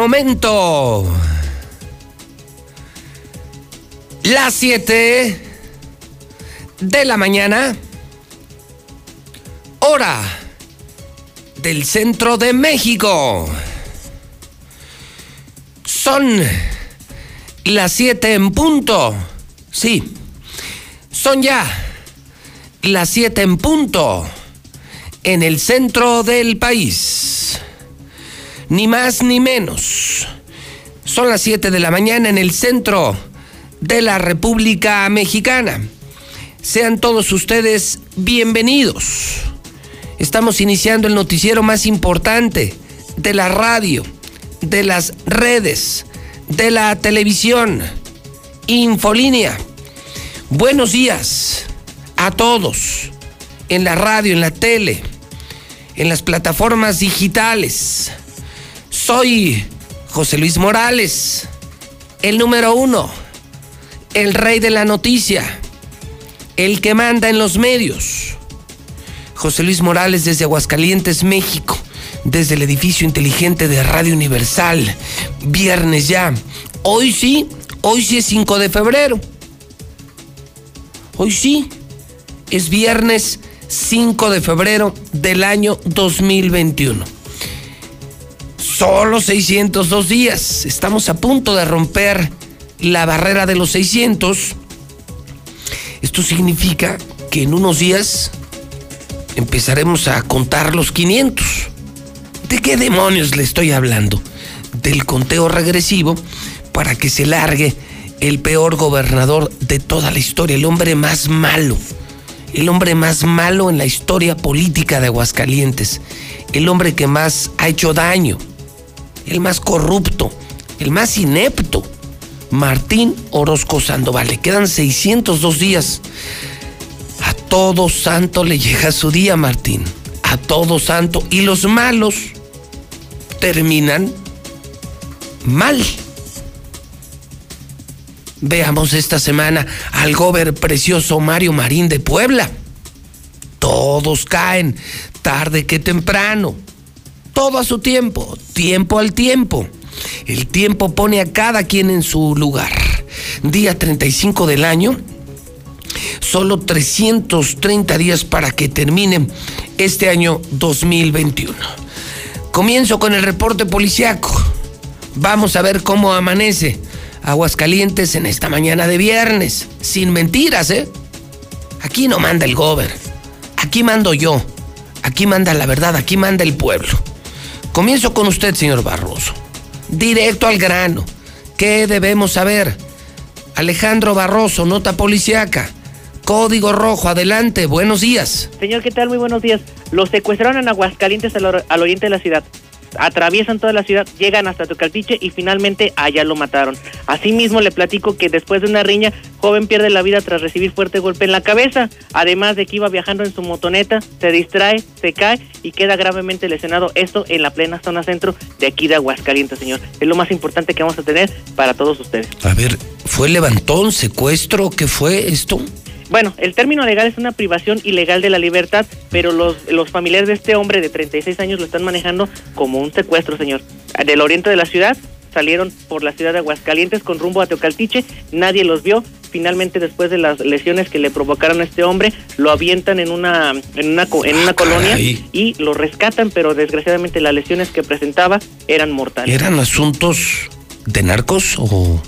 Momento las 7 de la mañana, hora del centro de México. Son las 7 en punto. Sí, son ya las 7 en punto en el centro del país. Ni más ni menos. Son las 7 de la mañana en el centro de la República Mexicana. Sean todos ustedes bienvenidos. Estamos iniciando el noticiero más importante de la radio, de las redes, de la televisión, Infolínea. Buenos días a todos, en la radio, en la tele, en las plataformas digitales. Soy José Luis Morales, el número uno, el rey de la noticia, el que manda en los medios. José Luis Morales desde Aguascalientes, México, desde el edificio inteligente de Radio Universal. Viernes ya. Hoy sí, hoy sí es 5 de febrero. Hoy sí, es viernes 5 de febrero del año 2021. Solo 602 días. Estamos a punto de romper la barrera de los 600. Esto significa que en unos días empezaremos a contar los 500. ¿De qué demonios le estoy hablando? Del conteo regresivo para que se largue el peor gobernador de toda la historia, el hombre más malo, el hombre más malo en la historia política de Aguascalientes, el hombre que más ha hecho daño, el más corrupto, el más inepto, Martín Orozco Sandoval. Le quedan 602 días. A todo santo le llega su día, Martín. A todo santo. Y los malos terminan mal. Veamos esta semana al gober precioso Mario Marín de Puebla. Todos caen, tarde que temprano. Todo a su tiempo, tiempo al tiempo. El tiempo pone a cada quien en su lugar. Día 35 del año, solo 330 días para que termine este año 2021. Comienzo con el reporte policiaco. Vamos a ver cómo amanece Aguascalientes en esta mañana de viernes. Sin mentiras, ¿eh? Aquí no manda el gober. Aquí mando yo. Aquí manda la verdad. Aquí manda el pueblo. Comienzo con usted, señor Barroso. Directo al grano. ¿Qué debemos saber? Alejandro Barroso, nota policiaca. Código Rojo, adelante, buenos días. Señor, ¿qué tal? Muy buenos días. Los secuestraron en Aguascalientes al, al oriente de la ciudad atraviesan toda la ciudad, llegan hasta Tocaltiche y finalmente allá lo mataron. Asimismo le platico que después de una riña, joven pierde la vida tras recibir fuerte golpe en la cabeza, además de que iba viajando en su motoneta, se distrae, se cae y queda gravemente lesionado, esto en la plena zona centro de aquí de Aguascalientes, señor. Es lo más importante que vamos a tener para todos ustedes. A ver, ¿fue levantón, secuestro? ¿Qué fue esto? Bueno, el término legal es una privación ilegal de la libertad, pero los, los familiares de este hombre de 36 años lo están manejando como un secuestro, señor. Del oriente de la ciudad salieron por la ciudad de Aguascalientes con rumbo a Teocaltiche, nadie los vio. Finalmente, después de las lesiones que le provocaron a este hombre, lo avientan en una en una en una colonia y lo rescatan, pero desgraciadamente las lesiones que presentaba eran mortales. ¿Eran asuntos de narcos o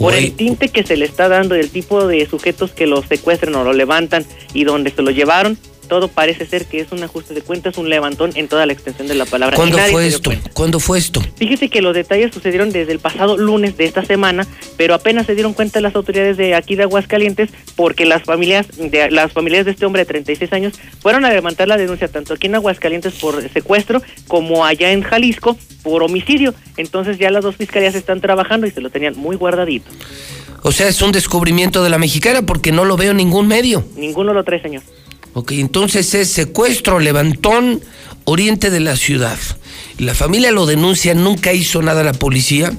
por el tinte que se le está dando y el tipo de sujetos que lo secuestran o lo levantan y donde se lo llevaron, todo parece ser que es un ajuste de cuentas, un levantón en toda la extensión de la palabra. ¿Cuándo fue esto? ¿Cuándo fue esto? Fíjese que los detalles sucedieron desde el pasado lunes de esta semana, pero apenas se dieron cuenta las autoridades de aquí de Aguascalientes porque las familias de las familias de este hombre de 36 años fueron a levantar la denuncia tanto aquí en Aguascalientes por secuestro como allá en Jalisco por homicidio. Entonces ya las dos fiscalías están trabajando y se lo tenían muy guardadito. O sea, es un descubrimiento de la mexicana porque no lo veo en ningún medio. Ninguno lo trae, señor. Ok, entonces es secuestro, levantón, oriente de la ciudad. La familia lo denuncia, nunca hizo nada la policía.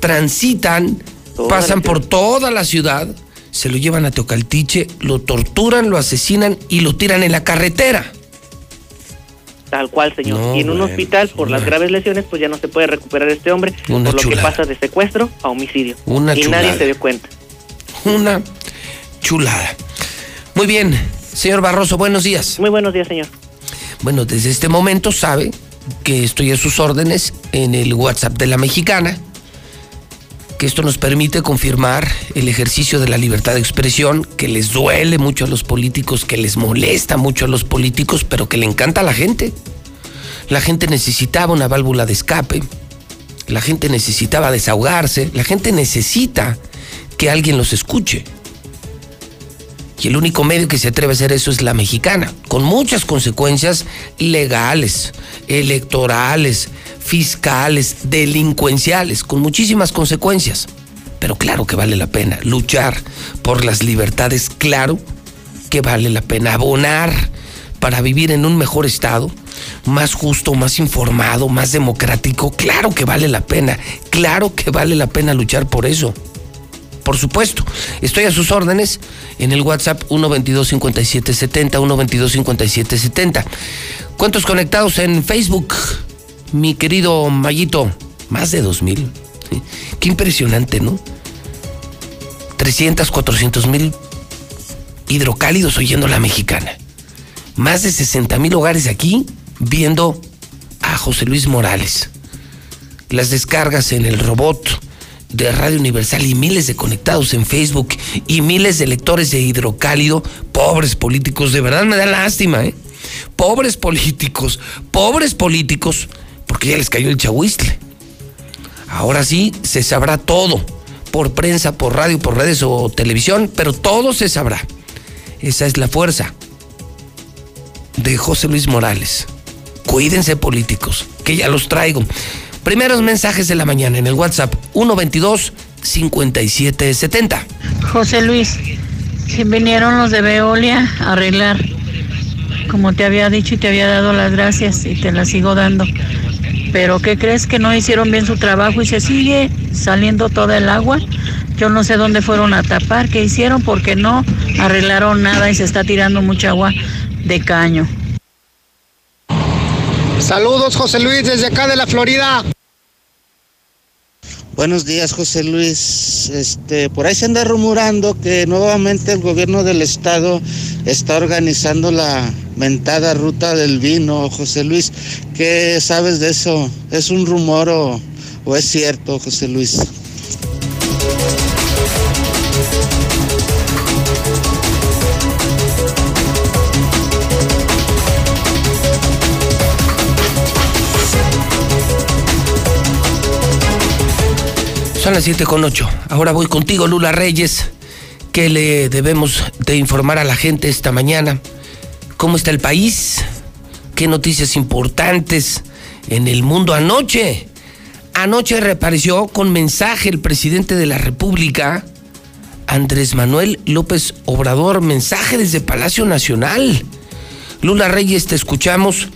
Transitan, pasan por toda la ciudad, se lo llevan a Teocaltiche, lo torturan, lo asesinan y lo tiran en la carretera. Tal cual, señor. y en un hospital, por las graves lesiones, pues ya no se puede recuperar este hombre, por lo que pasa de secuestro a homicidio. Una y nadie se dio cuenta. Una chulada. Muy bien, señor Barroso, buenos días. Muy buenos días, señor. Bueno, desde este momento sabe que estoy a sus órdenes en el WhatsApp de la mexicana, que esto nos permite confirmar el ejercicio de la libertad de expresión, que les duele mucho a los políticos, que les molesta mucho a los políticos, pero que le encanta a la gente. La gente necesitaba una válvula de escape, la gente necesitaba desahogarse, la gente necesita que alguien los escuche. Y el único medio que se atreve a hacer eso es la mexicana, con muchas consecuencias legales, electorales, fiscales, delincuenciales, con muchísimas consecuencias. Pero claro que vale la pena luchar por las libertades, claro que vale la pena abonar para vivir en un mejor estado, más justo, más informado, más democrático. Claro que vale la pena, claro que vale la pena luchar por eso por supuesto. Estoy a sus órdenes en el WhatsApp 122-5770, 122-5770. ¿Cuántos conectados en Facebook? Mi querido Mayito, más de 2000. Qué impresionante, ¿no? 300, 400 mil hidrocálidos oyendo la mexicana. Más de 60 mil hogares aquí viendo a José Luis Morales. Las descargas en el robot de Radio Universal y miles de conectados en Facebook y miles de lectores de Hidrocálido, pobres políticos, de verdad me da lástima, ¿eh? Pobres políticos, pobres políticos, porque ya les cayó el chahuistle. Ahora sí se sabrá todo, por prensa, por radio, por redes o televisión, pero todo se sabrá. Esa es la fuerza de José Luis Morales. Cuídense políticos, que ya los traigo. Primeros mensajes de la mañana en el WhatsApp 122-5770. José Luis, si vinieron los de Veolia a arreglar, como te había dicho y te había dado las gracias y te las sigo dando. Pero ¿qué crees que no hicieron bien su trabajo y se sigue saliendo toda el agua? Yo no sé dónde fueron a tapar, qué hicieron, porque no arreglaron nada y se está tirando mucha agua de caño. Saludos José Luis desde acá de la Florida. Buenos días, José Luis. Este, por ahí se anda rumorando que nuevamente el gobierno del estado está organizando la mentada ruta del vino, José Luis. ¿Qué sabes de eso? ¿Es un rumor o, o es cierto, José Luis? Son las 7 con 8. Ahora voy contigo, Lula Reyes. ¿Qué le debemos de informar a la gente esta mañana? ¿Cómo está el país? ¿Qué noticias importantes en el mundo anoche? Anoche reapareció con mensaje el presidente de la República, Andrés Manuel López Obrador, mensaje desde Palacio Nacional. Lula Reyes, te escuchamos.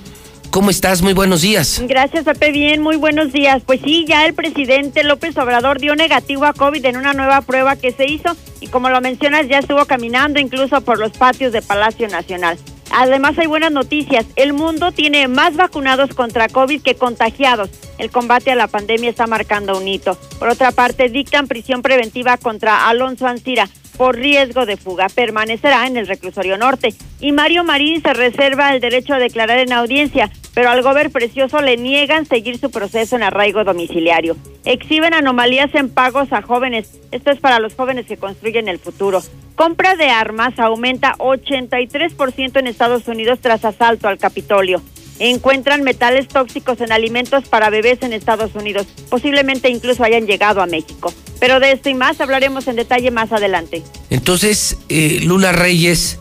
¿Cómo estás? Muy buenos días. Gracias, Pepe. Bien, muy buenos días. Pues sí, ya el presidente López Obrador dio negativo a COVID en una nueva prueba que se hizo y como lo mencionas, ya estuvo caminando incluso por los patios de Palacio Nacional. Además hay buenas noticias. El mundo tiene más vacunados contra COVID que contagiados. El combate a la pandemia está marcando un hito. Por otra parte, dictan prisión preventiva contra Alonso Ancira por riesgo de fuga. Permanecerá en el reclusorio norte. Y Mario Marín se reserva el derecho a declarar en audiencia, pero al gober precioso le niegan seguir su proceso en arraigo domiciliario. Exhiben anomalías en pagos a jóvenes. Esto es para los jóvenes que construyen el futuro. Compra de armas aumenta 83% en Estados Unidos tras asalto al Capitolio encuentran metales tóxicos en alimentos para bebés en Estados Unidos. Posiblemente incluso hayan llegado a México. Pero de esto y más hablaremos en detalle más adelante. Entonces, eh, Lula Reyes,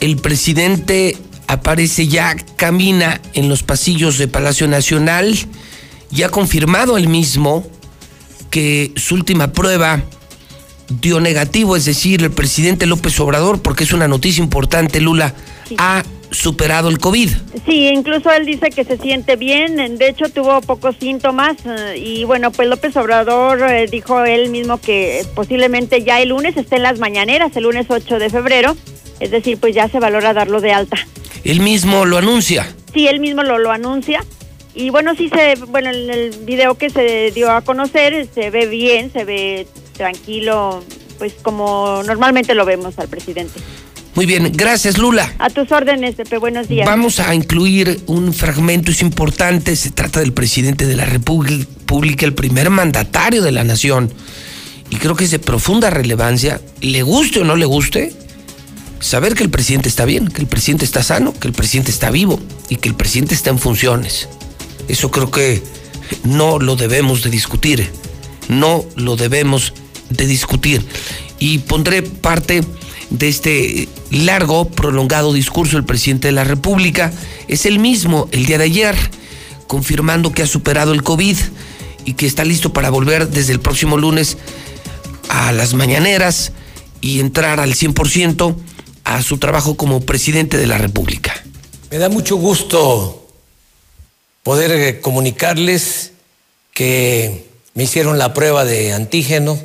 el presidente aparece ya, camina en los pasillos de Palacio Nacional y ha confirmado él mismo que su última prueba dio negativo, es decir, el presidente López Obrador, porque es una noticia importante, Lula, ha superado el COVID. Sí, incluso él dice que se siente bien, de hecho tuvo pocos síntomas eh, y bueno, pues López Obrador eh, dijo él mismo que posiblemente ya el lunes esté en las mañaneras, el lunes 8 de febrero, es decir, pues ya se valora darlo de alta. Él mismo lo anuncia. Sí, él mismo lo, lo anuncia. Y bueno, sí se, bueno, en el video que se dio a conocer se ve bien, se ve tranquilo, pues como normalmente lo vemos al presidente. Muy bien, gracias Lula. A tus órdenes, Pepe, buenos días. Vamos a incluir un fragmento, es importante, se trata del presidente de la República, el primer mandatario de la nación. Y creo que es de profunda relevancia, le guste o no le guste, saber que el presidente está bien, que el presidente está sano, que el presidente está vivo y que el presidente está en funciones. Eso creo que no lo debemos de discutir, no lo debemos de discutir. Y pondré parte de este largo, prolongado discurso del presidente de la República es el mismo el día de ayer, confirmando que ha superado el COVID y que está listo para volver desde el próximo lunes a las mañaneras y entrar al 100% a su trabajo como presidente de la República. Me da mucho gusto poder eh, comunicarles que me hicieron la prueba de antígeno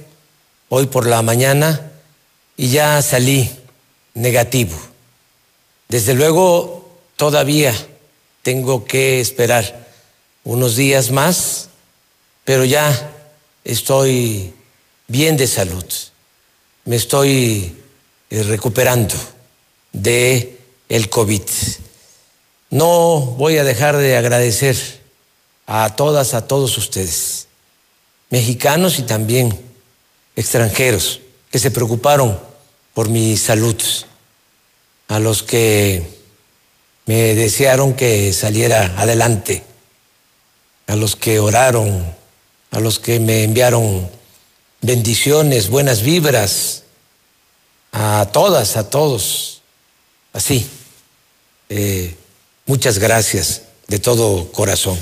hoy por la mañana y ya salí negativo. Desde luego, todavía tengo que esperar unos días más, pero ya estoy bien de salud. Me estoy eh, recuperando de el COVID. No voy a dejar de agradecer a todas, a todos ustedes, mexicanos y también extranjeros, que se preocuparon por mi salud, a los que me desearon que saliera adelante, a los que oraron, a los que me enviaron bendiciones, buenas vibras, a todas, a todos, así. Eh, muchas gracias de todo corazón.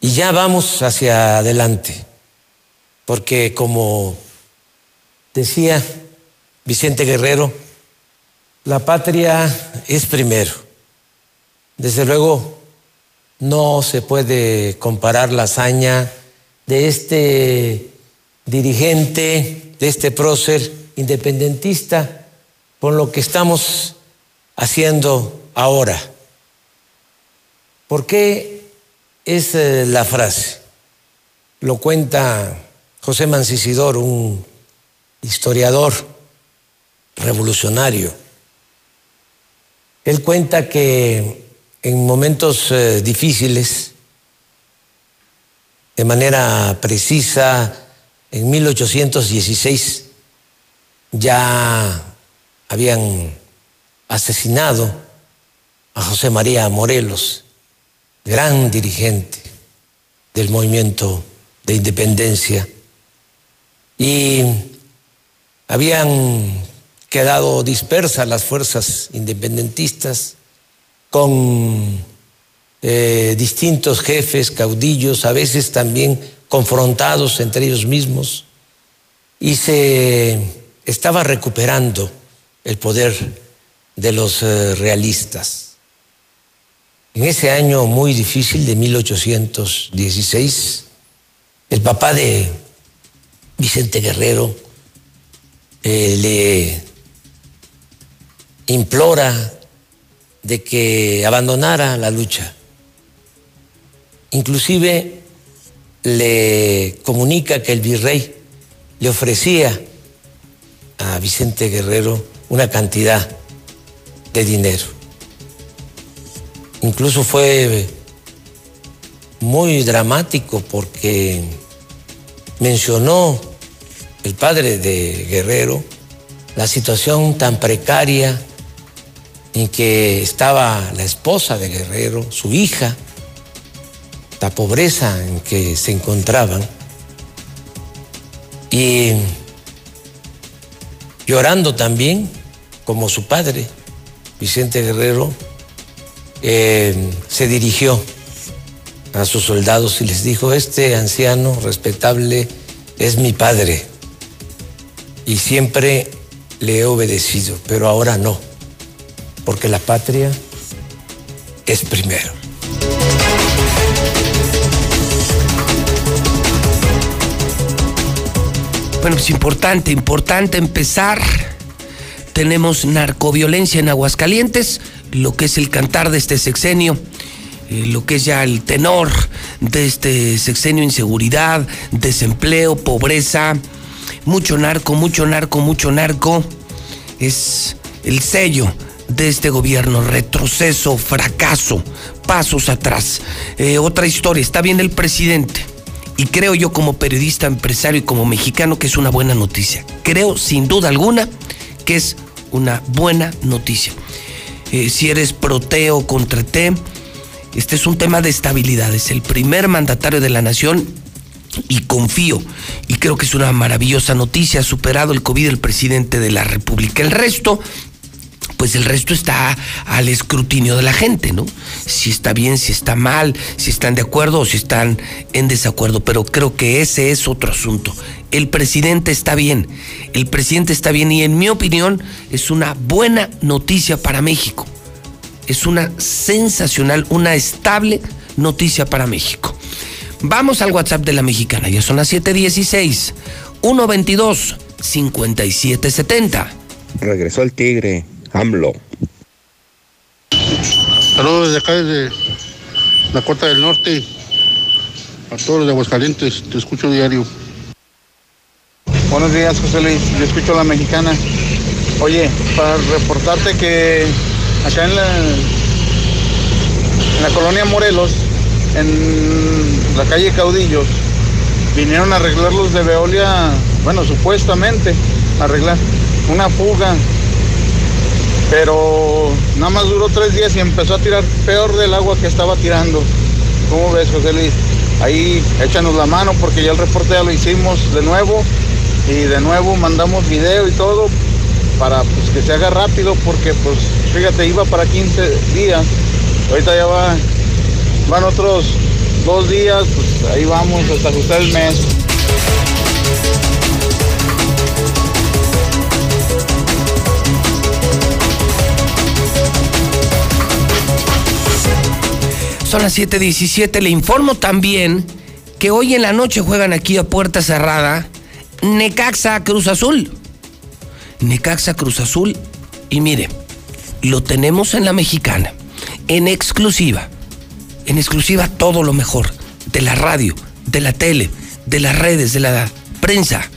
Y ya vamos hacia adelante, porque como decía, Vicente Guerrero, la patria es primero. Desde luego, no se puede comparar la hazaña de este dirigente, de este prócer independentista, con lo que estamos haciendo ahora. ¿Por qué es eh, la frase? Lo cuenta José Mancisidor, un historiador revolucionario. Él cuenta que en momentos eh, difíciles, de manera precisa, en 1816 ya habían asesinado a José María Morelos, gran dirigente del movimiento de independencia, y habían quedado dispersas las fuerzas independentistas con eh, distintos jefes, caudillos, a veces también confrontados entre ellos mismos, y se estaba recuperando el poder de los eh, realistas. En ese año muy difícil de 1816, el papá de Vicente Guerrero eh, le implora de que abandonara la lucha. Inclusive le comunica que el virrey le ofrecía a Vicente Guerrero una cantidad de dinero. Incluso fue muy dramático porque mencionó el padre de Guerrero la situación tan precaria en que estaba la esposa de Guerrero, su hija, la pobreza en que se encontraban, y llorando también, como su padre, Vicente Guerrero, eh, se dirigió a sus soldados y les dijo, este anciano respetable es mi padre y siempre le he obedecido, pero ahora no porque la patria es primero. Bueno, es importante, importante empezar. Tenemos narcoviolencia en Aguascalientes. lo que es el cantar de este sexenio, eh, lo que es ya el tenor de este sexenio, inseguridad, desempleo, pobreza, mucho narco, mucho narco, mucho narco, es el sello de este gobierno, retroceso, fracaso, pasos atrás. Eh, otra historia, está bien el presidente. Y creo yo como periodista, empresario y como mexicano que es una buena noticia. Creo sin duda alguna que es una buena noticia. Eh, si eres proteo contra T, este es un tema de estabilidad. Es el primer mandatario de la nación y confío y creo que es una maravillosa noticia. Ha superado el COVID el presidente de la República. El resto pues el resto está al escrutinio de la gente, ¿no? Si está bien, si está mal, si están de acuerdo o si están en desacuerdo, pero creo que ese es otro asunto. El presidente está bien, el presidente está bien y en mi opinión es una buena noticia para México. Es una sensacional, una estable noticia para México. Vamos al WhatsApp de la mexicana, ya son las 7:16, 122 5770. Regresó el tigre. AMLO. Saludos desde acá, desde la Costa del Norte. A todos los de Aguascalientes, te escucho diario. Buenos días, José Luis. Yo escucho a la mexicana. Oye, para reportarte que acá en la, en la colonia Morelos, en la calle Caudillos, vinieron a arreglar los de Veolia, bueno, supuestamente arreglar una fuga pero nada más duró tres días y empezó a tirar peor del agua que estaba tirando. ¿Cómo ves, José Luis? Ahí échanos la mano porque ya el reporte ya lo hicimos de nuevo y de nuevo mandamos video y todo para pues, que se haga rápido porque pues fíjate iba para 15 días, ahorita ya va, van otros dos días, pues ahí vamos hasta ajustar el mes. Son las 7:17. Le informo también que hoy en la noche juegan aquí a puerta cerrada Necaxa Cruz Azul. Necaxa Cruz Azul. Y mire, lo tenemos en la mexicana, en exclusiva. En exclusiva todo lo mejor de la radio, de la tele, de las redes, de la prensa.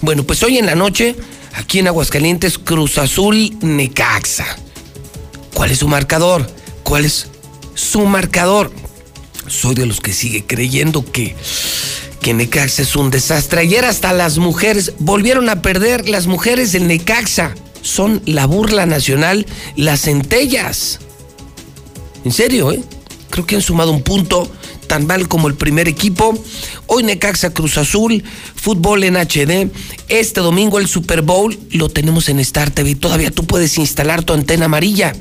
Bueno, pues hoy en la noche, aquí en Aguascalientes, Cruz Azul Necaxa. ¿Cuál es su marcador? ¿Cuál es su marcador. Soy de los que sigue creyendo que, que Necaxa es un desastre. Ayer hasta las mujeres volvieron a perder. Las mujeres del Necaxa son la burla nacional, las centellas. En serio, ¿eh? Creo que han sumado un punto tan mal como el primer equipo. Hoy Necaxa Cruz Azul, fútbol en HD. Este domingo el Super Bowl lo tenemos en Star TV. Todavía tú puedes instalar tu antena amarilla.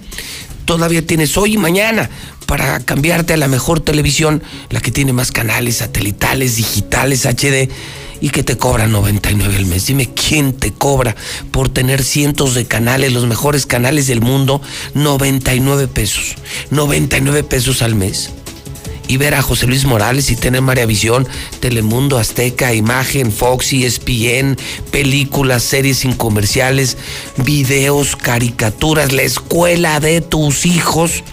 Todavía tienes hoy y mañana para cambiarte a la mejor televisión, la que tiene más canales satelitales, digitales, HD y que te cobra 99 al mes. Dime quién te cobra por tener cientos de canales, los mejores canales del mundo, 99 pesos. 99 pesos al mes. Y ver a José Luis Morales y tener María Visión, Telemundo, Azteca, Imagen, Fox, ESPN, películas, series sin comerciales, videos, caricaturas, la escuela de tus hijos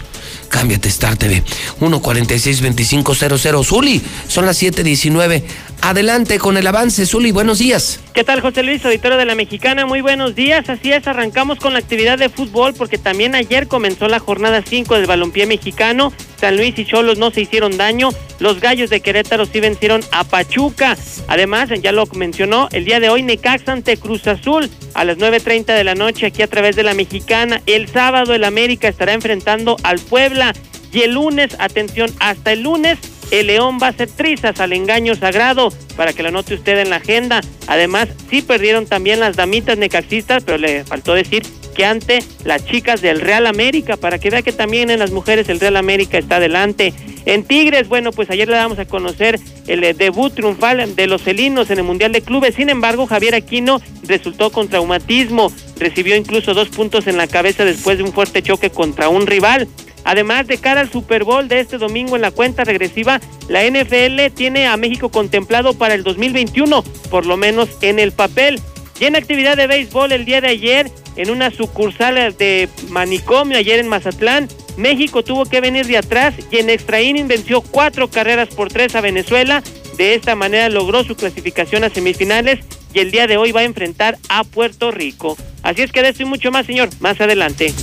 Cámbiate Star TV. 146-2500. Zuli, son las 7:19. Adelante con el avance, Zuli, buenos días. ¿Qué tal, José Luis, auditorio de la Mexicana? Muy buenos días. Así es, arrancamos con la actividad de fútbol porque también ayer comenzó la jornada 5 del balompié mexicano. San Luis y Cholos no se hicieron daño. Los Gallos de Querétaro sí vencieron a Pachuca. Además, ya lo mencionó, el día de hoy Necaxa ante Cruz Azul a las 9.30 de la noche aquí a través de la Mexicana. El sábado el América estará enfrentando al Puebla. Y el lunes, atención, hasta el lunes el León va a hacer trizas al engaño sagrado, para que lo note usted en la agenda. Además, sí perdieron también las damitas necaxistas, pero le faltó decir que ante las chicas del Real América, para que vea que también en las mujeres el Real América está adelante. En Tigres, bueno, pues ayer le damos a conocer el eh, debut triunfal de los felinos en el Mundial de Clubes. Sin embargo, Javier Aquino resultó con traumatismo, recibió incluso dos puntos en la cabeza después de un fuerte choque contra un rival. Además, de cara al Super Bowl de este domingo en la cuenta regresiva, la NFL tiene a México contemplado para el 2021, por lo menos en el papel. Y en actividad de béisbol el día de ayer, en una sucursal de manicomio ayer en Mazatlán. México tuvo que venir de atrás y en extra venció cuatro carreras por tres a Venezuela. De esta manera logró su clasificación a semifinales y el día de hoy va a enfrentar a Puerto Rico. Así es que de esto y mucho más, señor, más adelante.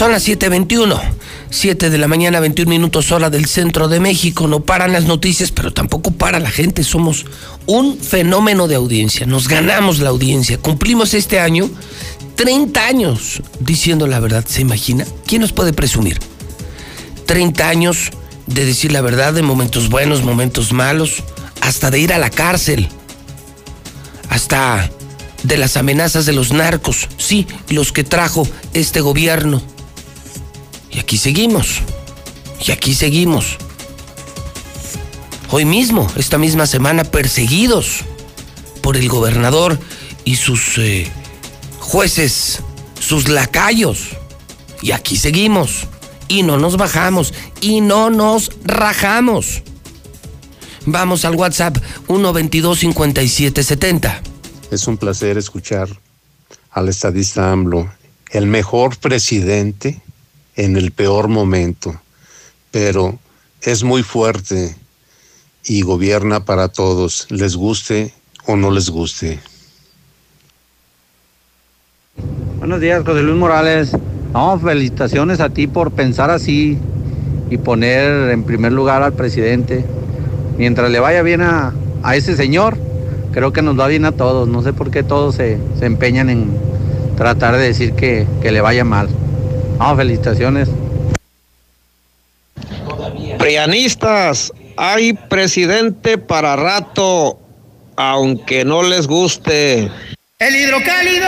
Son las 7:21. 7 de la mañana, 21 minutos hora del centro de México. No paran las noticias, pero tampoco para la gente. Somos un fenómeno de audiencia. Nos ganamos la audiencia. Cumplimos este año 30 años diciendo la verdad. ¿Se imagina? ¿Quién nos puede presumir? 30 años de decir la verdad de momentos buenos, momentos malos, hasta de ir a la cárcel, hasta de las amenazas de los narcos, sí, los que trajo este gobierno y aquí seguimos. Y aquí seguimos. Hoy mismo, esta misma semana, perseguidos por el gobernador y sus eh, jueces, sus lacayos. Y aquí seguimos. Y no nos bajamos. Y no nos rajamos. Vamos al WhatsApp 122-5770. Es un placer escuchar al estadista AMLO, el mejor presidente en el peor momento, pero es muy fuerte y gobierna para todos, les guste o no les guste. Buenos días, José Luis Morales. No, felicitaciones a ti por pensar así y poner en primer lugar al presidente. Mientras le vaya bien a, ese señor, creo que nos va bien a todos. No sé por qué todos se, empeñan en tratar de decir que, que le vaya mal. No, felicitaciones. Prianistas, hay presidente para rato, aunque no les guste. El hidrocálido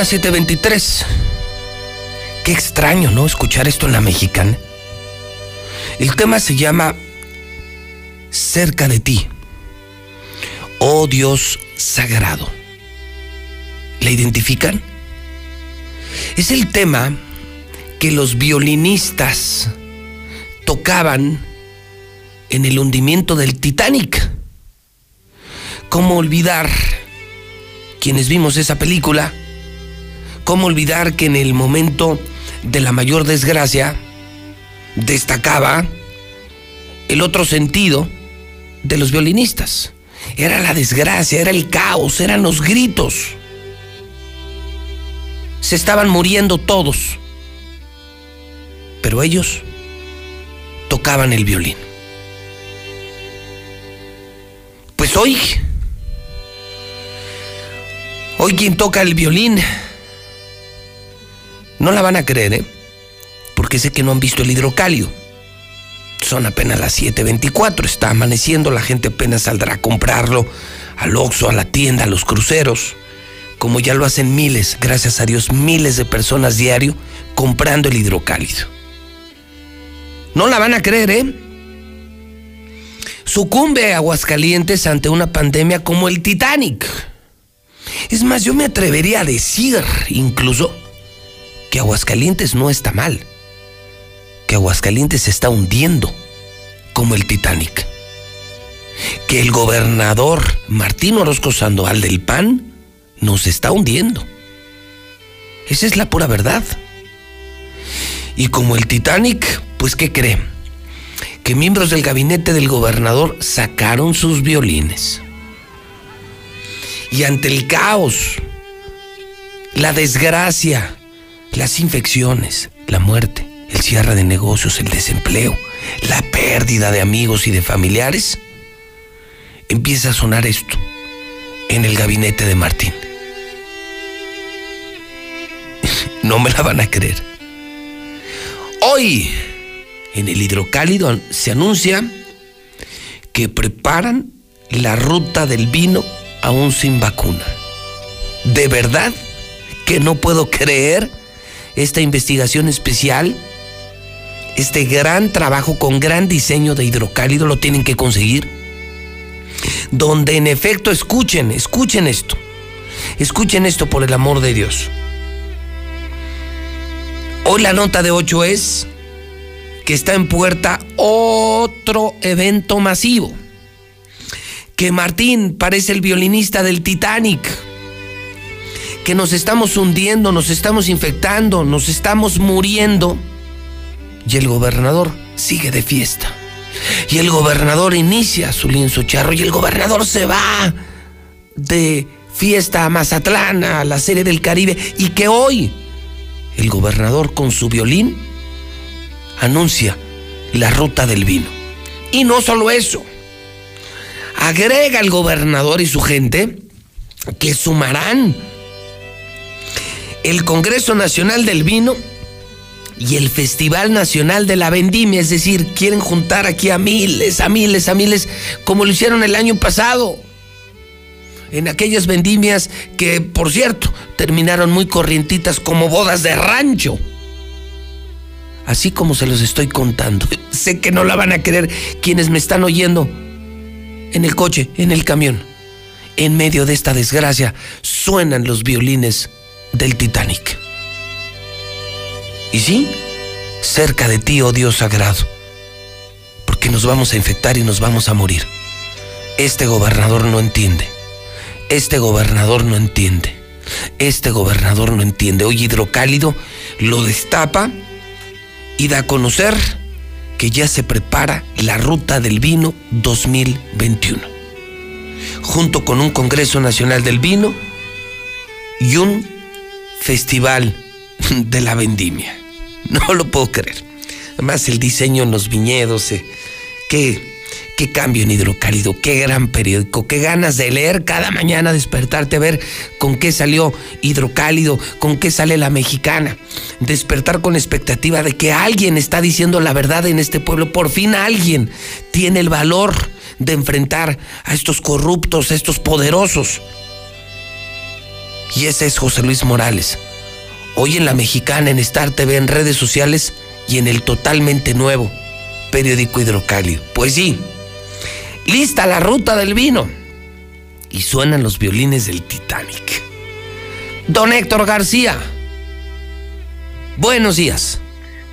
las 7:23. Qué extraño, ¿no? Escuchar esto en la mexicana. El tema se llama Cerca de ti. Oh Dios sagrado. ¿La identifican? Es el tema que los violinistas tocaban en el hundimiento del Titanic. ¿Cómo olvidar quienes vimos esa película? ¿Cómo olvidar que en el momento de la mayor desgracia destacaba el otro sentido de los violinistas? Era la desgracia, era el caos, eran los gritos. Se estaban muriendo todos, pero ellos tocaban el violín. Pues hoy, hoy quien toca el violín no la van a creer, ¿eh? Porque sé que no han visto el hidrocalio. Son apenas las 7.24, está amaneciendo, la gente apenas saldrá a comprarlo al Oxxo, a la tienda, a los cruceros, como ya lo hacen miles, gracias a Dios, miles de personas diario comprando el hidrocálido. No la van a creer, ¿eh? Sucumbe a Aguascalientes ante una pandemia como el Titanic. Es más, yo me atrevería a decir incluso que Aguascalientes no está mal, que Aguascalientes se está hundiendo como el Titanic, que el gobernador Martín Orozco Sandoval del PAN nos está hundiendo. Esa es la pura verdad. Y como el Titanic, pues ¿qué cree? Que miembros del gabinete del gobernador sacaron sus violines. Y ante el caos, la desgracia, las infecciones, la muerte, el cierre de negocios, el desempleo, la pérdida de amigos y de familiares, empieza a sonar esto en el gabinete de Martín. No me la van a creer. Hoy, en el hidrocálido, se anuncia que preparan la ruta del vino aún sin vacuna. ¿De verdad que no puedo creer esta investigación especial? Este gran trabajo con gran diseño de hidrocálido lo tienen que conseguir. Donde en efecto escuchen, escuchen esto. Escuchen esto por el amor de Dios. Hoy la nota de 8 es que está en puerta otro evento masivo. Que Martín parece el violinista del Titanic. Que nos estamos hundiendo, nos estamos infectando, nos estamos muriendo. Y el gobernador sigue de fiesta. Y el gobernador inicia su lienzo charro y el gobernador se va de fiesta a Mazatlán, a la serie del Caribe. Y que hoy el gobernador con su violín anuncia la ruta del vino. Y no solo eso, agrega el gobernador y su gente que sumarán el Congreso Nacional del Vino y el Festival Nacional de la Vendimia, es decir, quieren juntar aquí a miles, a miles, a miles, como lo hicieron el año pasado. En aquellas vendimias que, por cierto, terminaron muy corrientitas como bodas de rancho. Así como se los estoy contando. Sé que no la van a querer quienes me están oyendo en el coche, en el camión. En medio de esta desgracia suenan los violines del Titanic. Y sí, cerca de ti, oh Dios sagrado, porque nos vamos a infectar y nos vamos a morir. Este gobernador no entiende. Este gobernador no entiende. Este gobernador no entiende. Hoy Hidrocálido lo destapa y da a conocer que ya se prepara la Ruta del Vino 2021. Junto con un Congreso Nacional del Vino y un Festival de la Vendimia. No lo puedo creer. Además, el diseño en los viñedos, eh, qué, qué cambio en hidrocálido, qué gran periódico, qué ganas de leer cada mañana, despertarte a ver con qué salió hidrocálido, con qué sale la mexicana. Despertar con expectativa de que alguien está diciendo la verdad en este pueblo. Por fin alguien tiene el valor de enfrentar a estos corruptos, a estos poderosos. Y ese es José Luis Morales hoy en la mexicana, en Star TV, en redes sociales y en el totalmente nuevo periódico hidrocálido. Pues sí, lista la ruta del vino. Y suenan los violines del Titanic. Don Héctor García, buenos días.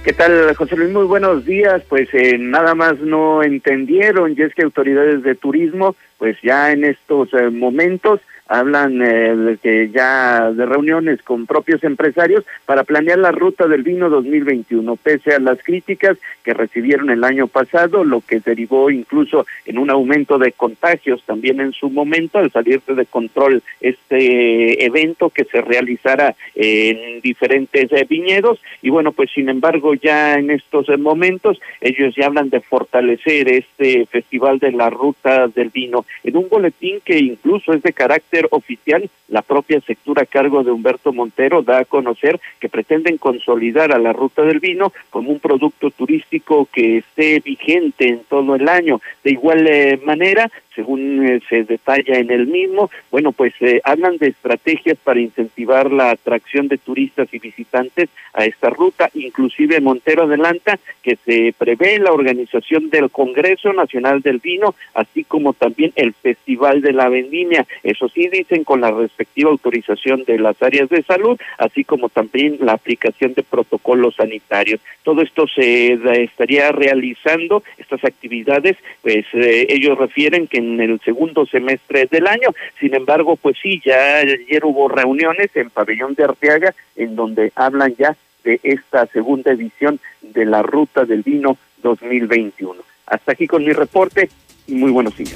¿Qué tal, José Luis? Muy buenos días. Pues eh, nada más no entendieron, y es que autoridades de turismo, pues ya en estos eh, momentos hablan eh, de que ya de reuniones con propios empresarios para planear la ruta del vino 2021, pese a las críticas que recibieron el año pasado, lo que derivó incluso en un aumento de contagios también en su momento al salirse de control este evento que se realizara en diferentes eh, viñedos. Y bueno, pues sin embargo ya en estos eh, momentos ellos ya hablan de fortalecer este festival de la ruta del vino en un boletín que incluso es de carácter oficial, la propia sectura a cargo de Humberto Montero da a conocer que pretenden consolidar a la ruta del vino como un producto turístico que esté vigente en todo el año. De igual eh, manera, según eh, se detalla en el mismo, bueno, pues eh, hablan de estrategias para incentivar la atracción de turistas y visitantes a esta ruta, inclusive Montero adelanta que se prevé la organización del Congreso Nacional del Vino, así como también el Festival de la Vendimia, eso sí dicen con la respectiva autorización de las áreas de salud, así como también la aplicación de protocolos sanitarios. Todo esto se estaría realizando, estas actividades, pues eh, ellos refieren que en el segundo semestre del año. Sin embargo, pues sí, ya ayer hubo reuniones en Pabellón de Arteaga en donde hablan ya de esta segunda edición de la Ruta del Vino 2021. Hasta aquí con mi reporte y muy buenos días.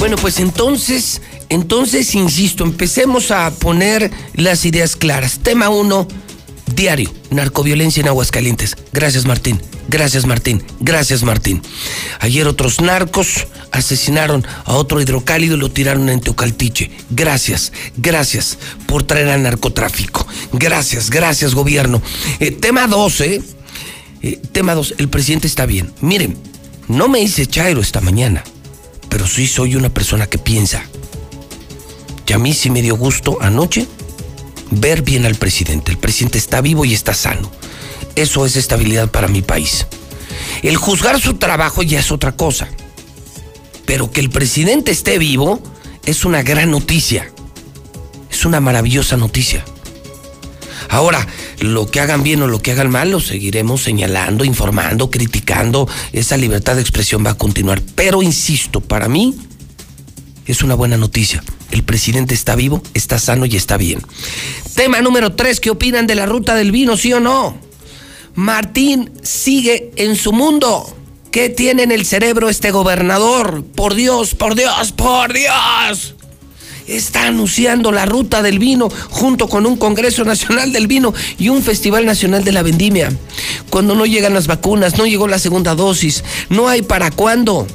Bueno, pues entonces, entonces, insisto, empecemos a poner las ideas claras. Tema uno, diario, narcoviolencia en Aguascalientes. Gracias, Martín. Gracias, Martín. Gracias, Martín. Ayer otros narcos asesinaron a otro hidrocálido y lo tiraron en Teocaltiche. Gracias, gracias por traer al narcotráfico. Gracias, gracias gobierno. Eh, tema 12, eh, tema 2, el presidente está bien. Miren, no me hice chairo esta mañana, pero sí soy una persona que piensa. Y a mí sí me dio gusto anoche ver bien al presidente. El presidente está vivo y está sano. Eso es estabilidad para mi país. El juzgar su trabajo ya es otra cosa. Pero que el presidente esté vivo es una gran noticia. Es una maravillosa noticia. Ahora, lo que hagan bien o lo que hagan mal, lo seguiremos señalando, informando, criticando. Esa libertad de expresión va a continuar. Pero insisto, para mí es una buena noticia. El presidente está vivo, está sano y está bien. Tema número tres, ¿qué opinan de la ruta del vino, sí o no? Martín sigue en su mundo. ¿Qué tiene en el cerebro este gobernador? Por Dios, por Dios, por Dios. Está anunciando la ruta del vino junto con un Congreso Nacional del Vino y un Festival Nacional de la Vendimia. Cuando no llegan las vacunas, no llegó la segunda dosis, no hay para cuándo.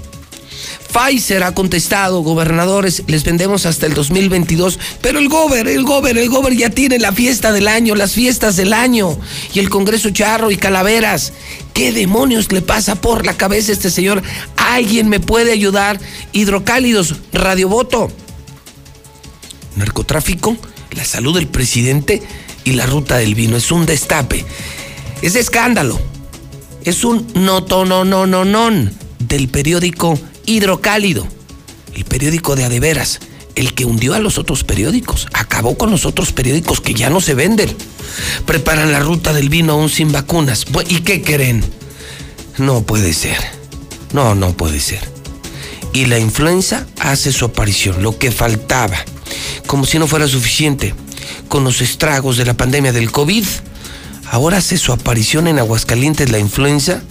Pfizer ha contestado, gobernadores, les vendemos hasta el 2022, pero el gober, el gober, el gober ya tiene la fiesta del año, las fiestas del año, y el Congreso Charro y Calaveras. ¿Qué demonios le pasa por la cabeza a este señor? ¿Alguien me puede ayudar? Hidrocálidos, radiovoto. Narcotráfico, la salud del presidente y la ruta del vino. Es un destape. Es escándalo. Es un no, del periódico Hidrocálido, el periódico de Adeveras, el que hundió a los otros periódicos, acabó con los otros periódicos que ya no se venden. Preparan la ruta del vino aún sin vacunas. ¿Y qué creen? No puede ser. No, no puede ser. Y la influenza hace su aparición, lo que faltaba. Como si no fuera suficiente. Con los estragos de la pandemia del COVID, ahora hace su aparición en Aguascalientes la influenza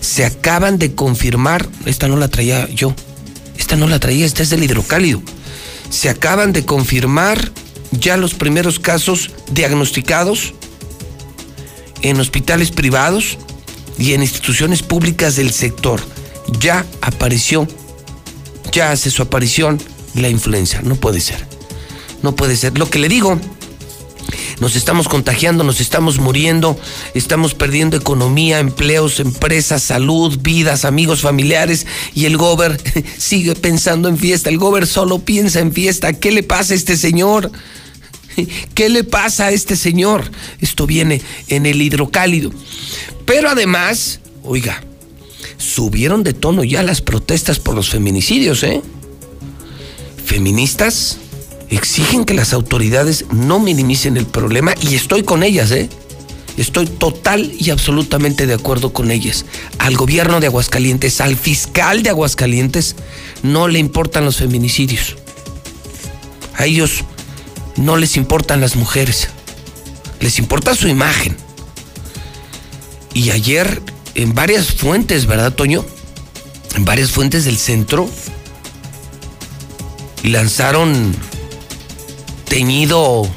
se acaban de confirmar, esta no la traía yo, esta no la traía, esta es del hidrocálido. Se acaban de confirmar ya los primeros casos diagnosticados en hospitales privados y en instituciones públicas del sector. Ya apareció, ya hace su aparición la influenza. No puede ser. No puede ser. Lo que le digo nos estamos contagiando, nos estamos muriendo, estamos perdiendo economía, empleos, empresas, salud, vidas, amigos, familiares y el gober sigue pensando en fiesta, el gober solo piensa en fiesta. ¿Qué le pasa a este señor? ¿Qué le pasa a este señor? Esto viene en el hidrocálido. Pero además, oiga, subieron de tono ya las protestas por los feminicidios, ¿eh? Feministas exigen que las autoridades no minimicen el problema y estoy con ellas, ¿eh? Estoy total y absolutamente de acuerdo con ellas. Al gobierno de Aguascalientes, al fiscal de Aguascalientes, no le importan los feminicidios. A ellos no les importan las mujeres. Les importa su imagen. Y ayer, en varias fuentes, ¿verdad, Toño? En varias fuentes del centro, lanzaron teñido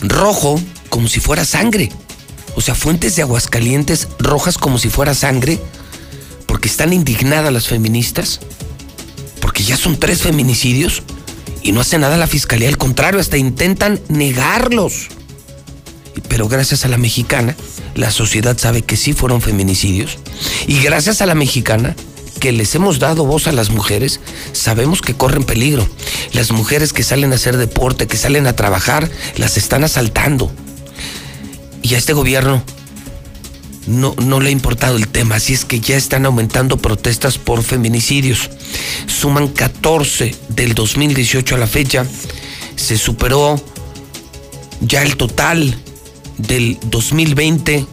rojo como si fuera sangre. O sea, fuentes de Aguascalientes rojas como si fuera sangre, porque están indignadas las feministas, porque ya son tres feminicidios y no hace nada la fiscalía, al contrario, hasta intentan negarlos. Pero gracias a la mexicana, la sociedad sabe que sí fueron feminicidios. Y gracias a la mexicana, que les hemos dado voz a las mujeres, sabemos que corren peligro. Las mujeres que salen a hacer deporte, que salen a trabajar, las están asaltando. Y a este gobierno no, no le ha importado el tema, así es que ya están aumentando protestas por feminicidios. Suman 14 del 2018 a la fecha. Se superó ya el total del 2020.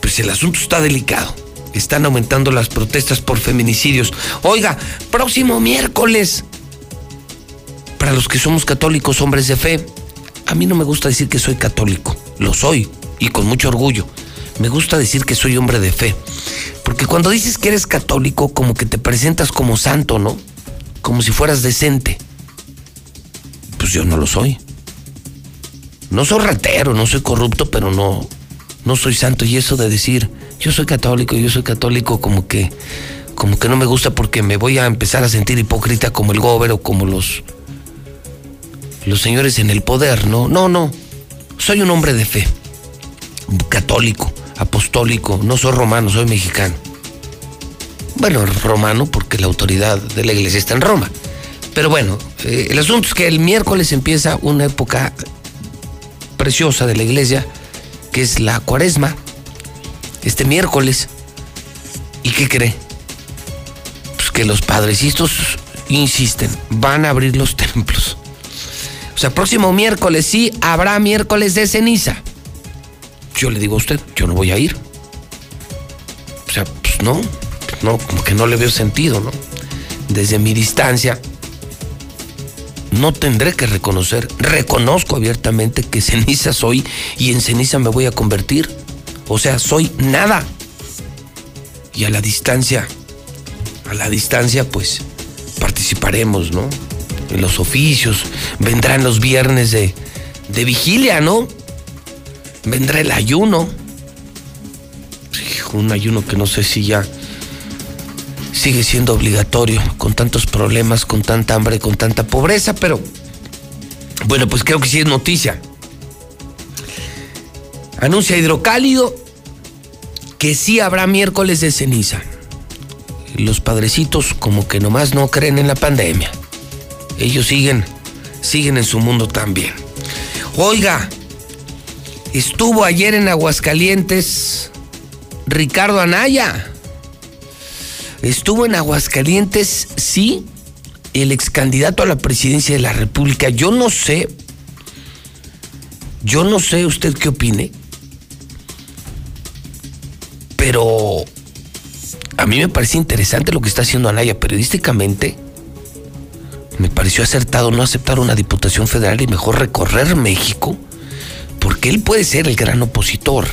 Pues el asunto está delicado están aumentando las protestas por feminicidios. Oiga, próximo miércoles, para los que somos católicos, hombres de fe, a mí no me gusta decir que soy católico, lo soy y con mucho orgullo. Me gusta decir que soy hombre de fe, porque cuando dices que eres católico, como que te presentas como santo, ¿no? Como si fueras decente. Pues yo no lo soy. No soy ratero, no soy corrupto, pero no, no soy santo. Y eso de decir, yo soy católico, yo soy católico, como que, como que no me gusta porque me voy a empezar a sentir hipócrita como el gober o como los los señores en el poder, ¿no? No, no. Soy un hombre de fe. Católico, apostólico, no soy romano, soy mexicano. Bueno, romano porque la autoridad de la iglesia está en Roma. Pero bueno, eh, el asunto es que el miércoles empieza una época preciosa de la iglesia, que es la cuaresma, este miércoles. ¿Y qué cree? Pues que los padrecitos insisten, van a abrir los templos. O sea, próximo miércoles sí habrá miércoles de ceniza. Yo le digo a usted, yo no voy a ir. O sea, pues no, no, como que no le veo sentido, ¿no? Desde mi distancia, no tendré que reconocer, reconozco abiertamente que ceniza soy y en ceniza me voy a convertir. O sea, soy nada. Y a la distancia, a la distancia, pues participaremos, ¿no? en los oficios, vendrán los viernes de, de vigilia, ¿no? Vendrá el ayuno. Un ayuno que no sé si ya sigue siendo obligatorio, con tantos problemas, con tanta hambre, con tanta pobreza, pero bueno, pues creo que sí es noticia. Anuncia Hidrocálido que sí habrá miércoles de ceniza. Los padrecitos como que nomás no creen en la pandemia ellos siguen, siguen en su mundo también. Oiga, estuvo ayer en Aguascalientes Ricardo Anaya. Estuvo en Aguascalientes, sí, el ex candidato a la presidencia de la República. Yo no sé, yo no sé usted qué opine, pero a mí me parece interesante lo que está haciendo Anaya periodísticamente me pareció acertado no aceptar una diputación federal y mejor recorrer México, porque él puede ser el gran opositor.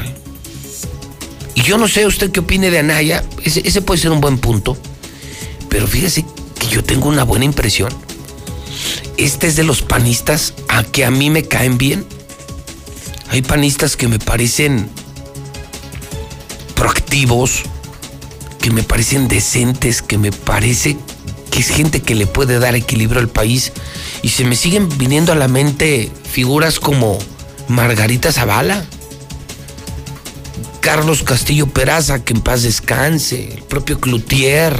Y yo no sé usted qué opine de Anaya, ese, puede ser un buen punto, pero fíjese que yo tengo una buena impresión. Este es de los panistas a que a mí me caen bien. Hay panistas que me parecen proactivos, que me parecen decentes, que me parece que es gente que le puede dar equilibrio al país. Y se me siguen viniendo a la mente figuras como Margarita Zavala, Carlos Castillo Peraza, que en paz descanse, el propio Cloutier.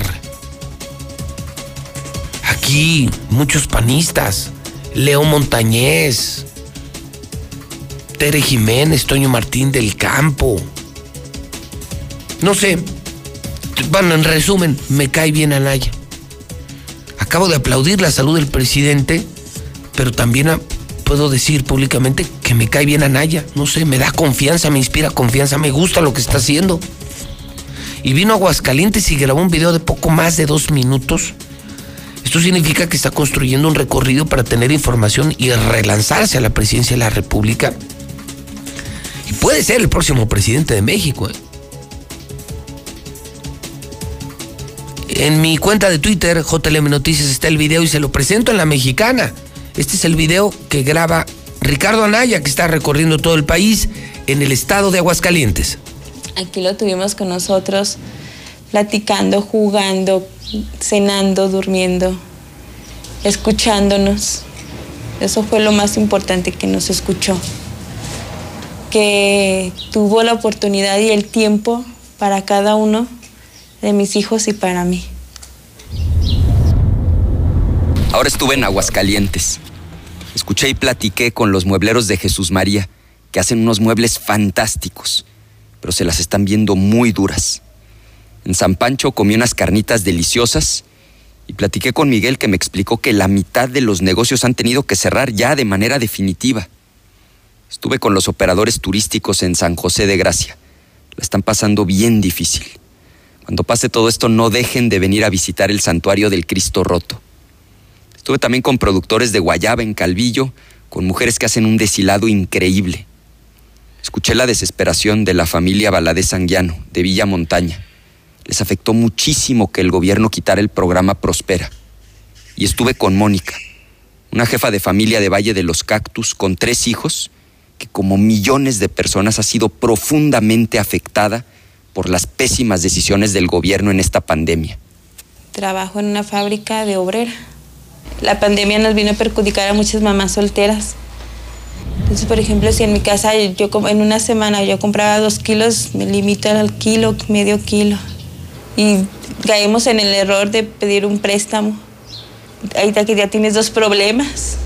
Aquí muchos panistas, Leo Montañez, Tere Jiménez, Toño Martín del Campo. No sé, bueno, en resumen, me cae bien Anaya. Acabo de aplaudir la salud del presidente, pero también puedo decir públicamente que me cae bien Anaya. No sé, me da confianza, me inspira confianza, me gusta lo que está haciendo. Y vino a Aguascalientes y grabó un video de poco más de dos minutos. Esto significa que está construyendo un recorrido para tener información y relanzarse a la presidencia de la República. Y puede ser el próximo presidente de México. ¿eh? En mi cuenta de Twitter, JLM Noticias, está el video y se lo presento en la mexicana. Este es el video que graba Ricardo Anaya, que está recorriendo todo el país en el estado de Aguascalientes. Aquí lo tuvimos con nosotros, platicando, jugando, cenando, durmiendo, escuchándonos. Eso fue lo más importante que nos escuchó. Que tuvo la oportunidad y el tiempo para cada uno de mis hijos y para mí. Ahora estuve en Aguascalientes. Escuché y platiqué con los muebleros de Jesús María, que hacen unos muebles fantásticos, pero se las están viendo muy duras. En San Pancho comí unas carnitas deliciosas y platiqué con Miguel que me explicó que la mitad de los negocios han tenido que cerrar ya de manera definitiva. Estuve con los operadores turísticos en San José de Gracia. La están pasando bien difícil. Cuando pase todo esto, no dejen de venir a visitar el santuario del Cristo Roto. Estuve también con productores de guayaba en Calvillo, con mujeres que hacen un deshilado increíble. Escuché la desesperación de la familia Valadez Sanguiano, de Villa Montaña. Les afectó muchísimo que el gobierno quitara el programa Prospera. Y estuve con Mónica, una jefa de familia de Valle de los Cactus con tres hijos, que como millones de personas ha sido profundamente afectada por las pésimas decisiones del gobierno en esta pandemia. trabajo en una fábrica de obrera. La pandemia nos vino a perjudicar a muchas mamás solteras. Entonces, por ejemplo, si en mi casa yo en una semana yo compraba dos kilos, me limito al kilo, medio kilo. Y caemos en el error de pedir un préstamo. Ahorita que ya tienes dos problemas.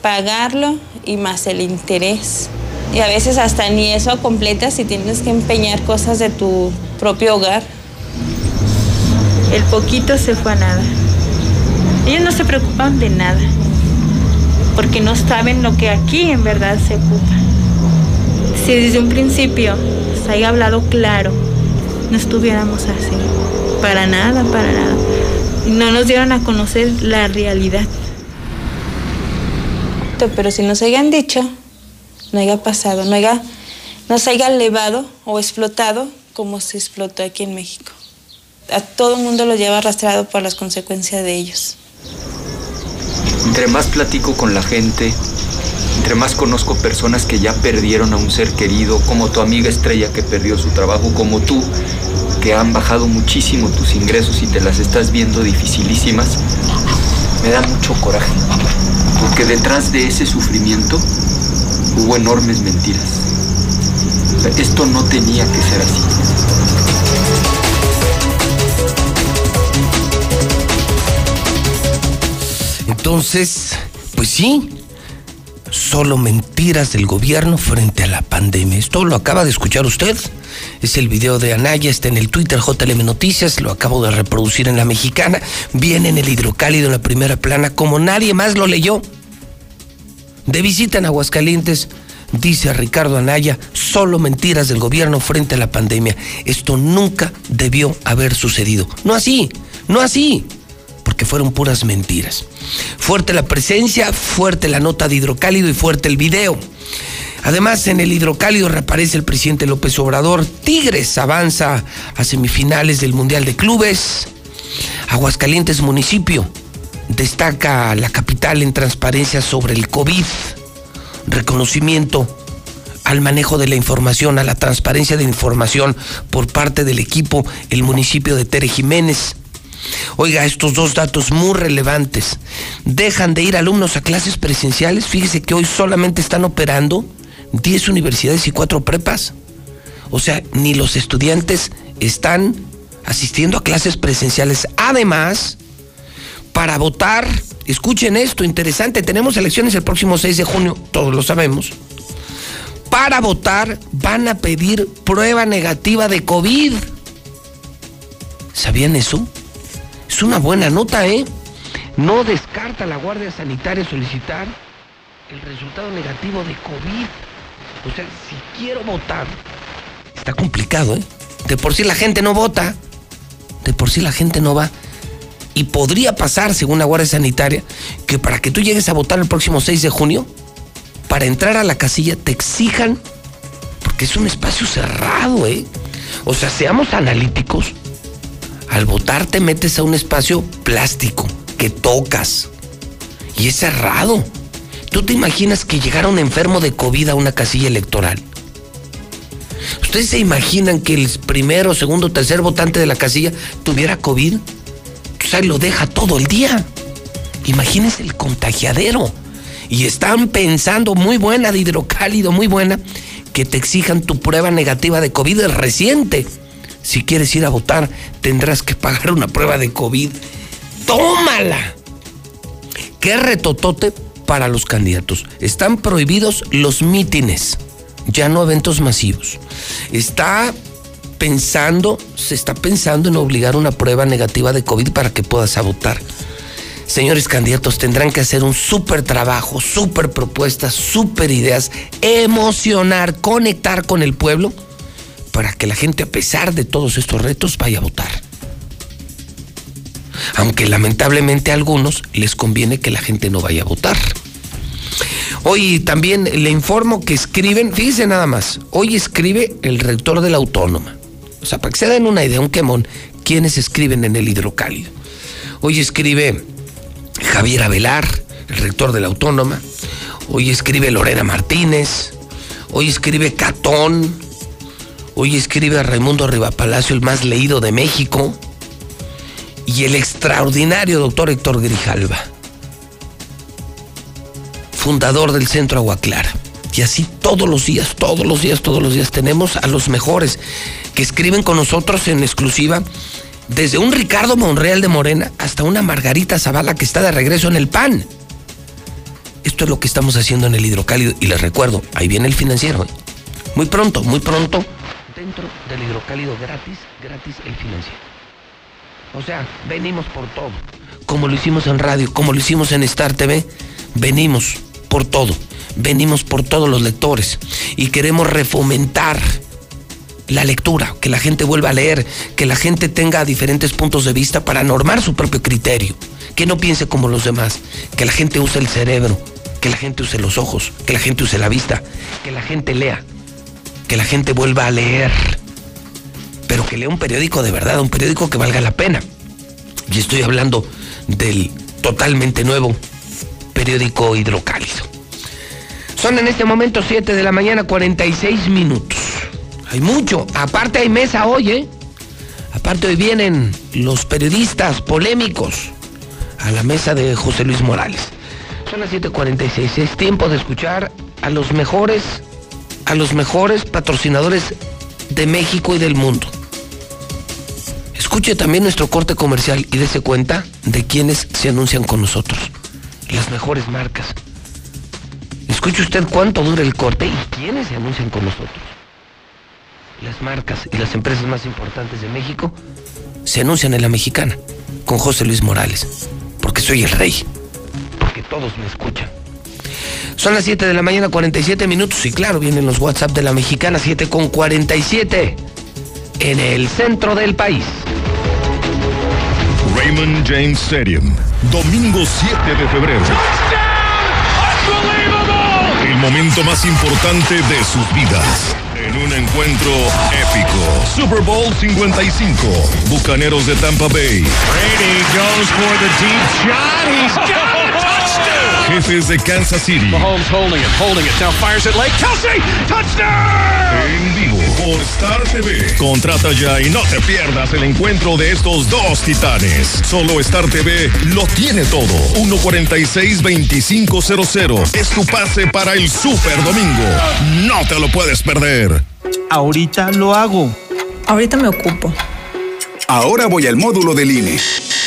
Pagarlo y más el interés. Y a veces hasta ni eso completas si tienes que empeñar cosas de tu propio hogar. El poquito se fue a nada. Ellos no se preocupan de nada, porque no saben lo que aquí en verdad se ocupa. Si desde un principio se haya hablado claro, no estuviéramos así. Para nada, para nada. No nos dieron a conocer la realidad. Pero si nos hayan dicho, no haya pasado, no haya, no se haya elevado o explotado como se explotó aquí en México. A todo el mundo lo lleva arrastrado por las consecuencias de ellos. Entre más platico con la gente, entre más conozco personas que ya perdieron a un ser querido, como tu amiga Estrella que perdió su trabajo, como tú, que han bajado muchísimo tus ingresos y te las estás viendo dificilísimas, me da mucho coraje, porque detrás de ese sufrimiento hubo enormes mentiras. Esto no tenía que ser así. Entonces, pues sí, solo mentiras del gobierno frente a la pandemia. Esto lo acaba de escuchar usted. Es el video de Anaya, está en el Twitter JLM Noticias, lo acabo de reproducir en la mexicana. Viene en el hidrocálido en la primera plana, como nadie más lo leyó. De visita en Aguascalientes, dice Ricardo Anaya, solo mentiras del gobierno frente a la pandemia. Esto nunca debió haber sucedido. No así, no así fueron puras mentiras. Fuerte la presencia, fuerte la nota de hidrocálido y fuerte el video. Además, en el hidrocálido reaparece el presidente López Obrador. Tigres avanza a semifinales del Mundial de Clubes. Aguascalientes municipio destaca la capital en transparencia sobre el COVID. Reconocimiento al manejo de la información, a la transparencia de información por parte del equipo, el municipio de Tere Jiménez. Oiga, estos dos datos muy relevantes. Dejan de ir alumnos a clases presenciales. Fíjese que hoy solamente están operando 10 universidades y 4 prepas. O sea, ni los estudiantes están asistiendo a clases presenciales. Además, para votar, escuchen esto, interesante, tenemos elecciones el próximo 6 de junio, todos lo sabemos. Para votar van a pedir prueba negativa de COVID. ¿Sabían eso? Es una buena nota, ¿eh? No descarta la Guardia Sanitaria solicitar el resultado negativo de COVID. O sea, si quiero votar, está complicado, ¿eh? De por sí la gente no vota, de por sí la gente no va. Y podría pasar, según la Guardia Sanitaria, que para que tú llegues a votar el próximo 6 de junio, para entrar a la casilla te exijan, porque es un espacio cerrado, ¿eh? O sea, seamos analíticos. Al votar te metes a un espacio plástico que tocas y es cerrado. ¿Tú te imaginas que llegara un enfermo de COVID a una casilla electoral? ¿Ustedes se imaginan que el primero, segundo, tercer votante de la casilla tuviera COVID? Pues ahí lo deja todo el día. Imagínense el contagiadero. Y están pensando, muy buena de hidrocálido, muy buena, que te exijan tu prueba negativa de COVID reciente. Si quieres ir a votar, tendrás que pagar una prueba de COVID. ¡Tómala! ¿Qué retotote para los candidatos? Están prohibidos los mítines, ya no eventos masivos. Está pensando, se está pensando en obligar una prueba negativa de COVID para que puedas votar. Señores candidatos, tendrán que hacer un súper trabajo, súper propuestas, súper ideas, emocionar, conectar con el pueblo para que la gente, a pesar de todos estos retos, vaya a votar. Aunque lamentablemente a algunos les conviene que la gente no vaya a votar. Hoy también le informo que escriben, fíjense nada más, hoy escribe el rector de la Autónoma. O sea, para que se den una idea, un quemón, quienes escriben en el hidrocálido. Hoy escribe Javier Avelar, el rector de la Autónoma. Hoy escribe Lorena Martínez. Hoy escribe Catón. Hoy escribe a Raimundo Rivapalacio, el más leído de México. y el extraordinario doctor Héctor Grijalva, fundador del Centro Agua Clara. Y así todos los días, todos los días, todos los días tenemos a los mejores que escriben con nosotros en exclusiva, desde un Ricardo Monreal de Morena hasta una Margarita Zavala que está de regreso en el PAN. Esto es lo que estamos haciendo en el hidrocálido y les recuerdo, ahí viene el financiero. ¿eh? Muy pronto, muy pronto, dentro del hidrocálido gratis, gratis el financiero. O sea, venimos por todo. Como lo hicimos en radio, como lo hicimos en Star TV, venimos por todo. Venimos por todos los lectores y queremos refomentar la lectura, que la gente vuelva a leer, que la gente tenga diferentes puntos de vista para normar su propio criterio, que no piense como los demás, que la gente use el cerebro, que la gente use los ojos, que la gente use la vista, que la gente lea, que la gente vuelva a leer, pero que lea un periódico de verdad, un periódico que valga la pena. Y estoy hablando del totalmente nuevo periódico hidrocálido. Son en este momento 7 de la mañana 46 minutos. Hay mucho. Aparte hay mesa hoy, ¿eh? Aparte hoy vienen los periodistas polémicos a la mesa de José Luis Morales. Son las 7:46. Es tiempo de escuchar a los mejores, a los mejores patrocinadores de México y del mundo. Escuche también nuestro corte comercial y dése cuenta de quienes se anuncian con nosotros. Las mejores marcas. Escuche usted cuánto dura el corte y quiénes se anuncian con nosotros. Las marcas y las empresas más importantes de México se anuncian en la mexicana con José Luis Morales. Porque soy el rey. Porque todos me escuchan. Son las 7 de la mañana, 47 minutos. Y claro, vienen los WhatsApp de la mexicana, 7 con 47. En el centro del país. Raymond James Stadium, domingo 7 de febrero. El momento más importante de sus vidas. En un encuentro épico. Super Bowl 55. Bucaneros de Tampa Bay. Brady goes for the deep shot. He's got. Jefes de Kansas City. Mahomes holding it, holding it. Now fires it late. Kelsey, touchdown. En vivo por Star TV. Contrata ya y no te pierdas el encuentro de estos dos titanes. Solo Star TV lo tiene todo. 146-2500 es tu pase para el Super Domingo. No te lo puedes perder. Ahorita lo hago. Ahorita me ocupo. Ahora voy al módulo del INE.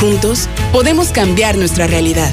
Juntos podemos cambiar nuestra realidad.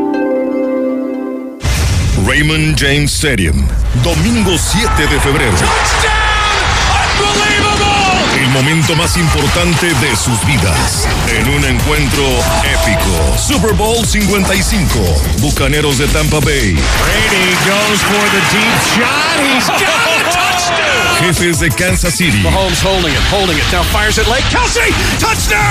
Raymond James Stadium, domingo 7 de febrero. El momento más importante de sus vidas. En un encuentro épico. Super Bowl 55. Bucaneros de Tampa Bay. Brady goes for the deep shot. He's got. Jefes de Kansas City. Mahomes holding it, holding it. Now fires it late. Kelsey, touchdown.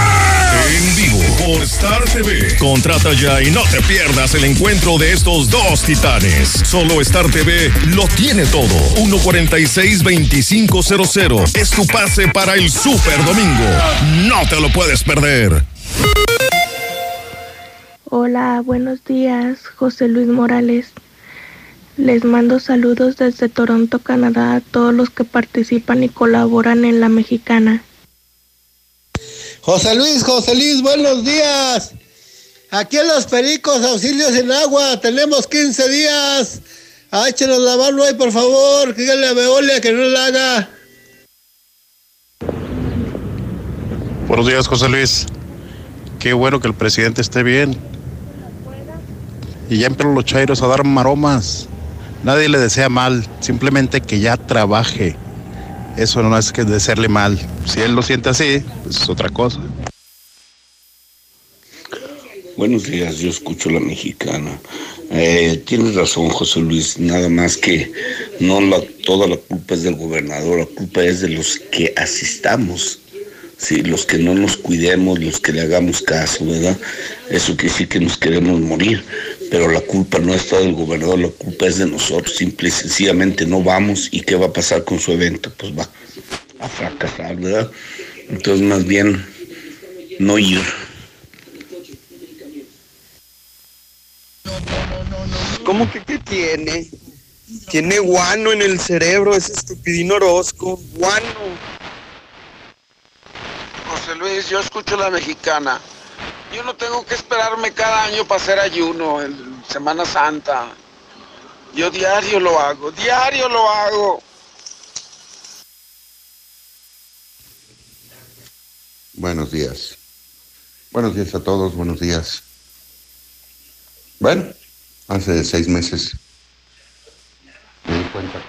En vivo por Star TV. Contrata ya y no te pierdas el encuentro de estos dos titanes. Solo Star TV lo tiene todo. 146-2500. Es tu pase para el Super Domingo. No te lo puedes perder. Hola, buenos días, José Luis Morales. Les mando saludos desde Toronto, Canadá, a todos los que participan y colaboran en la mexicana. José Luis, José Luis, buenos días. Aquí en Los Pericos, auxilios en agua, tenemos 15 días. Ah, échenos la mano ahí, por favor. Díganle a Veolia que no la haga. Buenos días, José Luis. Qué bueno que el presidente esté bien. Y ya empezaron los chairos a dar maromas. Nadie le desea mal, simplemente que ya trabaje. Eso no es que desearle mal. Si él lo siente así, pues es otra cosa. Buenos días, yo escucho la mexicana. Eh, tienes razón, José Luis, nada más que no la, toda la culpa es del gobernador, la culpa es de los que asistamos, ¿sí? los que no nos cuidemos, los que le hagamos caso, ¿verdad? Eso quiere decir que nos queremos morir, pero la culpa no es toda del gobernador, la culpa es de nosotros, simple y sencillamente no vamos y qué va a pasar con su evento, pues va a fracasar, ¿verdad? Entonces más bien no ir. ¿Cómo que qué tiene? Tiene guano en el cerebro, ese estupidín Orozco. Guano. José Luis, yo escucho la mexicana. Yo no tengo que esperarme cada año para hacer ayuno en Semana Santa. Yo diario lo hago, diario lo hago. Buenos días. Buenos días a todos, buenos días. Bueno, hace seis meses me di cuenta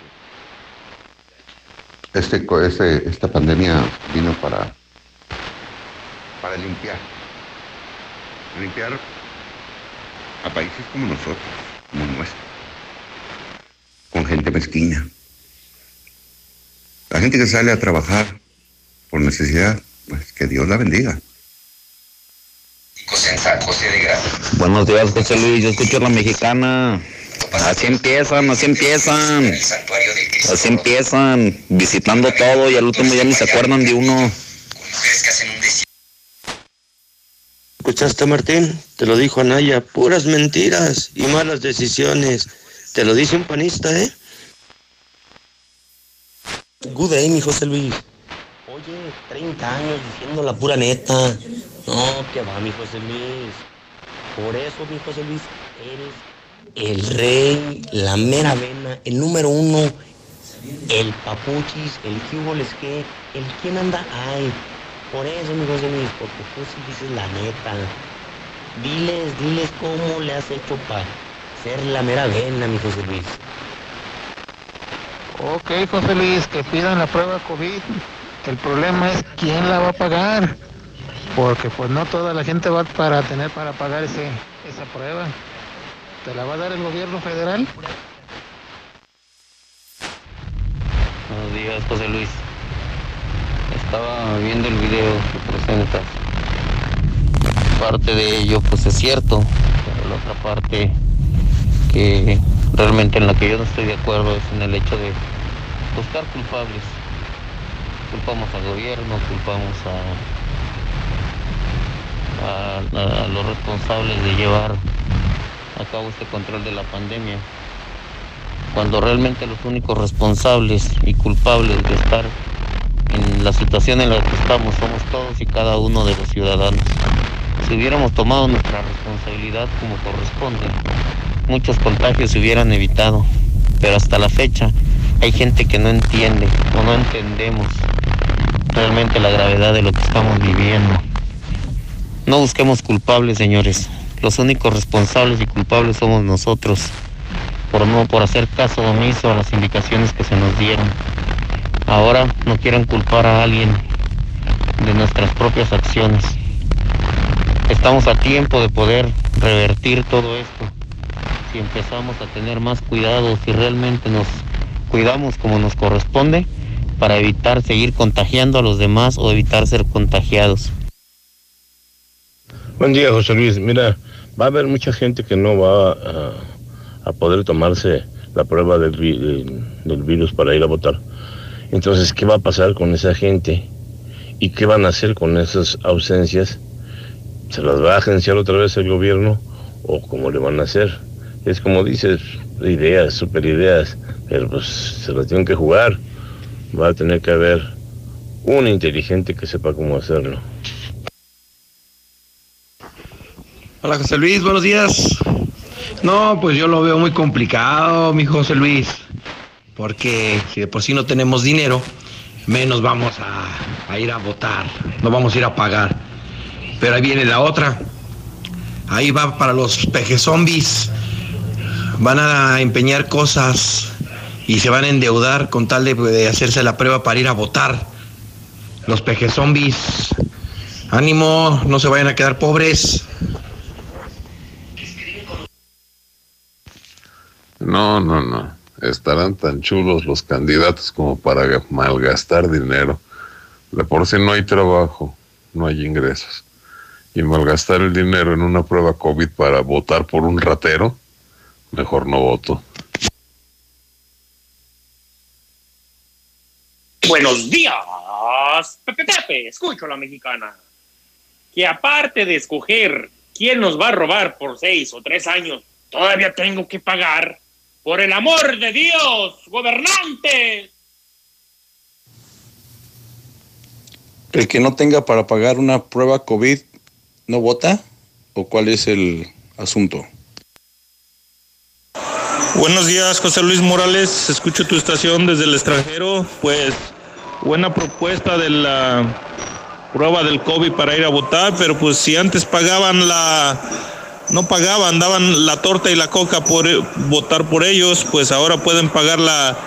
que este, este- esta pandemia vino para, para limpiar. Limpiar a países como nosotros, como nuestro, con gente mezquina. La gente que sale a trabajar por necesidad, pues que Dios la bendiga. Buenos días, José Luis. Yo escucho la mexicana. Así empiezan, así empiezan. Así empiezan, visitando todo y al último ya ni se acuerdan de uno. ¿Escuchaste, Martín? Te lo dijo Anaya, puras mentiras y malas decisiones. Te lo dice un panista, ¿eh? Good day, mi José Luis. Oye, 30 años diciendo la pura neta. No, que va, mi José Luis. Por eso, mi José Luis, eres el rey, la mera vena, el número uno, el papuchis, el que les que, el quién anda ay. Por eso, mi José Luis, porque tú sí dices la neta. Diles, diles cómo le has hecho para ser la mera vena, mi José Luis. Ok, José Luis, que pidan la prueba COVID El problema es quién la va a pagar, porque pues no toda la gente va para tener para pagar ese, esa prueba. ¿Te la va a dar el gobierno federal? Buenos días, José Luis. Estaba viendo el video que presentas. Parte de ello, pues es cierto, pero la otra parte que realmente en la que yo no estoy de acuerdo es en el hecho de buscar culpables. Culpamos al gobierno, culpamos a, a, a los responsables de llevar a cabo este control de la pandemia, cuando realmente los únicos responsables y culpables de estar en la situación en la que estamos somos todos y cada uno de los ciudadanos. Si hubiéramos tomado nuestra responsabilidad como corresponde, muchos contagios se hubieran evitado, pero hasta la fecha hay gente que no entiende o no entendemos realmente la gravedad de lo que estamos viviendo. No busquemos culpables, señores. Los únicos responsables y culpables somos nosotros por no por hacer caso omiso a las indicaciones que se nos dieron. Ahora no quieren culpar a alguien de nuestras propias acciones. Estamos a tiempo de poder revertir todo esto si empezamos a tener más cuidado, si realmente nos cuidamos como nos corresponde para evitar seguir contagiando a los demás o evitar ser contagiados. Buen día, José Luis. Mira, va a haber mucha gente que no va a, poder tomarse la prueba del, del, virus para ir a votar. Entonces, ¿qué va a pasar con esa gente? ¿Y qué van a hacer con esas ausencias? ¿Se las va a agenciar otra vez el gobierno? ¿O cómo le van a hacer? Es como dices, ideas, super ideas, pero pues se las tienen que jugar. Va a tener que haber un inteligente que sepa cómo hacerlo. Hola José Luis, buenos días. No, pues yo lo veo muy complicado, mi José Luis, porque si de por sí no tenemos dinero, menos vamos a, ir a votar, no vamos a ir a pagar. Pero ahí viene la otra. Ahí va para los peje zombies. Van a empeñar cosas y se van a endeudar con tal de, de hacerse la prueba para ir a votar. Los peje zombies. Ánimo, no se vayan a quedar pobres. No, no, no. Estarán tan chulos los candidatos como para malgastar dinero. De por sí no hay trabajo, no hay ingresos. Y malgastar el dinero en una prueba COVID para votar por un ratero, mejor no voto. Buenos días, Pepe Pepe, escucho a la mexicana. Que aparte de escoger quién nos va a robar por seis o tres años, todavía tengo que pagar por el amor de Dios, gobernante. El que no tenga para pagar una prueba COVID, ¿no vota? ¿O cuál es el asunto? Buenos días, José Luis Morales. Escucho tu estación desde el extranjero. Pues buena propuesta de la prueba del COVID para ir a votar, pero pues si antes pagaban la no pagaban, daban la torta y la coca por votar por ellos, pues ahora pueden pagar la,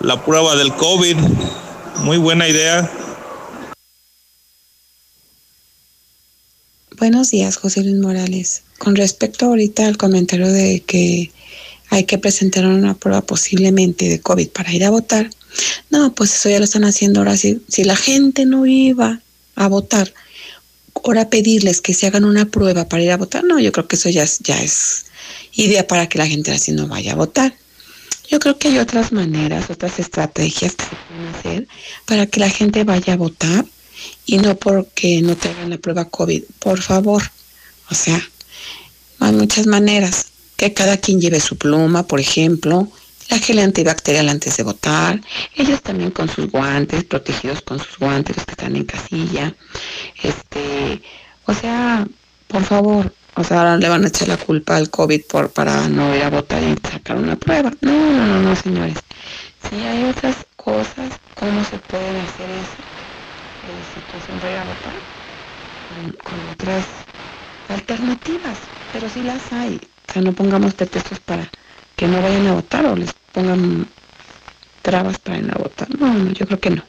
la prueba del COVID. Muy buena idea. Buenos días, José Luis Morales. Con respecto ahorita al comentario de que hay que presentar una prueba posiblemente de COVID para ir a votar, no, pues eso ya lo están haciendo ahora. Si, si la gente no iba a votar, ahora pedirles que se hagan una prueba para ir a votar, no, yo creo que eso ya es, idea para que la gente así no vaya a votar. Yo creo que hay otras maneras, otras estrategias que se pueden hacer para que la gente vaya a votar y no porque no tengan la prueba COVID. Por favor, o sea, hay muchas maneras. Que cada quien lleve su pluma, por ejemplo, la gel antibacterial antes de votar, ellos también con sus guantes, protegidos con sus guantes, los que están en casilla. Este, o sea, por favor, o sea, ahora le van a echar la culpa al COVID por para no ir a votar y sacar una prueba. No, no, no, no, señores. Si hay otras cosas, ¿cómo se pueden hacer esa eh, situación para ir a votar? Con, con otras alternativas, pero sí las hay. O sea, no pongamos pretextos para que no vayan a votar o les pongan trabas para ir a votar. No, no, yo creo que no.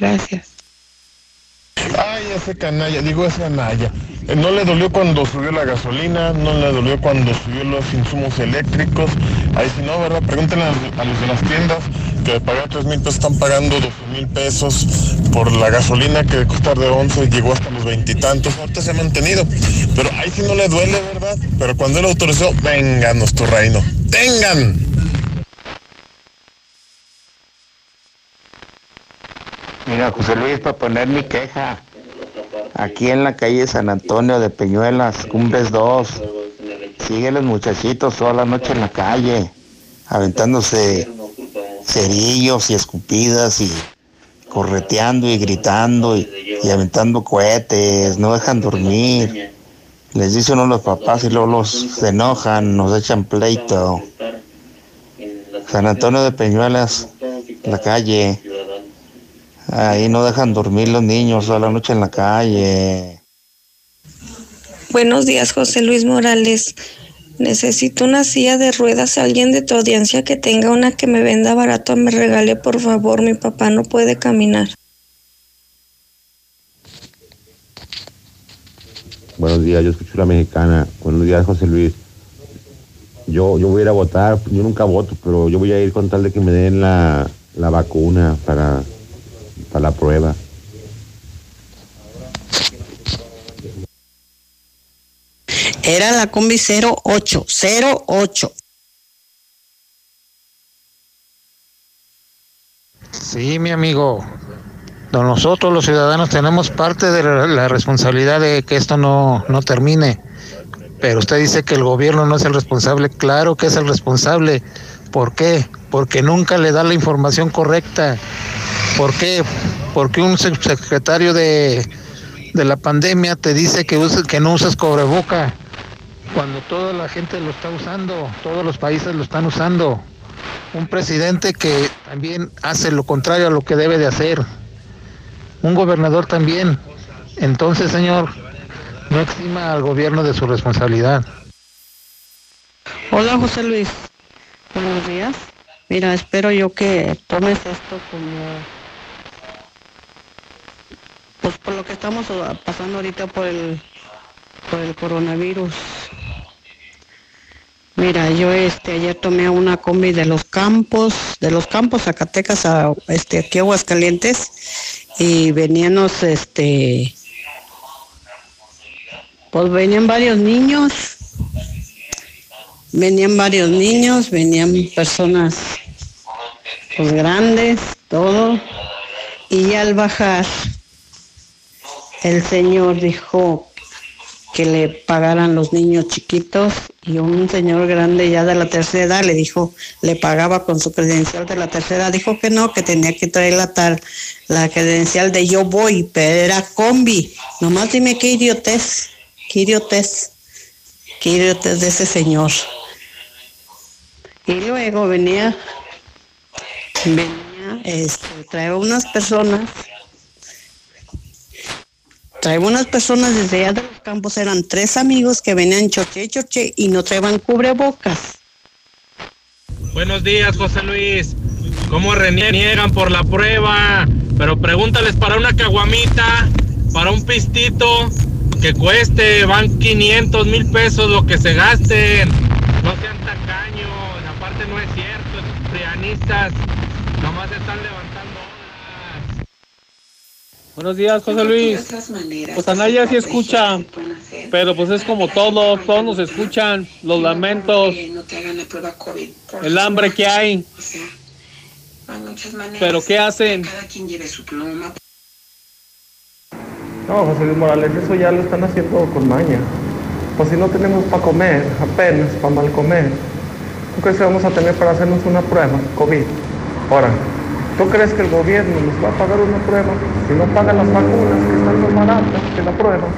Gracias. Ay, ese canalla, digo ese canalla. Eh, No le dolió cuando subió la gasolina, no le dolió cuando subió los insumos eléctricos. Ahí si no, ¿verdad? Pregúntenle a, los de las tiendas que de pagar 3 mil pesos están pagando 12 mil pesos por la gasolina que de costar de 11 llegó hasta los veintitantos. Ahorita se ha mantenido. Pero ahí sí no le duele, ¿verdad? Pero cuando él autorizó, vengan nuestro reino. ¡Vengan! Mira, José Luis, para poner mi queja. Aquí en la calle San Antonio de Peñuelas, Cumbres 2. Siguen los muchachitos toda la noche en la calle, aventándose cerillos y escupidas y correteando y gritando y, y aventando cohetes, no dejan dormir. Les dice uno a los papás y luego los se enojan, nos echan pleito. San Antonio de Peñuelas, la calle. Ahí no dejan dormir los niños toda la noche en la calle. Buenos días, José Luis Morales. Necesito una silla de ruedas. Alguien de tu audiencia que tenga una que me venda barato me regale, por favor. Mi papá no puede caminar. Buenos días, yo escucho la mexicana. Buenos días, José Luis. Yo, yo voy a ir a votar, yo nunca voto, pero yo voy a ir con tal de que me den la, la vacuna para, para la prueba. Era la combi 08, 08. Sí, mi amigo. No, Nosotros los ciudadanos tenemos parte de la, responsabilidad de que esto no, no termine. Pero usted dice que el gobierno no es el responsable. Claro que es el responsable. ¿Por qué? Porque nunca le da la información correcta. ¿Por qué? Porque un subsecretario de, de la pandemia te dice que, que no uses cobreboca. Cuando toda la gente lo está usando, todos los países lo están usando. Un presidente que también hace lo contrario a lo que debe de hacer. Un gobernador también. Entonces, señor, no exima al gobierno de su responsabilidad. Hola, José Luis. Buenos días. Mira, espero yo que tomes esto como pues por lo que estamos pasando ahorita por el por el coronavirus. Mira, yo este ayer tomé una combi de los campos, de los campos Zacatecas este aquí Aguascalientes y veníamos este pues venían varios niños, venían varios niños, venían personas pues grandes, todo, y al bajar el señor dijo que le pagaran los niños chiquitos y un señor grande ya de la tercera edad le dijo, le pagaba con su credencial de la tercera edad, dijo que no, que tenía que traer la, tar, la credencial de yo voy, pero era combi. Nomás dime qué idiotez, qué idiotez, qué idiotez de ese señor. Y luego venía, venía, este, traía unas personas Traía unas personas desde allá de los campos, eran tres amigos que venían choche, choche y no traían cubrebocas. Buenos días, José Luis. ¿Cómo reniegan por la prueba? Pero pregúntales para una caguamita, para un pistito que cueste, van 500 mil pesos lo que se gasten. No sean tacaños, aparte no es cierto, esos prianistas nomás están levantando. Buenos días, José Luis. Pues Anaya sí escucha, pero pues es como todo, todos nos escuchan, los lamentos, el hambre que hay. Pero ¿qué hacen? No, José Luis Morales, eso ya lo están haciendo con maña. Pues si no tenemos para comer, apenas para mal comer, ¿tú crees que vamos a tener para hacernos una prueba COVID? Ahora, ¿tú crees que el gobierno nos va a pagar una prueba si no paga las vacunas que están más baratas que la prueba?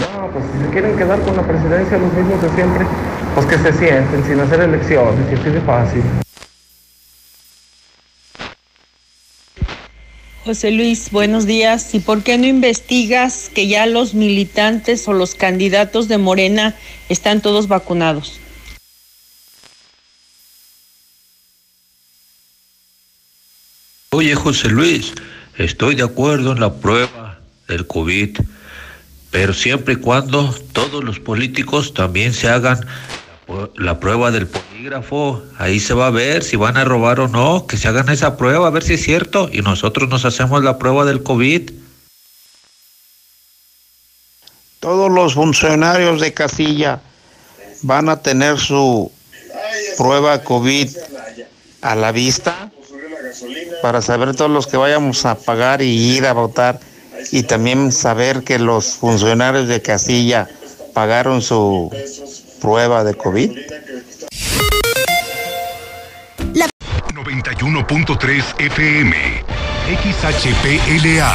No, pues si se quieren quedar con la presidencia los mismos de siempre, pues que se sienten sin hacer elecciones y así de fácil. José Luis, buenos días. ¿Y por qué no investigas que ya los militantes o los candidatos de Morena están todos vacunados? Oye, José Luis, Estoy de acuerdo en la prueba del COVID, pero siempre y cuando todos los políticos también se hagan la prueba del polígrafo, ahí se va a ver si van a robar o no, que se hagan esa prueba, a ver si es cierto, y nosotros nos hacemos la prueba del COVID. Todos los funcionarios de casilla van a tener su prueba COVID a la vista para saber todos los que vayamos a pagar y ir a votar y también saber que los funcionarios de casilla pagaron su prueba de COVID. 91.3 FM, XHPLA,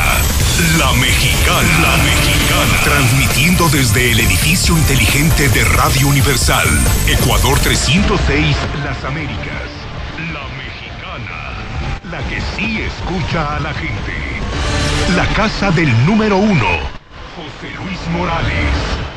La Mexicana, La Mexicana, transmitiendo desde el edificio inteligente de Radio Universal, Ecuador 306, Las Américas. Que sí escucha a la gente. La casa del número uno, José Luis Morales.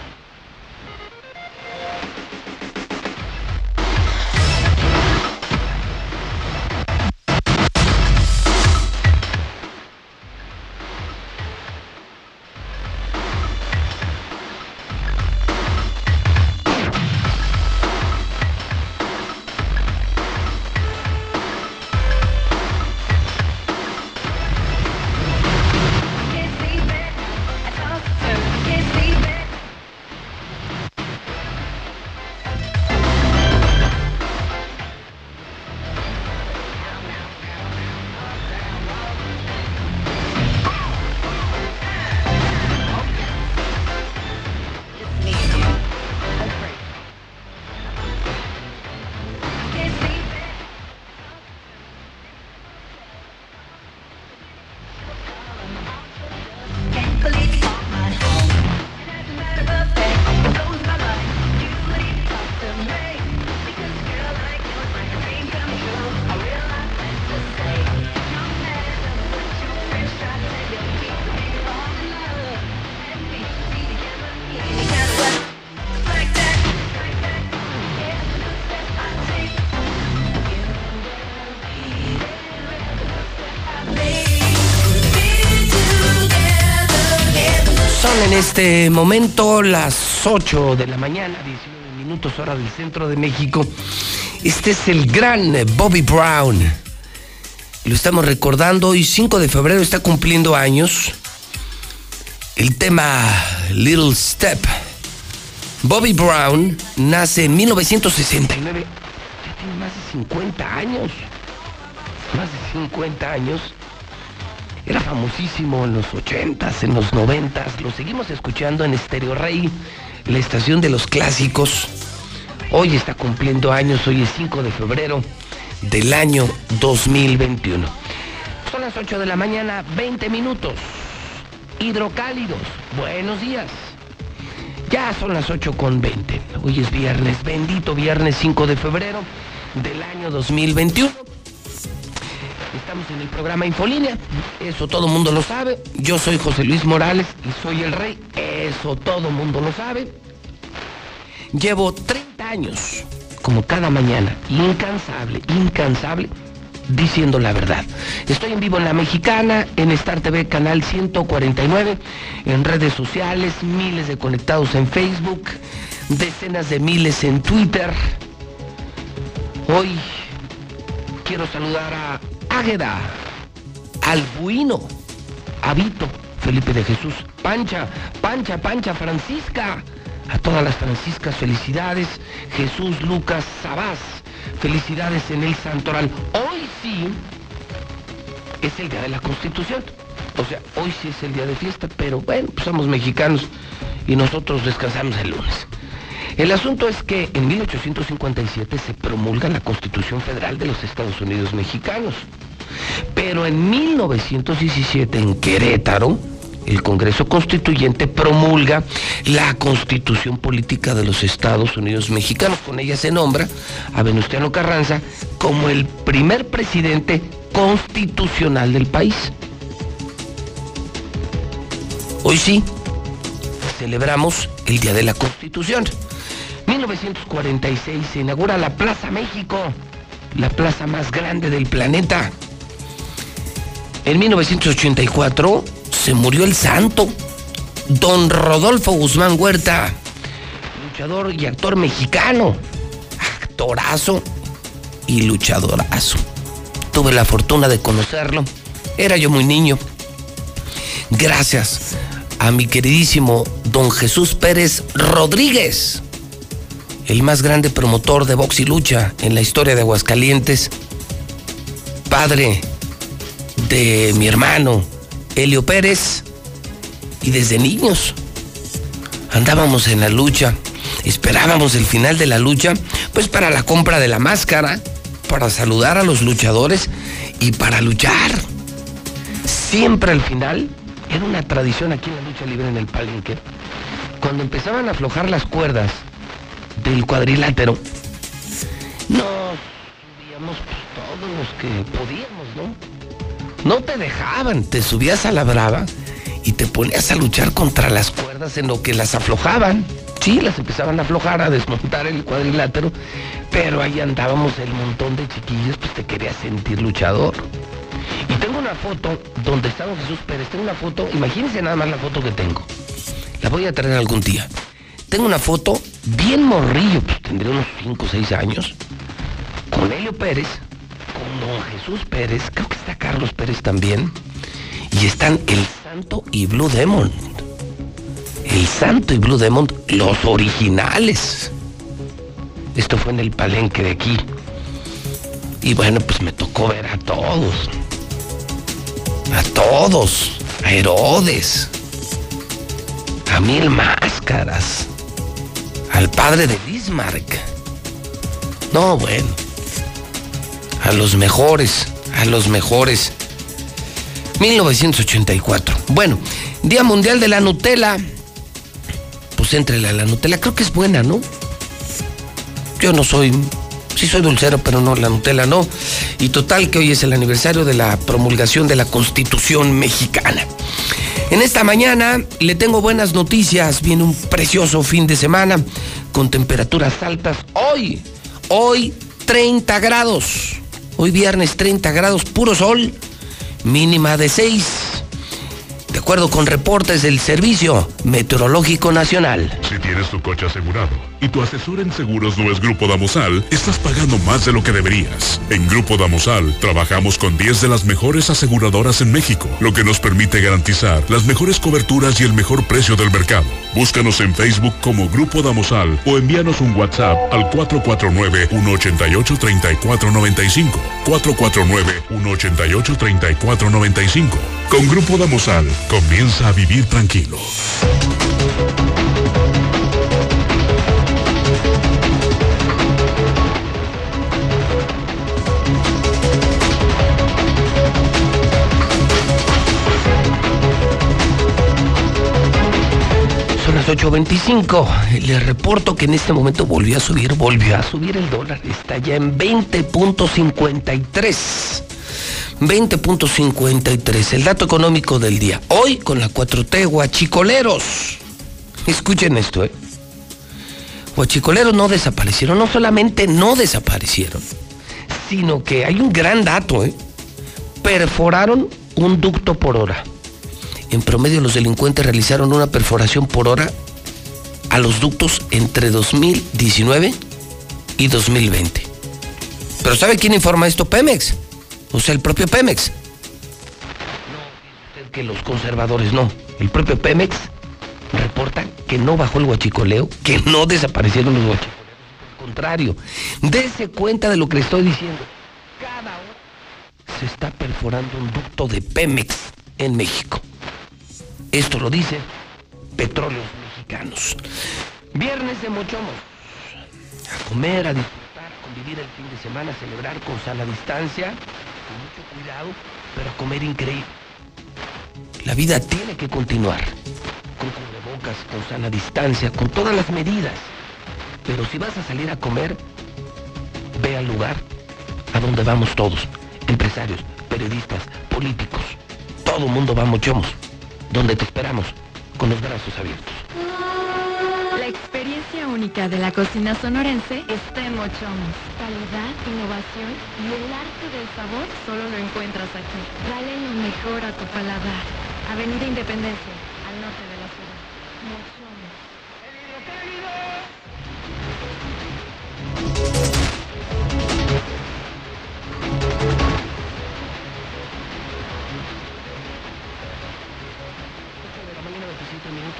Este momento las 8 de la mañana, 19 minutos hora del centro de México. Este es el gran Bobby Brown. Lo estamos recordando hoy 5 de febrero está cumpliendo años. El tema Little Step. Bobby Brown nace en 1969. Ya tiene más de 50 años. Más de 50 años era famosísimo en los 80s, en los 90s. Lo seguimos escuchando en Stereo Rey, la estación de los clásicos. Hoy está cumpliendo años, hoy es 5 de febrero del año 2021. Son las 8 de la mañana, 20 minutos. Hidrocálidos, buenos días. Ya son las 8 con 20. Hoy es viernes, bendito viernes 5 de febrero del año 2021. Estamos en el programa Infolínea, eso todo mundo lo sabe. Yo soy José Luis Morales y soy el rey, eso todo mundo lo sabe. Llevo 30 años, como cada mañana, incansable, incansable, diciendo la verdad. Estoy en vivo en La Mexicana, en Star TV Canal 149, en redes sociales, miles de conectados en Facebook, decenas de miles en Twitter. Hoy quiero saludar a Águeda, Albuino, Habito, Felipe de Jesús, Pancha, Pancha, Pancha, Francisca. A todas las Franciscas, felicidades. Jesús Lucas Sabás, felicidades en el Santoral. Hoy sí es el día de la Constitución. O sea, hoy sí es el día de fiesta, pero bueno, pues somos mexicanos y nosotros descansamos el lunes. El asunto es que en 1857 se promulga la Constitución Federal de los Estados Unidos Mexicanos. Pero en 1917 en Querétaro, el Congreso Constituyente promulga la Constitución Política de los Estados Unidos Mexicanos. Con ella se nombra a Venustiano Carranza como el primer presidente constitucional del país. Hoy sí, celebramos el Día de la Constitución. 1946 se inaugura la Plaza México, la plaza más grande del planeta. En 1984 se murió el santo, don Rodolfo Guzmán Huerta, luchador y actor mexicano, actorazo y luchadorazo. Tuve la fortuna de conocerlo, era yo muy niño. Gracias a mi queridísimo don Jesús Pérez Rodríguez, el más grande promotor de box y lucha en la historia de Aguascalientes, padre de mi hermano Helio Pérez, y desde niños andábamos en la lucha, esperábamos el final de la lucha, pues para la compra de la máscara, para saludar a los luchadores y para luchar. Siempre al final era una tradición aquí en la lucha libre en el palenque. Cuando empezaban a aflojar las cuerdas del cuadrilátero, nos subíamos todos los que podíamos, ¿no? No te dejaban, te subías a la brava y te ponías a luchar contra las cuerdas en lo que las aflojaban. Sí, las empezaban a aflojar, a desmontar el cuadrilátero, pero ahí andábamos el montón de chiquillos, pues te querías sentir luchador. Y tengo una foto donde estaba Jesús Pérez. Tengo una foto, imagínense nada más la foto que tengo. La voy a traer algún día. Tengo una foto bien morrillo, pues tendría unos 5 o 6 años, con Helio Pérez, con don Jesús Pérez, creo que está Carlos Pérez también, y están el Santo y Blue Demon. El Santo y Blue Demon, los originales. Esto fue en el palenque de aquí. Y bueno, pues me tocó ver a todos. A todos. A Herodes. A Mil Máscaras. Al padre de Bismarck. No, bueno. A los mejores. A los mejores. 1984. Bueno, Día Mundial de la Nutella. Pues entre la, la Nutella, creo que es buena, ¿no? Yo no soy Sí soy dulcero, pero no, la Nutella no. Y total que hoy es el aniversario de la promulgación de la Constitución mexicana. En esta mañana le tengo buenas noticias. Viene un precioso fin de semana con temperaturas altas. Hoy, hoy 30 grados. Hoy viernes 30 grados, puro sol. Mínima de 6. De acuerdo con reportes del Servicio Meteorológico Nacional. Si tienes tu coche asegurado y tu asesor en seguros no es Grupo Damosal, estás pagando más de lo que deberías. En Grupo Damosal trabajamos con 10 de las mejores aseguradoras en México, lo que nos permite garantizar las mejores coberturas y el mejor precio del mercado. Búscanos en Facebook como Grupo Damosal o envíanos un WhatsApp al 449-188-3495. 449-188-3495. Con Grupo Damosal, comienza a vivir tranquilo. 8.25. Les reporto que en este momento volvió a subir, volvió a subir el dólar. Está ya en 20.53. 20.53, el dato económico del día. Hoy con la 4T, guachicoleros. Escuchen esto, ¿eh? Guachicoleros no desaparecieron, no solamente no desaparecieron, sino que hay un gran dato, ¿eh? Perforaron un ducto por hora. En promedio los delincuentes realizaron una perforación por hora a los ductos entre 2019 y 2020. Pero ¿sabe quién informa esto? Pemex. O sea, el propio Pemex. No, usted que los conservadores no. El propio Pemex reporta que no bajó el huachicoleo, que no desaparecieron los huachicoleos. Al contrario, dése cuenta de lo que le estoy diciendo. Cada hora se está perforando un ducto de Pemex en México. Esto lo dice Petróleos Mexicanos. Viernes de Mochomos. A comer, a disfrutar, a convivir el fin de semana, a celebrar con sana distancia, con mucho cuidado, pero a comer increíble. La vida tiene que continuar. Con cubrebocas, con sana distancia, con todas las medidas. Pero si vas a salir a comer, ve al lugar a donde vamos todos. Empresarios, periodistas, políticos. Todo mundo va a Mochomos donde te esperamos con los brazos abiertos. La experiencia única de la cocina sonorense está en Mochomos. Calidad, innovación y el arte del sabor solo lo encuentras aquí. Dale lo mejor a tu paladar. Avenida Independencia,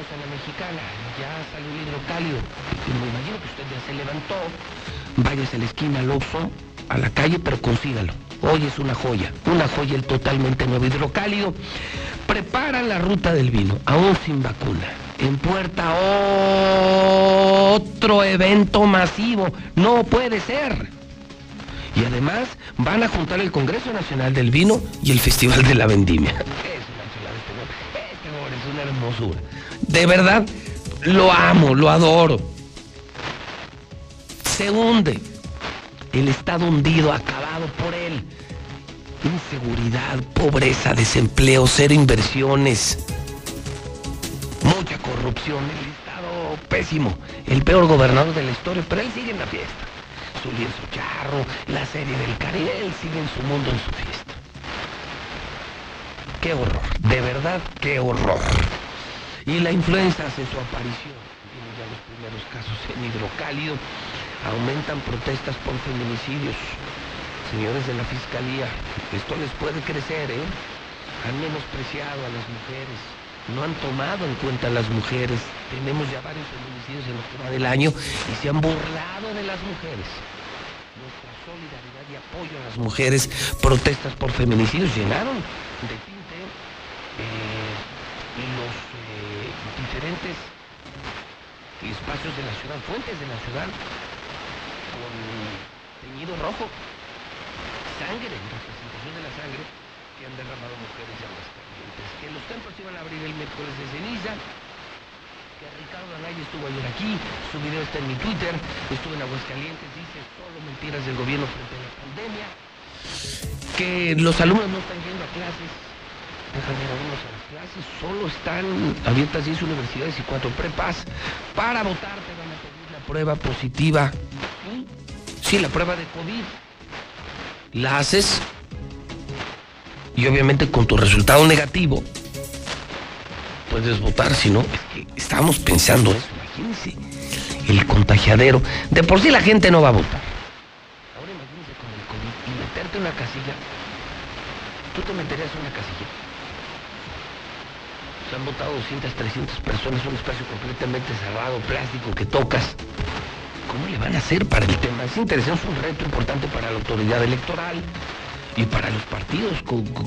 27 minutos en la mexicana. Ya salió el hidrocálido. Y me imagino que usted ya se levantó. Váyase a la esquina al Oxxo, a la calle, pero consígalo. Hoy es una joya, una joya el totalmente nuevo hidrocálido. Prepara la ruta del vino, aún sin vacuna. En puerta otro evento masivo. No puede ser. Y además van a juntar el Congreso Nacional del Vino y el Festival de la Vendimia. Es una chulada este. Este es una hermosura. De verdad, lo amo, lo adoro. Se hunde. El Estado hundido, acabado por él. Inseguridad, pobreza, desempleo, cero inversiones. Mucha corrupción, el Estado pésimo. El peor gobernador de la historia, pero él sigue en la fiesta. Su lienzo charro, la serie del Caribe, él sigue en su mundo, en su fiesta. Qué horror, de verdad, qué horror. Y la influenza hace su aparición. Tienen ya los primeros casos en hidrocálido. Aumentan protestas por feminicidios. Señores de la Fiscalía, esto les puede crecer, ¿eh? Han menospreciado a las mujeres. No han tomado en cuenta a las mujeres. Tenemos ya varios feminicidios en lo que del año y se han burlado de las mujeres. Nuestra solidaridad y apoyo a las mujeres, protestas por feminicidios llenaron de tinte eh, diferentes espacios de la ciudad, fuentes de la ciudad, con teñido rojo, sangre, representación de la sangre que han derramado mujeres y Aguascalientes. Que los templos iban a abrir el miércoles de ceniza, que Ricardo Anaya estuvo ayer aquí, su video está en mi Twitter, estuvo en Aguascalientes, dice solo mentiras del gobierno frente a la pandemia, que los alumnos no están yendo a clases, dejan de ir algunos a las clases, solo están abiertas 10 universidades y 4 prepas, para votar. Te van a pedir la prueba positiva, sí, la prueba de COVID, la haces y obviamente con tu resultado negativo puedes votar, si no, es que estábamos pensando eso, imagínense, el contagiadero, de por sí la gente no va a votar. Ahora imagínense con el COVID y meterte en una casilla, tú te meterías en una casilla. Se han votado 200, 300 personas, un espacio completamente cerrado, plástico que tocas. ¿Cómo le van a hacer para el tema? Es interesante, es un reto importante para la autoridad electoral y para los partidos.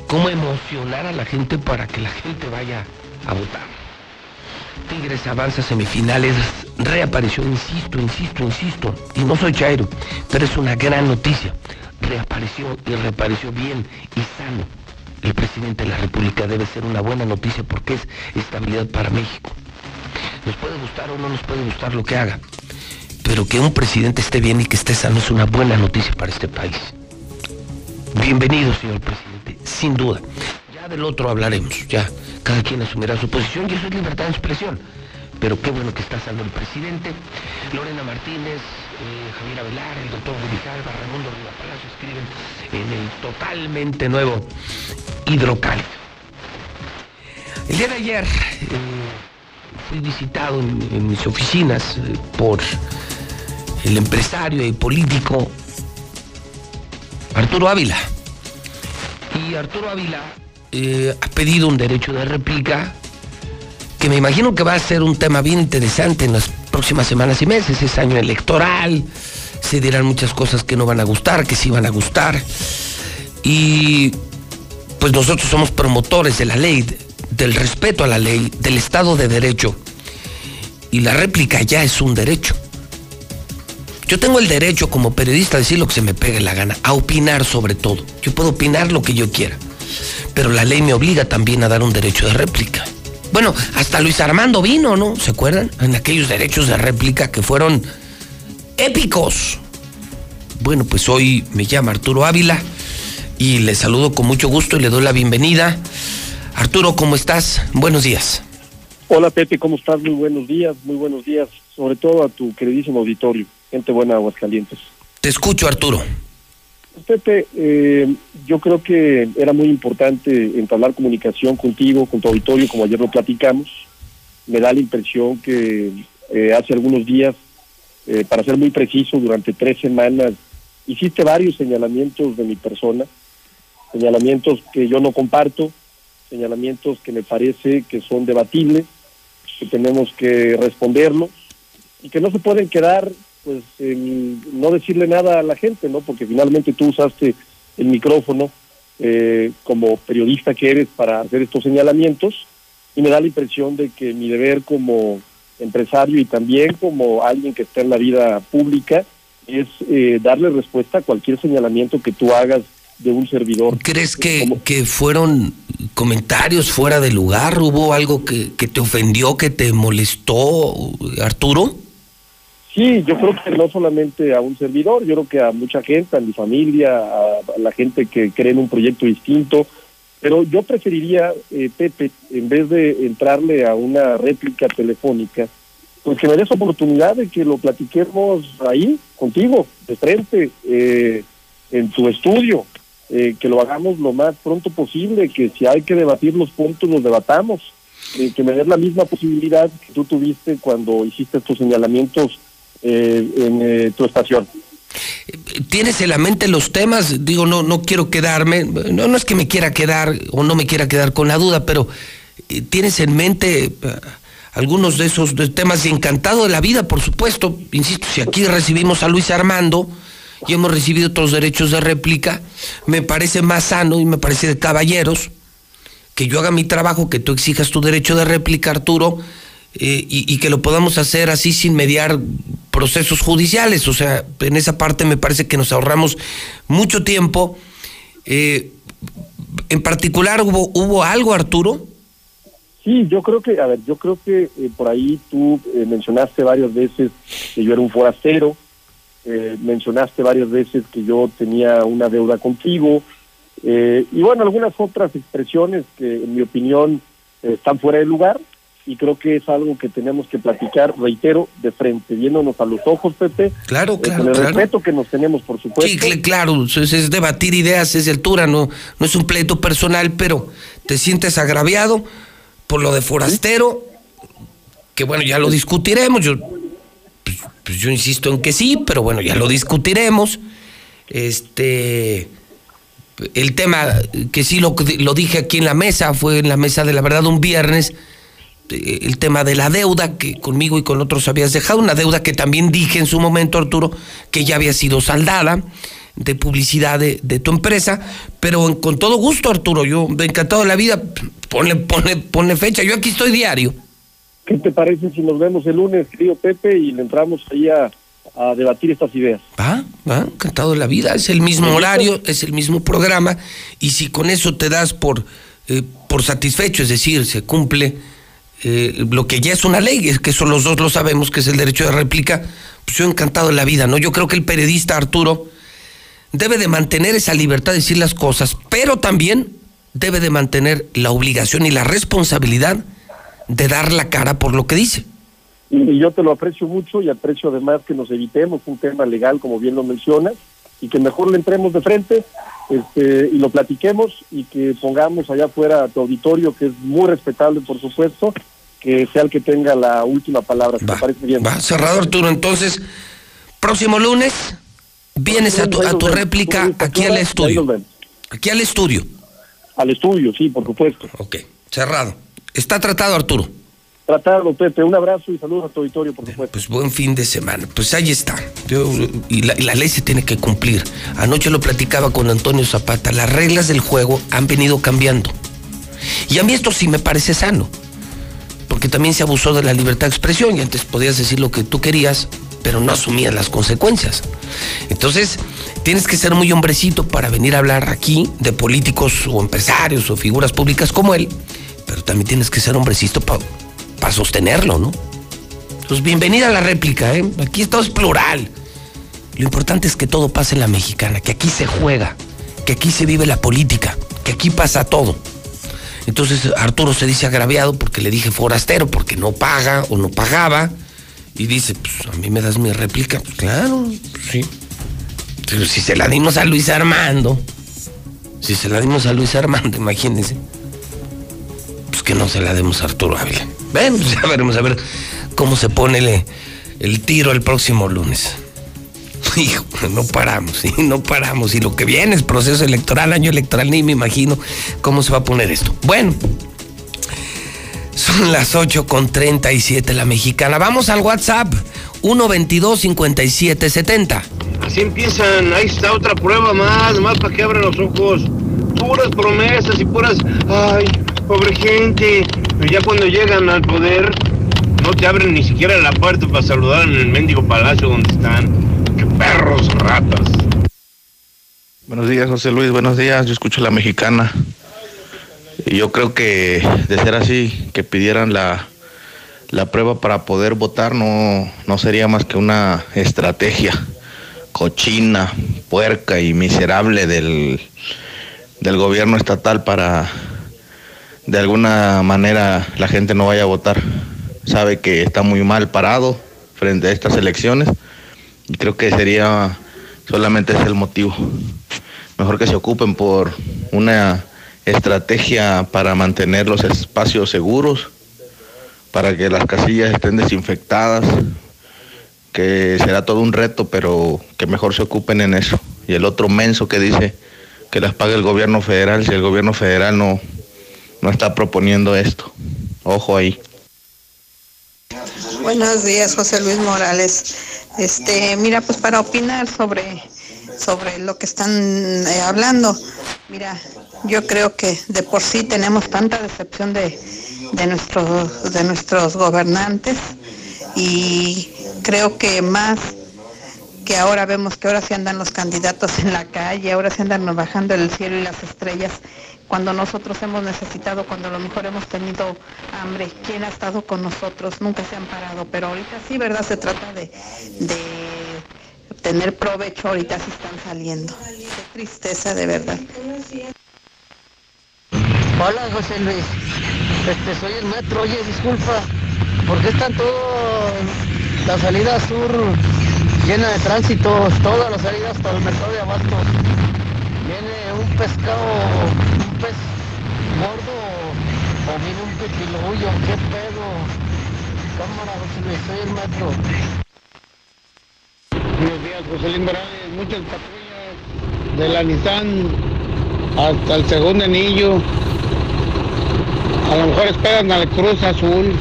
¿Cómo emocionar a la gente para que la gente vaya a votar? Tigres avanza semifinales, reapareció, insisto, insisto, insisto, y no soy chairo, pero es una gran noticia. Reapareció y reapareció bien y sano. El presidente de la República debe ser una buena noticia porque es estabilidad para México. Nos puede gustar o no nos puede gustar lo que haga, pero que un presidente esté bien y que esté sano es una buena noticia para este país. Bienvenido, señor presidente, sin duda. Ya del otro hablaremos, ya cada quien asumirá su posición y eso es libertad de expresión. Pero qué bueno que está sano el presidente. Lorena Martínez, eh, Javier Avelar, el doctor Rubijalba, Raimundo Riva Palacio escriben en el totalmente nuevo hidrocálido. El día de ayer eh, fui visitado en, mis oficinas eh, por el empresario y político Arturo Ávila. Y Arturo Ávila ha pedido un derecho de réplica que me imagino que va a ser un tema bien interesante en las próximas semanas y meses. Es año electoral, se dirán muchas cosas que no van a gustar, que sí van a gustar. Y pues nosotros somos promotores de la ley, de- del respeto a la ley, del Estado de Derecho. Y la réplica ya es un derecho. Yo tengo el derecho como periodista a decir lo que se me pegue la gana, a opinar sobre todo. Yo puedo opinar lo que yo quiera. Pero la ley me obliga también a dar un derecho de réplica. Bueno, hasta Luis Armando vino, ¿no? ¿Se acuerdan? En aquellos derechos de réplica que fueron épicos. Bueno, pues hoy me llama Arturo Ávila y le saludo con mucho gusto y le doy la bienvenida. Arturo, ¿cómo estás? Buenos días. Hola Pepe, ¿cómo estás? Muy buenos días, muy buenos días, sobre todo a tu queridísimo auditorio, gente buena de Aguascalientes. Te escucho, Arturo. Pepe, eh, yo creo que era muy importante entablar comunicación contigo, con tu auditorio, como ayer lo platicamos. Me da la impresión que eh, hace algunos días, eh, para ser muy preciso, durante tres semanas, hiciste varios señalamientos de mi persona, señalamientos que yo no comparto, señalamientos que me parece que son debatibles, que tenemos que responderlos y que no se pueden quedar pues no decirle nada a la gente, ¿no? Porque finalmente tú usaste el micrófono eh, como periodista que eres para hacer estos señalamientos y me da la impresión de que mi deber como empresario y también como alguien que está en la vida pública es eh, darle respuesta a cualquier señalamiento que tú hagas de un servidor. ¿Crees que, que fueron comentarios fuera de lugar? ¿Hubo algo que, que te ofendió, que te molestó, Arturo? Sí, yo creo que no solamente a un servidor, yo creo que a mucha gente, a mi familia, a, la gente que cree en un proyecto distinto, pero yo preferiría, eh, Pepe, en vez de entrarle a una réplica telefónica, pues que me des oportunidad de que lo platiquemos ahí, contigo, de frente, eh, en tu estudio, eh, que lo hagamos lo más pronto posible, que si hay que debatir los puntos, los debatamos, eh, que me des la misma posibilidad que tú tuviste cuando hiciste estos señalamientos eh, en eh, tu estación. ¿Tienes en la mente los temas? Digo, no, no quiero quedarme, no, no es que me quiera quedar o no me quiera quedar con la duda, pero eh, ¿tienes en mente algunos de esos de temas? Y encantado de la vida, por supuesto. Insisto, si aquí recibimos a Luis Armando y hemos recibido otros derechos de réplica, me parece más sano y me parece de caballeros que yo haga mi trabajo, que tú exijas tu derecho de réplica, Arturo, eh, y, que lo podamos hacer así sin mediar procesos judiciales. O sea, en esa parte me parece que nos ahorramos mucho tiempo. Eh, en particular, ¿hubo, ¿hubo algo, Arturo? Sí, yo creo que, a ver, yo creo que eh, por ahí tú eh, mencionaste varias veces que yo era un forastero, eh, mencionaste varias veces que yo tenía una deuda contigo, y bueno, algunas otras expresiones que en mi opinión están fuera de lugar, y creo que es algo que tenemos que platicar, reitero, de frente, viéndonos a los ojos, Pepe. Claro, eh, claro, Con el claro. respeto que nos tenemos, por supuesto. Sí, cl- claro, es, es debatir ideas, es de altura, no, no es un pleito personal, pero te sientes agraviado por lo de forastero, que bueno, ya lo discutiremos. Yo, pues, pues yo insisto en que sí, pero bueno, ya lo discutiremos. Este. El tema que sí lo, lo dije aquí en la mesa, fue en la mesa de la verdad un viernes, el tema de la deuda que conmigo y con otros habías dejado, una deuda que también dije en su momento, Arturo, que ya había sido saldada de publicidad de, de tu empresa, pero en- con todo gusto, Arturo, yo encantado de la vida, ponle, ponle, ponle fecha, yo aquí estoy diario. ¿Qué te parece si nos vemos el lunes, querido Pepe, y le entramos ahí a, a debatir estas ideas? Va, va, encantado de la vida, es el mismo horario, es el mismo programa, y si con eso te das por, eh, por satisfecho, es decir, se cumple eh, lo que ya es una ley, es que eso los dos lo sabemos, que es el derecho de réplica, pues yo encantado de la vida, ¿no? Yo creo que el periodista Arturo debe de mantener esa libertad de decir las cosas, pero también debe de mantener la obligación y la responsabilidad de dar la cara por lo que dice. Y, y yo te lo aprecio mucho y aprecio además que nos evitemos un tema legal, como bien lo mencionas, y que mejor le entremos de frente este, y lo platiquemos y que pongamos allá afuera a tu auditorio, que es muy respetable, por supuesto, que sea el que tenga la última palabra. ¿Te parece bien? Va, cerrado Arturo, entonces, próximo lunes vienes a tu, a tu réplica aquí al estudio. Aquí al estudio. Al estudio, sí, por supuesto. Ok, cerrado. Está tratado Arturo. Tratado, Pepe. Un abrazo y saludos a tu auditorio, por supuesto. Pues buen fin de semana. Pues ahí está. Yo- y, la, y la ley se tiene que cumplir. Anoche lo platicaba con Antonio Zapata. Las reglas del juego han venido cambiando. Y a mí esto sí me parece sano. Porque también se abusó de la libertad de expresión y antes podías decir lo que tú querías, pero no asumías las consecuencias. Entonces, tienes que ser muy hombrecito para venir a hablar aquí de políticos o empresarios o figuras públicas como él, pero también tienes que ser hombrecito para sostenerlo, ¿no? Pues bienvenida a la réplica, ¿eh? Aquí todo es plural. Lo importante es que todo pase en la mexicana, que aquí se juega, que aquí se vive la política, que aquí pasa todo. Entonces Arturo se dice agraviado porque le dije forastero, porque no paga o no pagaba. Y dice, pues a mí me das mi réplica. Pues, claro, sí. Pero si se la dimos a Luis Armando, si se la dimos a Luis Armando, imagínense. Pues que no se la demos a Arturo Ávila. Ven, pues ya veremos a ver cómo se pone el tiro el próximo lunes. Hijo, no paramos, no paramos. Y lo que viene es proceso electoral, año electoral, ni me imagino cómo se va a poner esto. Bueno, son las 8 con 37 la mexicana. Vamos al WhatsApp, 122-5770. Así empiezan, ahí está otra prueba más, más para que abran los ojos. Puras promesas y puras, ay, pobre gente. Pero ya cuando llegan al poder, no te abren ni siquiera la puerta para saludar en el mendigo palacio donde están perros, ratas. Buenos días, José Luis, buenos días. Yo escucho la mexicana. Y yo creo que de ser así, que pidieran la, la prueba para poder votar no, no sería más que una estrategia cochina, puerca y miserable del, del gobierno estatal para de alguna manera la gente no vaya a votar. Sabe que está muy mal parado frente a estas elecciones creo que sería solamente ese el motivo. Mejor que se ocupen por una estrategia para mantener los espacios seguros, para que las casillas estén desinfectadas, que será todo un reto, pero que mejor se ocupen en eso. Y el otro menso que dice que las pague el gobierno federal, si el gobierno federal no, no está proponiendo esto. Ojo ahí. Buenos días, José Luis Morales. Este, mira, pues para opinar sobre, sobre lo que están eh, hablando, mira, yo creo que de por sí tenemos tanta decepción de, de, nuestros, de nuestros gobernantes y creo que más que ahora vemos que ahora sí andan los candidatos en la calle, ahora sí andan bajando el cielo y las estrellas cuando nosotros hemos necesitado, cuando a lo mejor hemos tenido hambre, ¿quién ha estado con nosotros? Nunca se han parado, pero ahorita sí, ¿verdad? Se trata de, de tener provecho, ahorita sí están saliendo. Qué tristeza, de verdad. Hola, José Luis. Este, soy el metro. Oye, disculpa, ¿por qué están todas la salida sur llena de tránsito? Todas las salidas para el mercado de abastos. Viene un pescado pez gordo o viene un pepiluyo, qué pedo. Cámara, José Luis, soy el metro. Buenos días, José Morales. Muchas patrullas de la Nissan hasta el segundo anillo. A lo mejor esperan al Cruz Azul.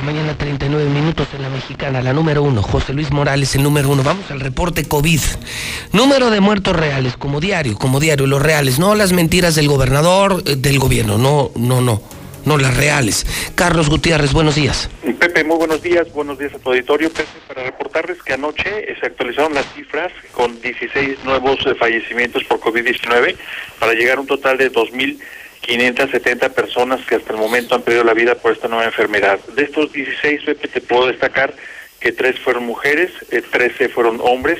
Mañana 39 minutos en la mexicana, la número uno, José Luis Morales, el número uno. Vamos al reporte COVID. Número de muertos reales, como diario, como diario, los reales, no las mentiras del gobernador, eh, del gobierno, no, no, no, no las reales. Carlos Gutiérrez, buenos días. Pepe, muy buenos días, buenos días a tu auditorio. Pepe, para reportarles que anoche se actualizaron las cifras con 16 nuevos eh, fallecimientos por COVID-19 para llegar a un total de 2.000 570 personas que hasta el momento han perdido la vida por esta nueva enfermedad. De estos 16, Pepe, te puedo destacar que tres fueron mujeres, 13 eh, fueron hombres,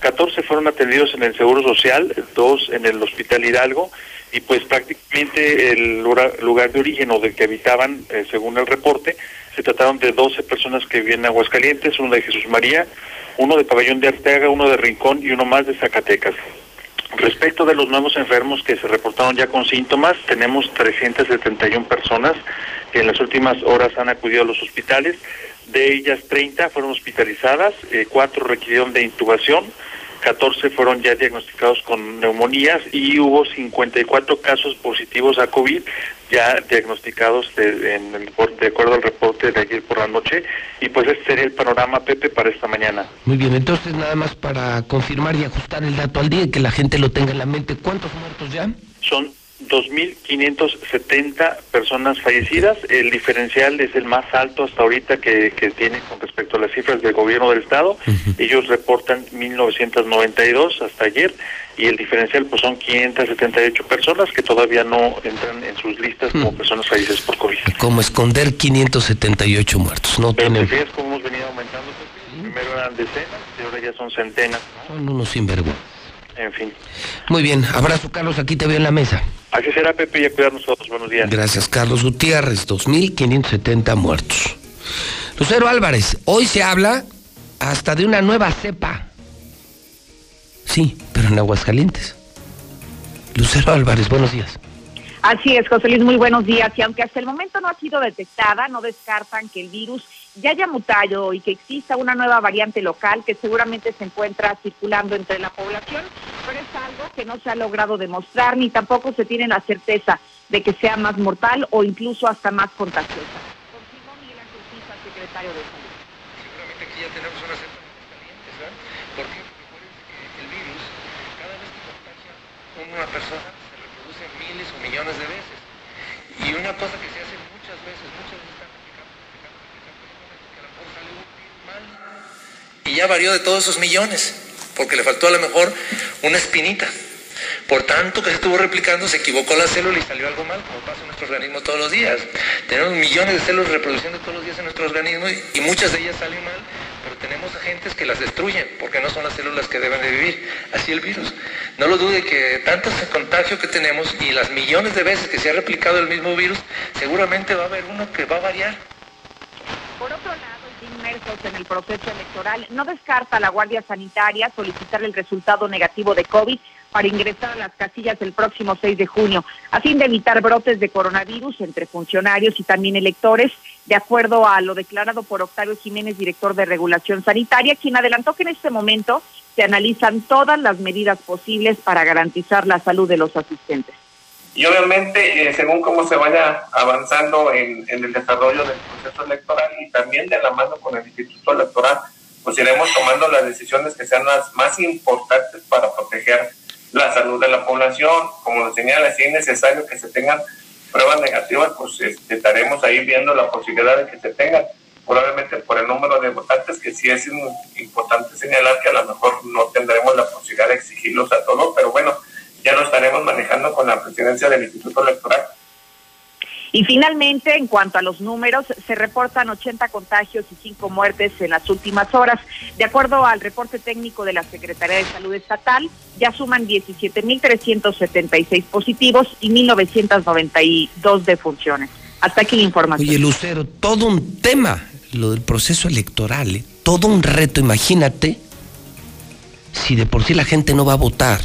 14 fueron atendidos en el Seguro Social, dos en el Hospital Hidalgo, y pues prácticamente el lugar de origen o del que habitaban, eh, según el reporte, se trataron de 12 personas que viven en Aguascalientes, uno de Jesús María, uno de Pabellón de Arteaga, uno de Rincón y uno más de Zacatecas. Respecto de los nuevos enfermos que se reportaron ya con síntomas, tenemos 371 personas que en las últimas horas han acudido a los hospitales. De ellas, 30 fueron hospitalizadas, eh, 4 requirieron de intubación, 14 fueron ya diagnosticados con neumonías y hubo 54 casos positivos a COVID ya diagnosticados de, en el, de acuerdo al reporte de ayer por la noche. Y pues este sería el panorama, Pepe, para esta mañana. Muy bien, entonces nada más para confirmar y ajustar el dato al día y que la gente lo tenga en la mente. ¿Cuántos muertos ya? Son 2.570 personas fallecidas. El diferencial es el más alto hasta ahorita que, que tiene con respecto a las cifras del gobierno del Estado. Ellos reportan 1.992 hasta ayer y el diferencial pues son 578 personas que todavía no entran en sus listas como personas fallecidas por COVID. Como esconder 578 muertos. No Pero cómo hemos venido aumentando? Primero eran decenas, ahora ya son centenas. Son unos sinvergüenza. En fin. Muy bien, abrazo Carlos, aquí te veo en la mesa. Así será, Pepe, y a cuidarnos todos. Buenos días. Gracias, Carlos Gutiérrez, 2.570 muertos. Lucero Álvarez, hoy se habla hasta de una nueva cepa. Sí, pero en Aguascalientes. Lucero Álvarez, buenos días. Así es, José Luis, muy buenos días. Y aunque hasta el momento no ha sido detectada, no descartan que el virus ya haya mutado y que exista una nueva variante local que seguramente se encuentra circulando entre la población, pero es algo que no se ha logrado demostrar ni tampoco se tiene la certeza de que sea más mortal o incluso hasta más contagiosa. Confirmó Miguel Ángel secretario de Salud. Seguramente aquí ya tenemos una cepa calientes, ¿verdad? Porque acuérdense que el virus, cada vez que contagia una persona, se reproduce miles o millones de veces. Y una cosa que se hace muchas veces, muchas veces están replicando, replicando, replicando, que a lo mejor sale un virus mal. Y ya varió de todos esos millones, porque le faltó a lo mejor una espinita. Por tanto que se estuvo replicando, se equivocó la célula y salió algo mal, como pasa en nuestro organismo todos los días. Tenemos millones de células reproduciendo todos los días en nuestro organismo y, muchas de ellas salen mal, pero tenemos agentes que las destruyen, porque no son las células que deben de vivir. Así el virus. No lo dude que tanto contagio que tenemos y las millones de veces que se ha replicado el mismo virus, seguramente va a haber uno que va a variar. En el proceso electoral, no descarta la Guardia Sanitaria solicitar el resultado negativo de COVID para ingresar a las casillas el próximo 6 de junio, a fin de evitar brotes de coronavirus entre funcionarios y también electores, de acuerdo a lo declarado por Octavio Jiménez, director de Regulación Sanitaria, quien adelantó que en este momento se analizan todas las medidas posibles para garantizar la salud de los asistentes. Y obviamente, eh, según cómo se vaya avanzando en, en, el desarrollo del proceso electoral y también de la mano con el Instituto Electoral, pues iremos tomando las decisiones que sean las más importantes para proteger la salud de la población. Como lo señala, si es necesario que se tengan pruebas negativas, pues este, estaremos ahí viendo la posibilidad de que se tengan. Probablemente por el número de votantes, que sí es importante señalar que a lo mejor no tendremos la posibilidad de exigirlos a todos, pero bueno, ya lo estaremos manejando con la presidencia del Instituto Electoral. Y finalmente, en cuanto a los números, se reportan 80 contagios y 5 muertes en las últimas horas. De acuerdo al reporte técnico de la Secretaría de Salud Estatal, ya suman 17.376 positivos y 1.992 defunciones. Hasta aquí la información. Oye, Lucero, todo un tema, lo del proceso electoral, ¿eh? todo un reto. Imagínate si de por sí la gente no va a votar.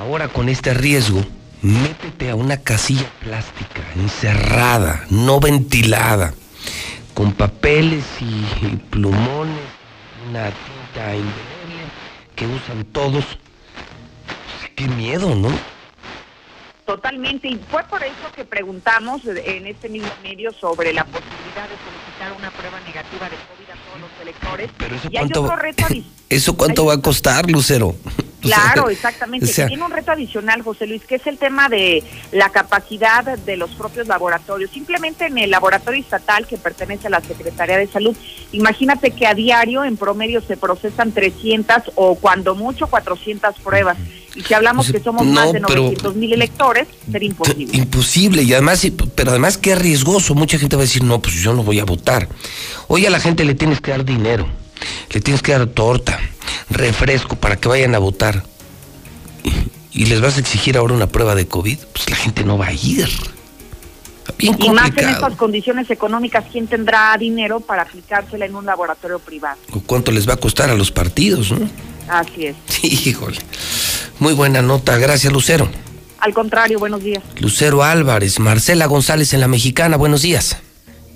Ahora con este riesgo métete a una casilla plástica, encerrada, no ventilada, con papeles y, plumones, una tinta indeleble que usan todos. Qué miedo, ¿no? Totalmente, y fue por eso que preguntamos en este mismo medio sobre la posibilidad de solicitar una prueba negativa de COVID a todos los electores. Pero eso y hay cuánto, otro reto ¿Eso cuánto va a costar, Lucero? Claro, exactamente. o sea- Tiene un reto adicional, José Luis, que es el tema de la capacidad de los propios laboratorios. Simplemente en el laboratorio estatal que pertenece a la Secretaría de Salud, imagínate que a diario en promedio se procesan 300 o cuando mucho 400 pruebas. Y si hablamos O sea, que somos no, más de pero- 900 mil electores, sería imposible. Imposible, y además, pero además qué riesgoso. Mucha gente va a decir, no, pues yo no voy a votar. Hoy a la gente le tienes que dar dinero, le tienes que dar torta, refresco para que vayan a votar. Y, les vas a exigir ahora una prueba de COVID, pues la gente no va a ir. Bien Y más en estas condiciones económicas, ¿quién tendrá dinero para aplicársela en un laboratorio privado? ¿O ¿Cuánto les va a costar a los partidos, no? Así es. Híjole. Muy buena nota, gracias Lucero. Al contrario, buenos días. Lucero Álvarez, Marcela González en la Mexicana, buenos días.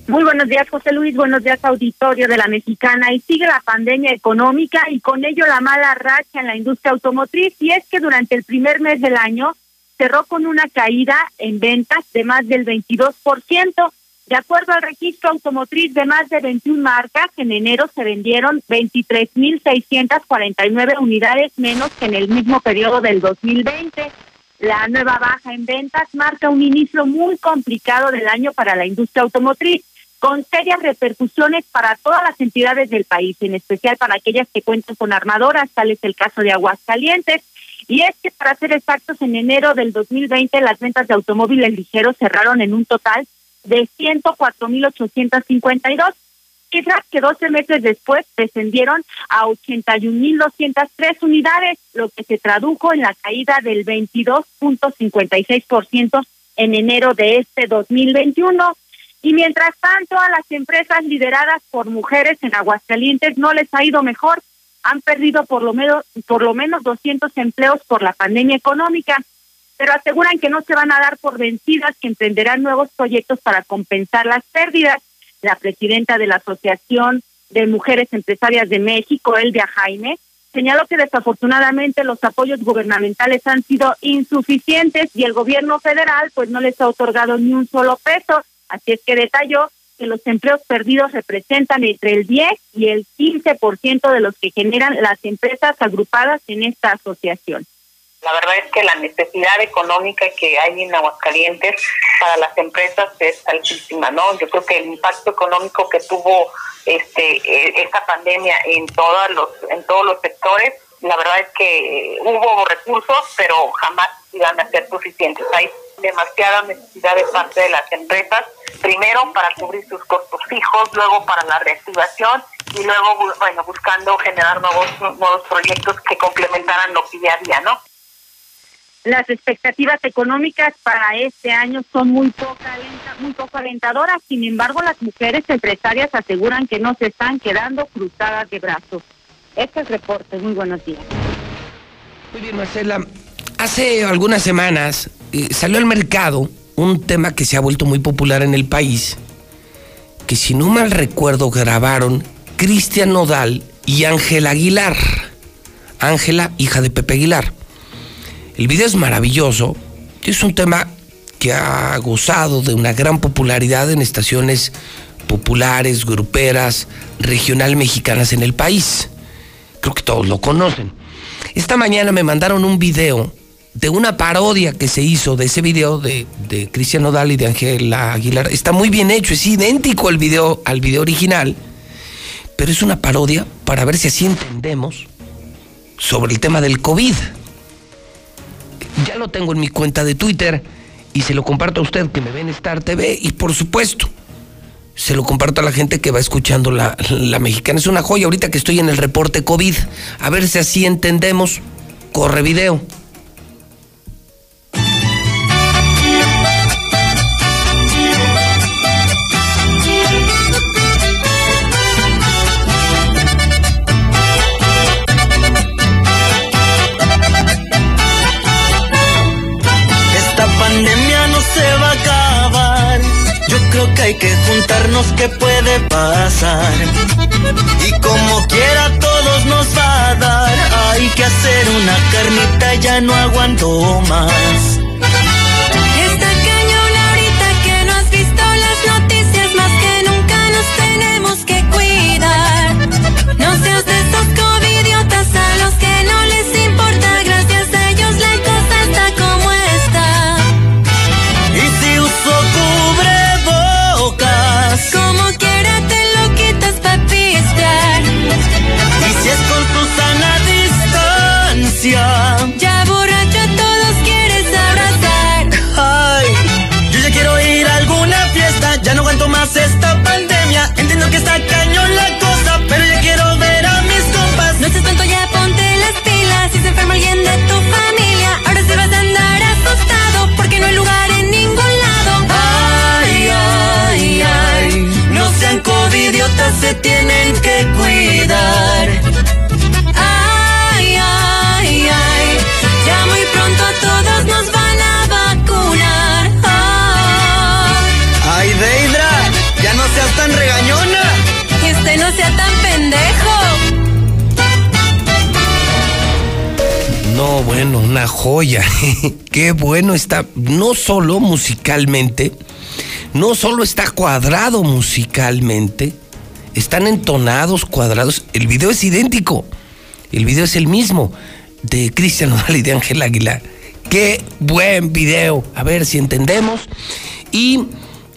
Muy buenos días, José Luis. Buenos días, auditorio de la Mexicana. Y sigue la pandemia económica y con ello la mala racha en la industria automotriz. Y es que durante el primer mes del año cerró con una caída en ventas de más del 22%. De acuerdo al registro automotriz de más de 21 marcas, en enero se vendieron 23.649 unidades menos que en el mismo periodo del 2020. La nueva baja en ventas marca un inicio muy complicado del año para la industria automotriz, con serias repercusiones para todas las entidades del país, en especial para aquellas que cuentan con armadoras, tal es el caso de Aguascalientes. Y es que, para ser exactos, en enero del 2020 las ventas de automóviles ligeros cerraron en un total de 104.852, cifras que 12 meses después descendieron a 81.203 unidades, lo que se tradujo en la caída del 22.56% en enero de este 2021. Y mientras tanto, a las empresas lideradas por mujeres en Aguascalientes no les ha ido mejor. Han perdido por lo menos, por lo menos 200 empleos por la pandemia económica, pero aseguran que no se van a dar por vencidas, que emprenderán nuevos proyectos para compensar las pérdidas. La presidenta de la Asociación de Mujeres Empresarias de México, Elvia Jaime, señaló que desafortunadamente los apoyos gubernamentales han sido insuficientes y el gobierno federal pues no les ha otorgado ni un solo peso Así es que detalló que los empleos perdidos representan entre el 10 y el 15% de los que generan las empresas agrupadas en esta asociación. La verdad es que la necesidad económica que hay en Aguascalientes para las empresas es altísima, ¿no? Yo creo que el impacto económico que tuvo este e, esta pandemia en todos los en todos los sectores, la verdad es que hubo recursos, pero jamás iban a ser suficientes. Hay demasiada necesidad de parte de las empresas, primero para cubrir sus costos fijos, luego para la reactivación y luego, bueno, buscando generar nuevos, nuevos proyectos que complementaran lo que ya había, ¿no? Las expectativas económicas para este año son muy poco, muy poco alentadoras, sin embargo las mujeres empresarias aseguran que no se están quedando cruzadas de brazos. Este es el reporte, muy buenos días. Muy bien, Marcela. Hace algunas semanas eh, salió al mercado un tema que se ha vuelto muy popular en el país, que si no mal recuerdo grabaron Cristian Nodal y Ángela Aguilar. Ángela, hija de Pepe Aguilar. El video es maravilloso, es un tema que ha gozado de una gran popularidad en estaciones populares, gruperas, regional mexicanas en el país. Creo que todos lo conocen. Esta mañana me mandaron un video de una parodia que se hizo de ese video de, de Cristian Nodal y de Ángela Aguilar. Está muy bien hecho, es idéntico al video, al video original, pero es una parodia para ver si así entendemos sobre el tema del COVID. Ya lo tengo en mi cuenta de Twitter y se lo comparto a usted que me ve en Star TV y por supuesto se lo comparto a la gente que va escuchando la, la mexicana. Es una joya ahorita que estoy en el reporte COVID. A ver si así entendemos. Corre video. ¿Qué puede pasar? Y como quiera todos nos va a dar, hay que hacer una carnita, ya no aguanto más. Se tienen que cuidar. Ay, ay, ay, ya muy pronto a todos nos van a vacunar. Ay, Ay, Deidra, ya no seas tan regañona. que este no sea tan pendejo. No, bueno, una joya. Qué bueno está, no solo musicalmente, no solo está cuadrado musicalmente, están entonados, cuadrados. El video es idéntico. El video es el mismo de Cristian Nodal y de Ángel Aguilar. Qué buen video. A ver si entendemos. Y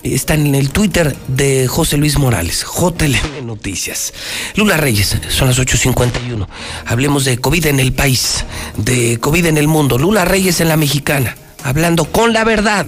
está en el Twitter de José Luis Morales, JLM Noticias. Lula Reyes, son las 8.51. Hablemos de COVID en el país, de COVID en el mundo. Lula Reyes en la mexicana, hablando con la verdad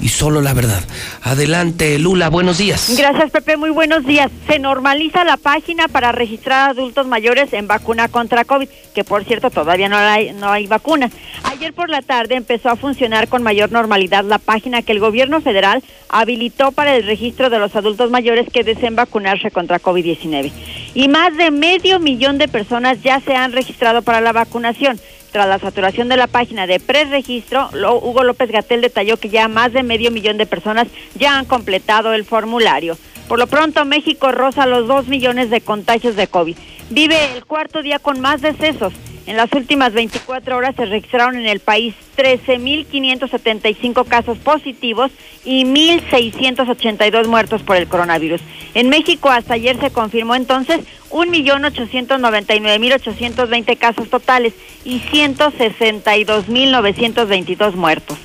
y solo la verdad. Adelante, Lula, buenos días. Gracias, Pepe. Muy buenos días. Se normaliza la página para registrar adultos mayores en vacuna contra COVID, que por cierto todavía no hay, no hay vacuna. Ayer por la tarde empezó a funcionar con mayor normalidad la página que el gobierno federal habilitó para el registro de los adultos mayores que deseen vacunarse contra COVID-19. Y más de medio millón de personas ya se han registrado para la vacunación. Tras la saturación de la página de preregistro, Hugo López Gatel detalló que ya más de medio millón de personas ya han completado el formulario. Por lo pronto, México roza los dos millones de contagios de COVID. Vive el cuarto día con más decesos. En las últimas 24 horas se registraron en el país 13.575 casos positivos y 1.682 muertos por el coronavirus. En México hasta ayer se confirmó entonces 1.899.820 casos totales y 162.922 muertos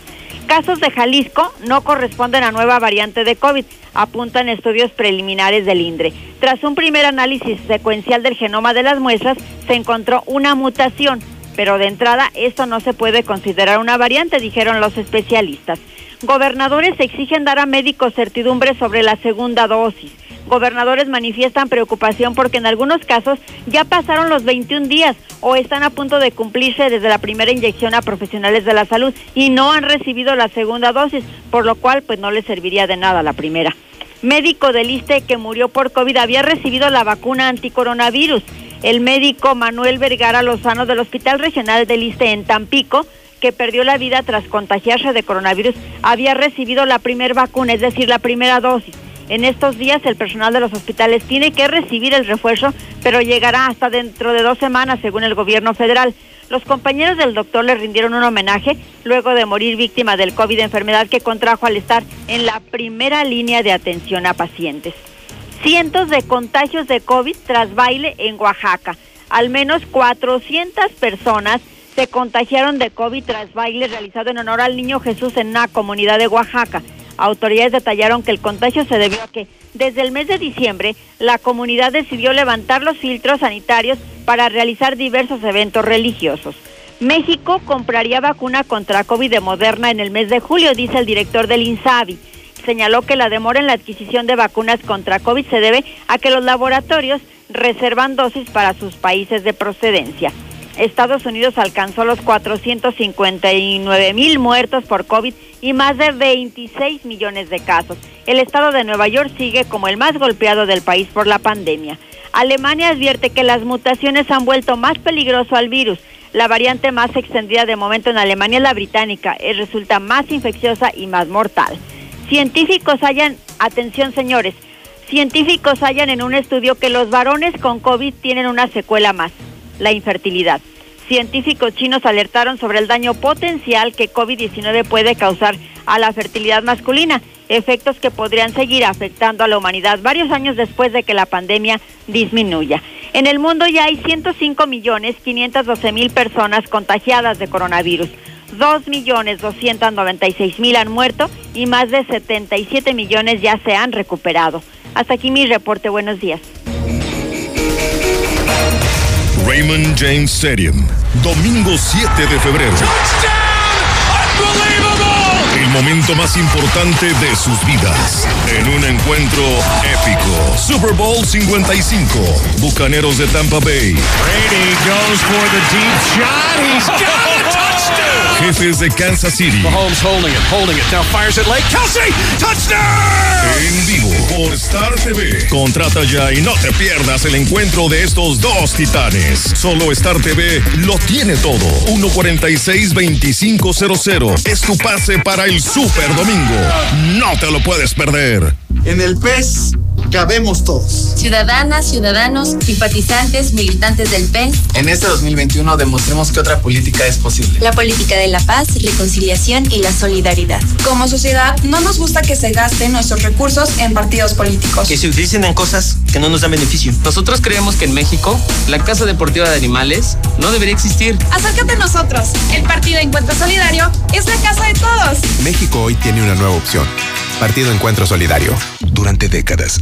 casos de Jalisco no corresponden a nueva variante de COVID, apuntan estudios preliminares del INDRE. Tras un primer análisis secuencial del genoma de las muestras, se encontró una mutación, pero de entrada esto no se puede considerar una variante, dijeron los especialistas. Gobernadores exigen dar a médicos certidumbre sobre la segunda dosis gobernadores manifiestan preocupación porque en algunos casos ya pasaron los 21 días o están a punto de cumplirse desde la primera inyección a profesionales de la salud y no han recibido la segunda dosis, por lo cual pues no les serviría de nada la primera. Médico del ISTE que murió por COVID había recibido la vacuna anticoronavirus. El médico Manuel Vergara Lozano del Hospital Regional del ISTE en Tampico que perdió la vida tras contagiarse de coronavirus había recibido la primera vacuna, es decir, la primera dosis. En estos días el personal de los hospitales tiene que recibir el refuerzo, pero llegará hasta dentro de dos semanas, según el gobierno federal. Los compañeros del doctor le rindieron un homenaje luego de morir víctima del COVID, enfermedad que contrajo al estar en la primera línea de atención a pacientes. Cientos de contagios de COVID tras baile en Oaxaca. Al menos 400 personas se contagiaron de COVID tras baile realizado en honor al niño Jesús en una comunidad de Oaxaca. Autoridades detallaron que el contagio se debió a que desde el mes de diciembre la comunidad decidió levantar los filtros sanitarios para realizar diversos eventos religiosos. México compraría vacuna contra COVID de Moderna en el mes de julio, dice el director del INSABI. Señaló que la demora en la adquisición de vacunas contra COVID se debe a que los laboratorios reservan dosis para sus países de procedencia. Estados Unidos alcanzó los 459 mil muertos por COVID y más de 26 millones de casos. El estado de Nueva York sigue como el más golpeado del país por la pandemia. Alemania advierte que las mutaciones han vuelto más peligroso al virus. La variante más extendida de momento en Alemania es la británica. Es, resulta más infecciosa y más mortal. Científicos hallan, atención señores, científicos hallan en un estudio que los varones con COVID tienen una secuela más la infertilidad. Científicos chinos alertaron sobre el daño potencial que COVID-19 puede causar a la fertilidad masculina, efectos que podrían seguir afectando a la humanidad varios años después de que la pandemia disminuya. En el mundo ya hay 105 millones 512 mil personas contagiadas de coronavirus. 2 millones 296 mil han muerto y más de 77 millones ya se han recuperado. Hasta aquí mi reporte. Buenos días. Raymond James Stadium, domingo 7 de febrero. El momento más importante de sus vidas. En un encuentro épico. Super Bowl 55. Bucaneros de Tampa Bay. Brady goes for the deep shot. He's got a touchdown. Jefes de Kansas City. Mahomes holding it, holding it. Now fires it late. Kelsey, touchdown. En vivo por Star TV. Contrata ya y no te pierdas el encuentro de estos dos titanes. Solo Star TV lo tiene todo. 146-2500. Es tu pase para el Super Domingo. No te lo puedes perder. En el PES cabemos todos. Ciudadanas, ciudadanos, simpatizantes, militantes del PES. En este 2021 demostremos que otra política es posible. La política de la paz, reconciliación y la solidaridad. Como sociedad, no nos gusta que se gasten nuestros recursos en partidos políticos. Que se utilicen en cosas que no nos dan beneficio. Nosotros creemos que en México, la Casa Deportiva de Animales no debería existir. Acércate a nosotros. El Partido Encuentro Solidario es la casa de todos. México hoy tiene una nueva opción. Partido Encuentro Solidario. Durante décadas,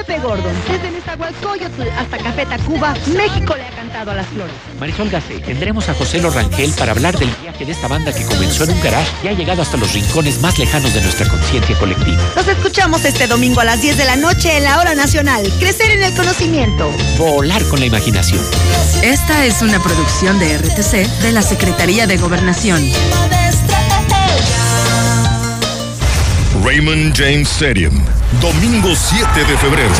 Pepe Gordon. Desde Nezahualcóyotl hasta Café Tacuba, México le ha cantado a las flores. Marisol Gase, tendremos a José Lorangel para hablar del viaje de esta banda que comenzó en un garage y ha llegado hasta los rincones más lejanos de nuestra conciencia colectiva. Nos escuchamos este domingo a las 10 de la noche en la Hora Nacional. Crecer en el conocimiento. Volar con la imaginación. Esta es una producción de RTC de la Secretaría de Gobernación. Raymond James Stadium, domingo 7 de febrero.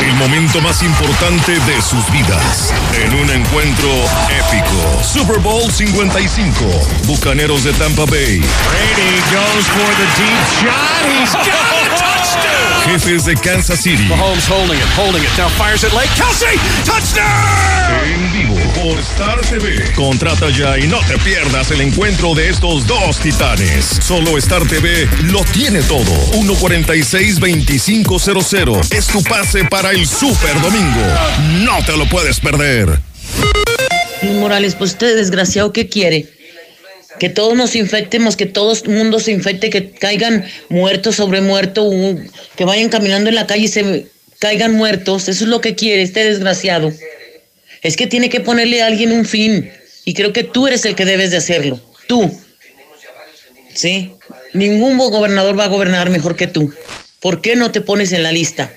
El momento más importante de sus vidas. En un encuentro épico. Super Bowl 55. Bucaneros de Tampa Bay. Brady goes for the deep shot. He's got touchdown. Jefes de Kansas City. Mahomes holding it, holding it. Now fires it late. Kelsey, touchdown. En vivo por Star TV. Contrata ya y no te pierdas el encuentro de estos dos titanes. Solo Star TV lo tiene todo. 146-2500 es tu pase para el Super Domingo. No te lo puedes perder. Luis Morales, pues usted desgraciado, ¿qué quiere? Que todos nos infectemos, que todo el mundo se infecte, que caigan muertos sobre muertos, que vayan caminando en la calle y se caigan muertos. Eso es lo que quiere este desgraciado. Es que tiene que ponerle a alguien un fin. Y creo que tú eres el que debes de hacerlo. Tú. ¿Sí? Ningún gobernador va a gobernar mejor que tú. ¿Por qué no te pones en la lista?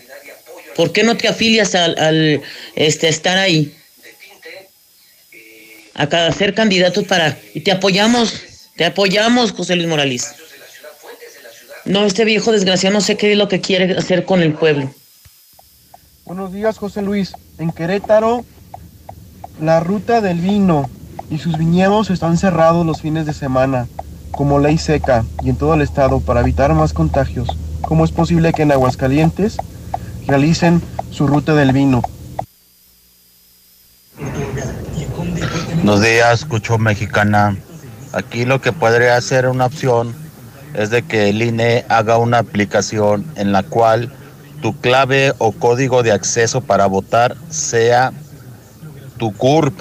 ¿Por qué no te afilias al, al este, estar ahí? A cada ser candidato para... Y te apoyamos, te apoyamos, José Luis Morales. No, este viejo desgraciado no sé qué es lo que quiere hacer con el pueblo. Buenos días, José Luis. En Querétaro, la ruta del vino y sus viñedos están cerrados los fines de semana, como ley seca, y en todo el estado para evitar más contagios. ¿Cómo es posible que en Aguascalientes realicen su ruta del vino. Buenos días, escucho mexicana. Aquí lo que podría ser una opción es de que el INE haga una aplicación en la cual tu clave o código de acceso para votar sea tu CURP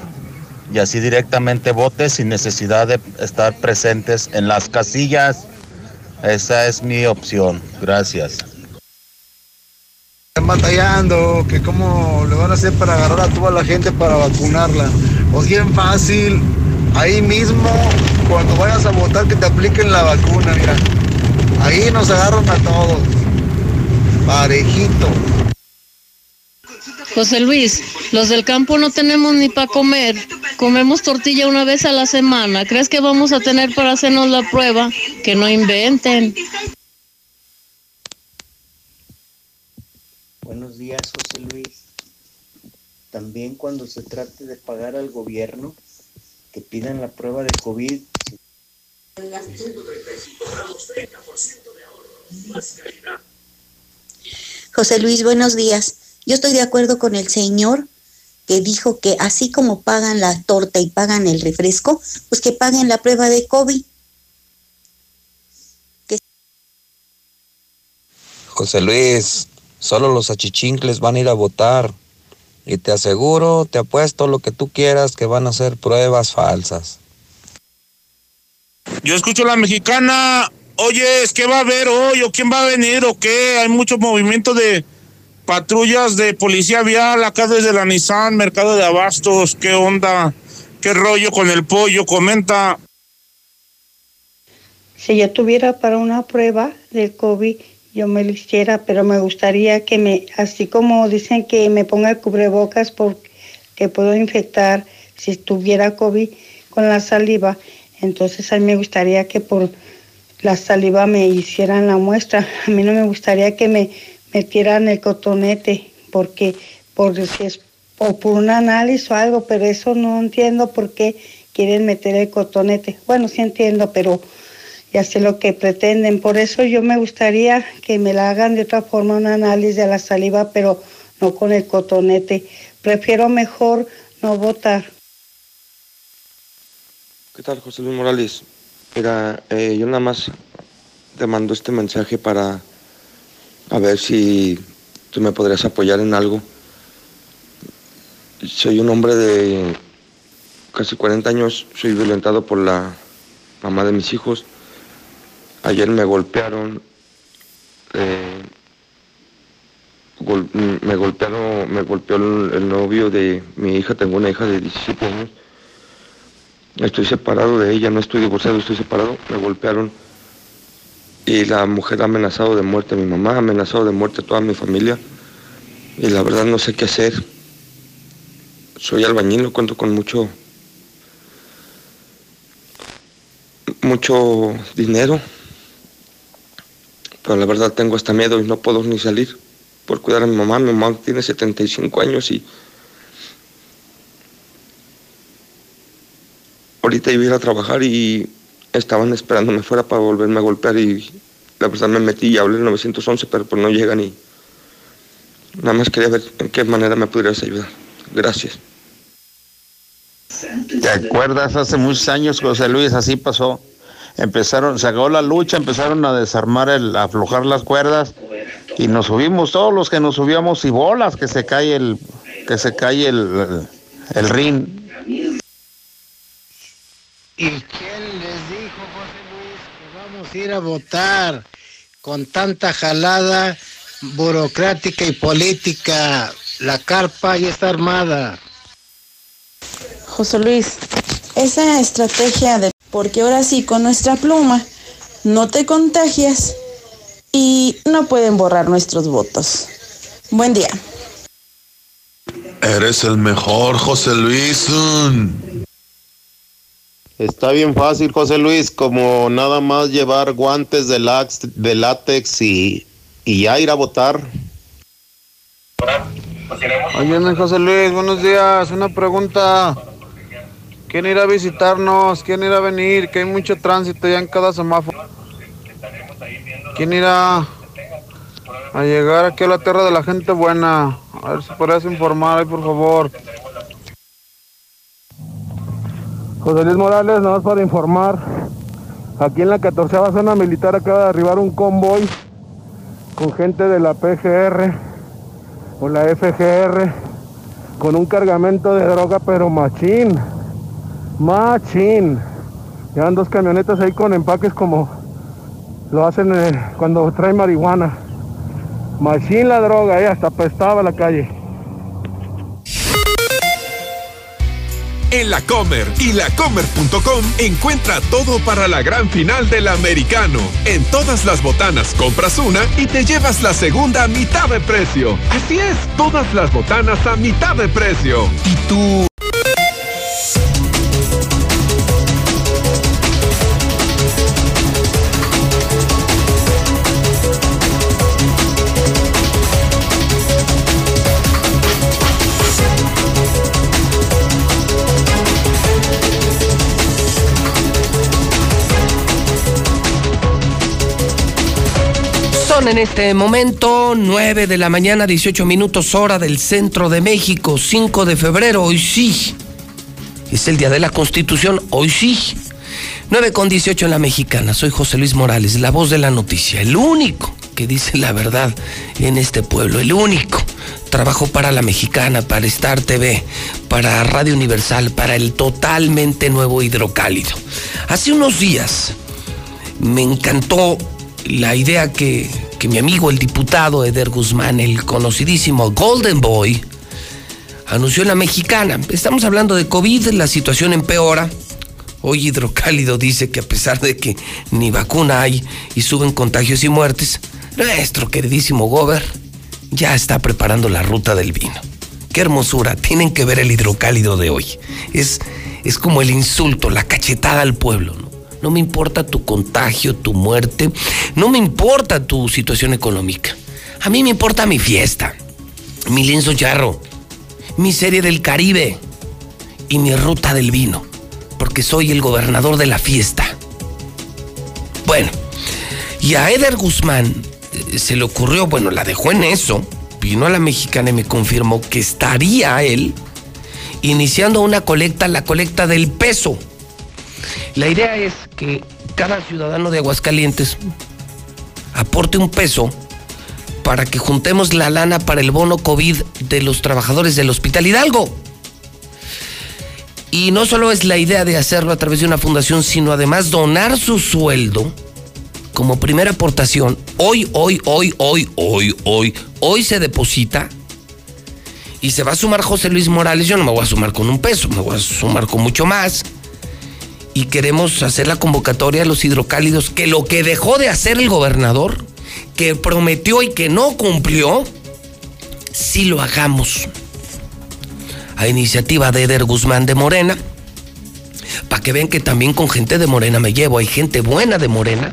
y así directamente votes sin necesidad de estar presentes en las casillas. Esa es mi opción. Gracias. Batallando, que cómo le van a hacer para agarrar a toda la gente para vacunarla. Pues bien fácil, ahí mismo, cuando vayas a votar, que te apliquen la vacuna, mira. Ahí nos agarran a todos. Parejito. José Luis, los del campo no tenemos ni para comer. Comemos tortilla una vez a la semana. ¿Crees que vamos a tener para hacernos la prueba? Que no inventen. Buenos días, José Luis. También cuando se trate de pagar al gobierno, que pidan la prueba de COVID. José Luis, buenos días. Yo estoy de acuerdo con el señor que dijo que así como pagan la torta y pagan el refresco, pues que paguen la prueba de COVID. José Luis, solo los achichincles van a ir a votar. Y te aseguro, te apuesto lo que tú quieras que van a hacer pruebas falsas. Yo escucho la mexicana. Oye, ¿es que va a haber hoy? ¿O quién va a venir? ¿O qué? Hay mucho movimiento de patrullas de policía vial acá desde la Nissan, Mercado de Abastos. ¿Qué onda? ¿Qué rollo con el pollo? Comenta. Si yo tuviera para una prueba del COVID, yo me lo hiciera, pero me gustaría que me, así como dicen que me ponga el cubrebocas porque puedo infectar si tuviera COVID con la saliva, entonces a mí me gustaría que por la saliva me hicieran la muestra. A mí no me gustaría que me metieran el cotonete porque por si es o por un análisis o algo, pero eso no entiendo por qué quieren meter el cotonete. Bueno, sí entiendo, pero ya sé lo que pretenden. Por eso yo me gustaría que me la hagan de otra forma un análisis de la saliva, pero no con el cotonete. Prefiero mejor no votar. ¿Qué tal, José Luis Morales? Mira, eh, yo nada más te mando este mensaje para a ver si tú me podrías apoyar en algo. Soy un hombre de casi 40 años, soy violentado por la mamá de mis hijos. Ayer me golpearon, eh, me golpearon, me golpeó el, el novio de mi hija, tengo una hija de 17 años. Estoy separado de ella, no estoy divorciado, estoy separado, me golpearon. Y la mujer ha amenazado de muerte a mi mamá, ha amenazado de muerte a toda mi familia. Y la verdad no sé qué hacer. Soy albañil, no cuento con mucho, mucho dinero. La verdad tengo hasta miedo y no puedo ni salir por cuidar a mi mamá. Mi mamá tiene 75 años y ahorita iba a ir a trabajar y estaban esperándome fuera para volverme a golpear y la verdad me metí y hablé en 911, pero pues no llegan y nada más quería ver en qué manera me pudieras ayudar. Gracias. ¿Te acuerdas hace muchos años, José Luis? Así pasó. Empezaron, se acabó la lucha, empezaron a desarmar, el, a aflojar las cuerdas y nos subimos todos los que nos subíamos y bolas que se cae el, que se cae el, el ring. ¿Y quién les dijo, José Luis, que vamos a ir a votar con tanta jalada burocrática y política? La carpa ya está armada. José Luis, esa estrategia de porque ahora sí con nuestra pluma no te contagias y no pueden borrar nuestros votos. Buen día. Eres el mejor, José Luis. Mm. Está bien fácil, José Luis, como nada más llevar guantes de, lax- de látex y, y ya ir a votar. Oye, José Luis, buenos días. Una pregunta. ¿Quién irá a visitarnos? ¿Quién irá a venir? Que hay mucho tránsito ya en cada semáforo. ¿Quién irá a llegar aquí a la tierra de la gente buena? A ver si podrías informar ahí, por favor. José Luis Morales, nada más para informar. Aquí en la 14 zona militar acaba de arribar un convoy con gente de la PGR o la FGR con un cargamento de droga, pero machín. Machín. Llevan dos camionetas ahí con empaques como lo hacen eh, cuando traen marihuana. Machín la droga, ahí hasta apestaba la calle. En la Comer y lacomer.com encuentra todo para la gran final del americano. En todas las botanas compras una y te llevas la segunda a mitad de precio. Así es, todas las botanas a mitad de precio. ¿Y tú? En este momento 9 de la mañana, 18 minutos hora del centro de México, 5 de febrero, hoy sí. Es el día de la Constitución, hoy sí. 9 con 18 en la mexicana. Soy José Luis Morales, la voz de la noticia, el único que dice la verdad en este pueblo, el único. Trabajo para la mexicana, para Star TV, para Radio Universal, para el totalmente nuevo hidrocálido. Hace unos días me encantó la idea que, que mi amigo el diputado Eder Guzmán, el conocidísimo Golden Boy, anunció en la mexicana. Estamos hablando de COVID, la situación empeora. Hoy Hidrocálido dice que a pesar de que ni vacuna hay y suben contagios y muertes, nuestro queridísimo Gober ya está preparando la ruta del vino. Qué hermosura, tienen que ver el hidrocálido de hoy. Es, es como el insulto, la cachetada al pueblo. ¿no? No me importa tu contagio, tu muerte, no me importa tu situación económica. A mí me importa mi fiesta, mi lienzo charro, mi serie del Caribe y mi ruta del vino, porque soy el gobernador de la fiesta. Bueno, y a Eder Guzmán eh, se le ocurrió, bueno, la dejó en eso, vino a la mexicana y me confirmó que estaría él iniciando una colecta, la colecta del peso. La idea es que cada ciudadano de Aguascalientes aporte un peso para que juntemos la lana para el bono COVID de los trabajadores del Hospital Hidalgo. Y no solo es la idea de hacerlo a través de una fundación, sino además donar su sueldo como primera aportación. Hoy, hoy, hoy, hoy, hoy, hoy, hoy se deposita y se va a sumar José Luis Morales. Yo no me voy a sumar con un peso, me voy a sumar con mucho más y queremos hacer la convocatoria a los hidrocálidos, que lo que dejó de hacer el gobernador, que prometió y que no cumplió, sí lo hagamos. A iniciativa de Eder Guzmán de Morena, para que vean que también con gente de Morena me llevo, hay gente buena de Morena.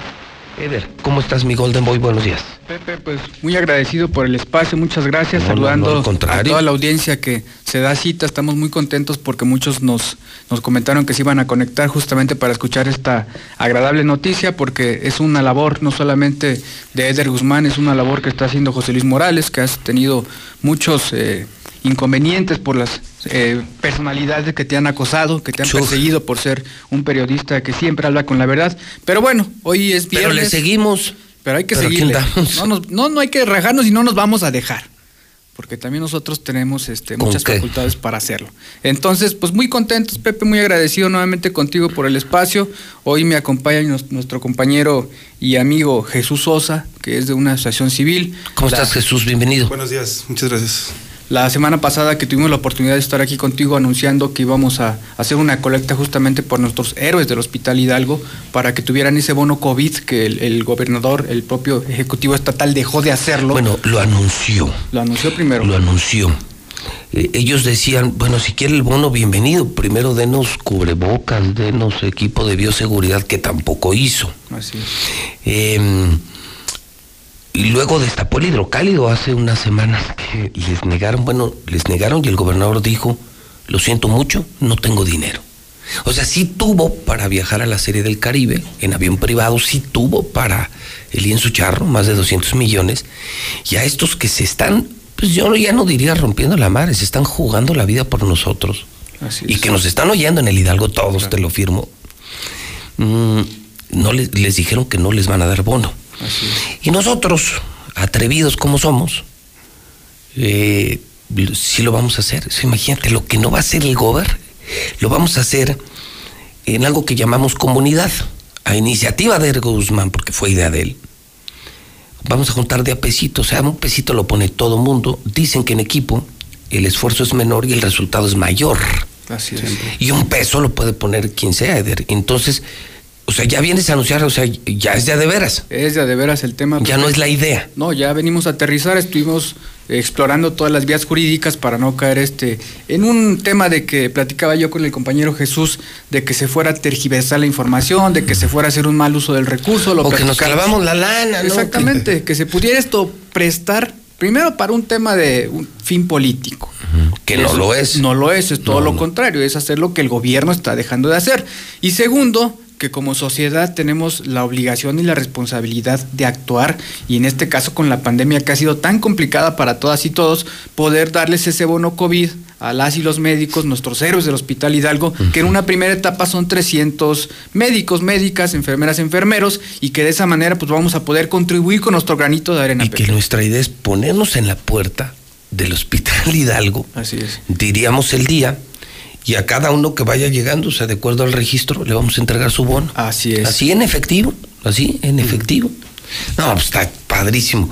Eder, ¿cómo estás mi Golden Boy? Buenos días. Pepe, pues muy agradecido por el espacio, muchas gracias, No, saludando no, a toda la audiencia que se da cita, estamos muy contentos porque muchos nos, nos comentaron que se iban a conectar justamente para escuchar esta agradable noticia, porque es una labor no solamente de Eder Guzmán, es una labor que está haciendo José Luis Morales, que has tenido muchos eh, inconvenientes por las eh, personalidades que te han acosado, que te han perseguido por ser un periodista que siempre habla con la verdad. Pero bueno, hoy es viernes. Pero le seguimos. Pero hay que andamos. No, nos- no, no hay que rajarnos y no nos vamos a dejar. Porque también nosotros tenemos este, ¿Con muchas qué? facultades para hacerlo. Entonces, pues muy contentos, Pepe, muy agradecido nuevamente contigo por el espacio. Hoy me acompaña nos- nuestro compañero y amigo Jesús Sosa, que es de una asociación civil. ¿Cómo La- estás Jesús? Bienvenido. Buenos días, muchas gracias. La semana pasada que tuvimos la oportunidad de estar aquí contigo anunciando que íbamos a hacer una colecta justamente por nuestros héroes del Hospital Hidalgo para que tuvieran ese bono COVID que el, el gobernador, el propio Ejecutivo Estatal dejó de hacerlo. Bueno, lo anunció. Lo anunció primero. Lo anunció. Eh, ellos decían, bueno, si quiere el bono, bienvenido. Primero denos cubrebocas, denos equipo de bioseguridad, que tampoco hizo. Así es. Eh, y luego destapó el hidrocálido hace unas semanas que les negaron, bueno, les negaron y el gobernador dijo, lo siento mucho, no tengo dinero. O sea, sí tuvo para viajar a la Serie del Caribe en avión privado, sí tuvo para el lienzo charro, más de 200 millones, y a estos que se están pues yo ya no diría rompiendo la madre, se están jugando la vida por nosotros. Así Y que nos están oyendo en el Hidalgo todos, te lo firmo. Mm, no les, les dijeron que no les van a dar bono. Y nosotros, atrevidos como somos, eh, sí lo vamos a hacer. O sea, imagínate, lo que no va a hacer el gober, lo vamos a hacer en algo que llamamos comunidad, a iniciativa de Ergo Guzmán, porque fue idea de él. Vamos a juntar de a pesito, o sea, un pesito lo pone todo mundo. Dicen que en equipo el esfuerzo es menor y el resultado es mayor. Así es. Y un peso lo puede poner quien sea, Eder. Entonces, o sea, ya vienes a anunciar, o sea, ya es de a de veras. Es de, a de veras el tema. Ya no es la idea. No, ya venimos a aterrizar, estuvimos explorando todas las vías jurídicas para no caer este en un tema de que platicaba yo con el compañero Jesús de que se fuera a tergiversar la información, de que se fuera a hacer un mal uso del recurso, lo O que nos clavamos la lana, ¿no? Exactamente, que se pudiera esto prestar primero para un tema de un fin político. Que no lo es. No lo es, es todo No, lo no. contrario, es hacer lo que el gobierno está dejando de hacer. Y segundo, que como sociedad tenemos la obligación y la responsabilidad de actuar, y en este caso con la pandemia que ha sido tan complicada para todas y todos, poder darles ese bono COVID a las y los médicos, nuestros héroes del Hospital Hidalgo, que en una primera etapa son 300 médicos, médicas, enfermeras, enfermeros, y que de esa manera pues vamos a poder contribuir con nuestro granito de arena. Y que nuestra idea es ponernos en la puerta del Hospital Hidalgo, Así es. diríamos el día, y a cada uno que vaya llegando, o sea, de acuerdo al registro, le vamos a entregar su bono. Así es. Así en efectivo, así en efectivo. No, pues está padrísimo.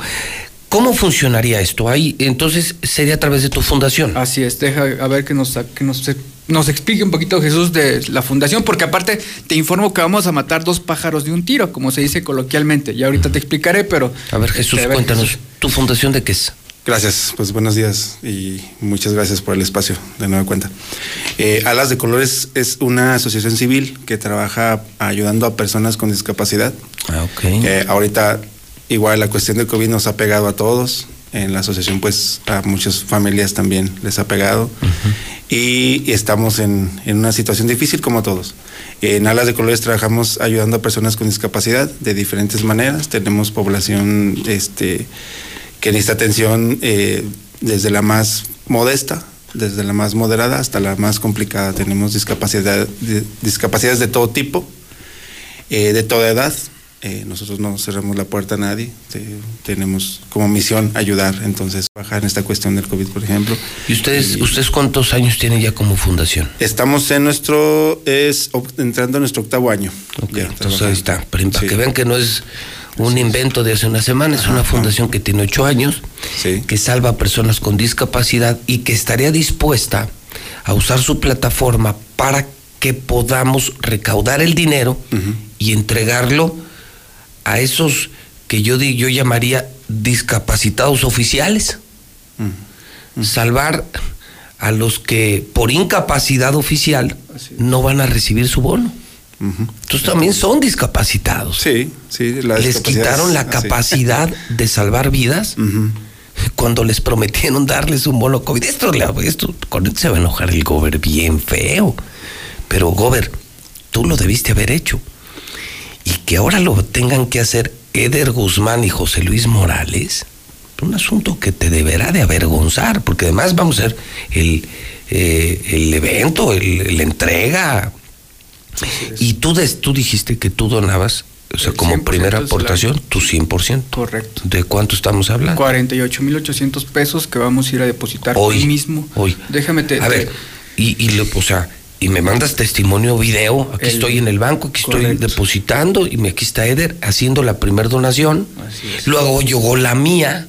¿Cómo funcionaría esto? Ahí, entonces, sería a través de tu fundación. Así es, deja a ver que nos, que nos, nos explique un poquito Jesús de la fundación, porque aparte te informo que vamos a matar dos pájaros de un tiro, como se dice coloquialmente. Ya ahorita te explicaré, pero... A ver, Jesús, este, a ver, cuéntanos, Jesús. ¿tu fundación de qué es? Gracias, pues buenos días y muchas gracias por el espacio de nueva cuenta. Eh, Alas de Colores es una asociación civil que trabaja ayudando a personas con discapacidad. Ah, ok. Eh, ahorita igual la cuestión del COVID nos ha pegado a todos. En la asociación pues a muchas familias también les ha pegado. Y estamos en, en una situación difícil como todos. En Alas de Colores trabajamos ayudando a personas con discapacidad de diferentes maneras. Tenemos población este, que necesita atención eh, desde la más modesta, desde la más moderada hasta la más complicada. Tenemos discapacidad, di- discapacidades de todo tipo, eh, de toda edad. Eh, nosotros no cerramos la puerta a nadie. Te- tenemos como misión ayudar, entonces, bajar en esta cuestión del COVID, por ejemplo. ¿Y ustedes, ustedes cuántos años tienen ya como fundación? Estamos en nuestro, es entrando en nuestro octavo año. Ya, Entonces ahí está, para, para Sí. que vean que no es un invento de hace una semana, es una fundación que tiene ocho años, que salva a personas con discapacidad y que estaría dispuesta a usar su plataforma para que podamos recaudar el dinero y entregarlo a esos que yo, yo llamaría discapacitados oficiales. Salvar a los que por incapacidad oficial no van a recibir su bono. Entonces también son discapacitados. Sí, sí. la Les quitaron la capacidad de salvar vidas cuando les prometieron darles un bono COVID. Esto, esto con esto se va a enojar el gober bien feo. Pero gober, tú lo debiste haber hecho. Y que ahora lo tengan que hacer Eder Guzmán y José Luis Morales, un asunto que te deberá de avergonzar, porque además vamos a hacer el, eh, el evento, el- la entrega. Y tú, des- tú dijiste que tú donabas, o sea, como 100% primera aportación, tu 100%. Correcto. ¿De cuánto estamos hablando? 48.800 pesos que vamos a ir a depositar hoy, mismo. Hoy. Déjame te... A ver, y, y lo- o sea, y me mandas testimonio video, aquí El- estoy en el banco, aquí estoy depositando, y aquí está Eder haciendo la primera donación. Así es. Luego llegó la mía.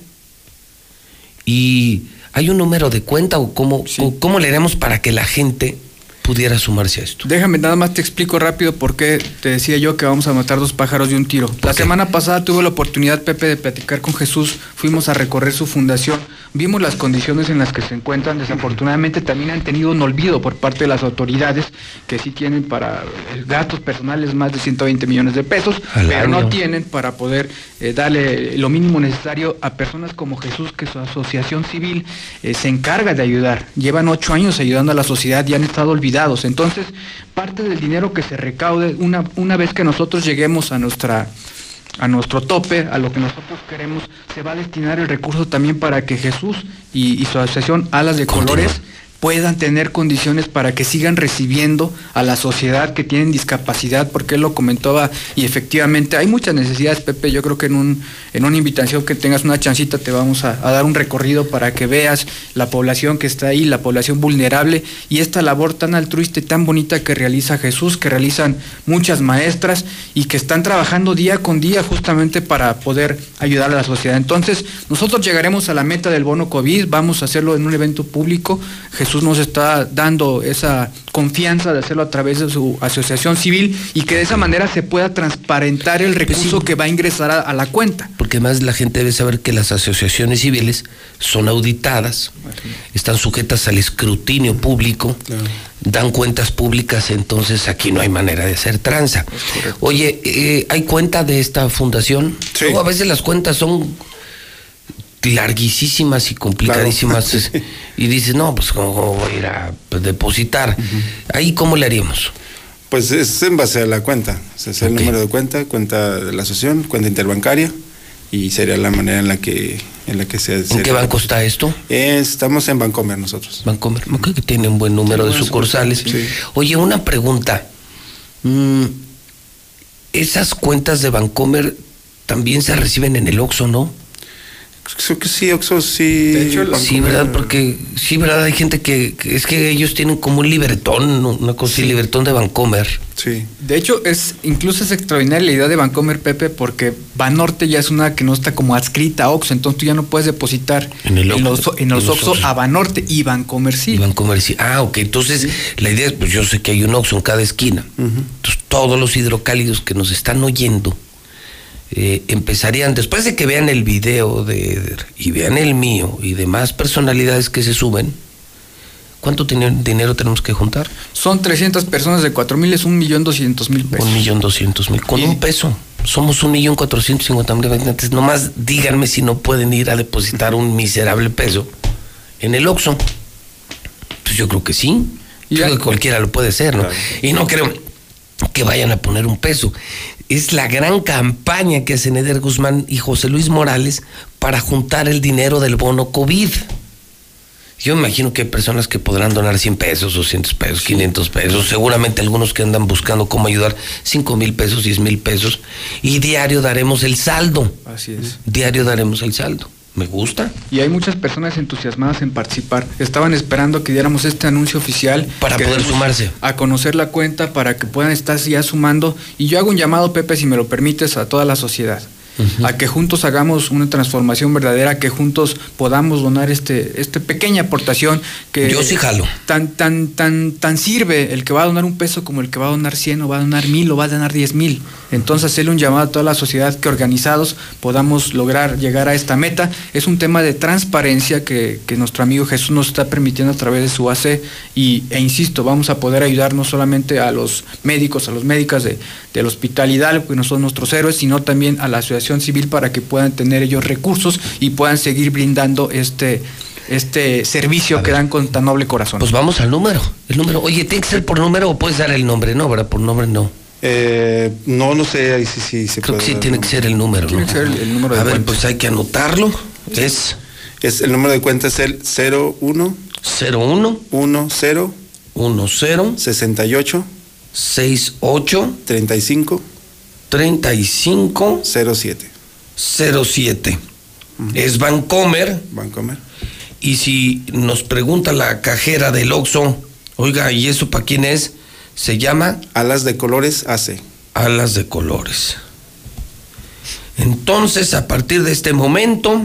Y hay un número de cuenta o cómo, o cómo le haremos para que la gente pudiera sumarse a esto. Déjame, nada más te explico rápido por qué te decía yo que vamos a matar dos pájaros de un tiro. La semana pasada tuve la oportunidad, Pepe, de platicar con Jesús. Fuimos a recorrer su fundación. Vimos las condiciones en las que se encuentran. Desafortunadamente también han tenido un olvido por parte de las autoridades que sí tienen para eh, gastos personales más de 120 millones de pesos, Al pero no tienen para poder eh, darle lo mínimo necesario a personas como Jesús, que su asociación civil eh, se encarga de ayudar. Llevan ocho años ayudando a la sociedad y han estado olvidados. Entonces, parte del dinero que se recaude, una, una vez que nosotros lleguemos a nuestra a nuestro tope, a lo que nosotros queremos, se va a destinar el recurso también para que Jesús y, y su asociación Alas de Colores puedan tener condiciones para que sigan recibiendo a la sociedad que tienen discapacidad, porque él lo comentaba y efectivamente hay muchas necesidades, Pepe, yo creo que en, un, en una invitación que tengas una chancita te vamos a, dar un recorrido para que veas la población que está ahí, la población vulnerable y esta labor tan altruista y tan bonita que realiza Jesús, que realizan muchas maestras y que están trabajando día con día justamente para poder ayudar a la sociedad. Entonces, nosotros llegaremos a la meta del bono COVID, vamos a hacerlo en un evento público. Jesús nos está dando esa confianza de hacerlo a través de su asociación civil y que de esa manera se pueda transparentar el recurso que va a ingresar a, a la cuenta. Porque más la gente debe saber que las asociaciones civiles son auditadas, están sujetas al escrutinio público, dan cuentas públicas, entonces aquí no hay manera de hacer tranza. Oye, eh, ¿hay cuenta de esta fundación? Luego, a veces las cuentas son larguísimas y complicadísimas y dices, no, pues cómo voy a ir a pues, depositar. Ahí cómo le haríamos. Pues es en base a la cuenta. O sea, es el número de cuenta, cuenta de la asociación, cuenta interbancaria y sería la manera en la que en la que se ¿En qué banco está esto? Estamos en Bancomer nosotros. Bancomer, ok, que tiene un buen número de sucursales. Oye, una pregunta. Mm, esas cuentas de Bancomer también se reciben en el Oxxo, ¿no? Creo que sí, Oxxo sí. sí, ¿verdad? Porque sí, ¿verdad? Hay gente que, que es que ellos tienen como un libretón, una cosa así, libretón de Bancomer. Sí. De hecho, es incluso es extraordinaria la idea de Bancomer Pepe porque Banorte ya es una que no está como adscrita a Oxxo, entonces tú ya no puedes depositar En el en los, en los en los Oxxo Oxxo. a Banorte y Bancomer sí. Bancomer sí. Ah, ok. Entonces, la idea es, pues yo sé que hay un Oxxo en cada esquina. Entonces, todos los hidrocálidos que nos están oyendo eh, empezarían, después de que vean el video de Eder y vean el mío y demás personalidades que se suben, ¿cuánto dinero tenemos que juntar? Son 300 personas de 4 mil, es un millón doscientos mil pesos. Un millón doscientos mil. Con un peso. Somos un millón cuatrocientos cincuenta mil habitantes. Nomás díganme si no pueden ir a depositar un miserable peso en el Oxxo. Pues yo creo que sí. Yo creo que cualquiera lo puede hacer, ¿no? Y no creo que vayan a poner un peso. Es la gran campaña que hacen Eder Guzmán y José Luis Morales para juntar el dinero del bono COVID. Yo me imagino que hay personas que podrán donar 100 pesos, 200 pesos, 500 pesos, seguramente algunos que andan buscando cómo ayudar 5 mil pesos, 10 mil pesos, y diario daremos el saldo. Así es. Diario daremos el saldo. Me gusta. Y hay muchas personas entusiasmadas en participar. Estaban esperando que diéramos este anuncio oficial. Para poder sumarse. A conocer la cuenta, para que puedan estar ya sumando. Y yo hago un llamado, Pepe, si me lo permites, a toda la sociedad. A que juntos hagamos una transformación verdadera, que juntos podamos donar este, este pequeña aportación que Yo sí jalo. tan, tan, tan, tan sirve el que va a donar un peso como el que va a donar 100 o va a donar mil o va a donar 10 mil. Entonces hacerle un llamado a toda la sociedad que organizados podamos lograr llegar a esta meta. Es un tema de transparencia que, que nuestro amigo Jesús nos está permitiendo a través de su AC y, e insisto, vamos a poder ayudar no solamente a los médicos, a los médicas de, del Hospital Hidalgo, que no son nuestros héroes, sino también a la asociación civil para que puedan tener ellos recursos y puedan seguir brindando este, este servicio que dan con tan noble corazón. Pues vamos al número. El número. Oye, ¿tiene que ser por número o puedes dar el nombre? No, ¿verdad? Por nombre no. Eh, no, no sé, ahí sí, sí se Creo que puede sí dar tiene que ser el número, Tiene ¿no? que ser el- el número de A ver, cuenta. pues hay que anotarlo. Es Es el número de cuenta es el 01 01 10 10 68 68 35 35 07. 07. Es Vancomer. Vancomer. Y si nos pregunta la cajera del Oxxo, oiga, ¿y eso para quién es? Se llama Alas de Colores AC. Alas de Colores. Entonces, a partir de este momento,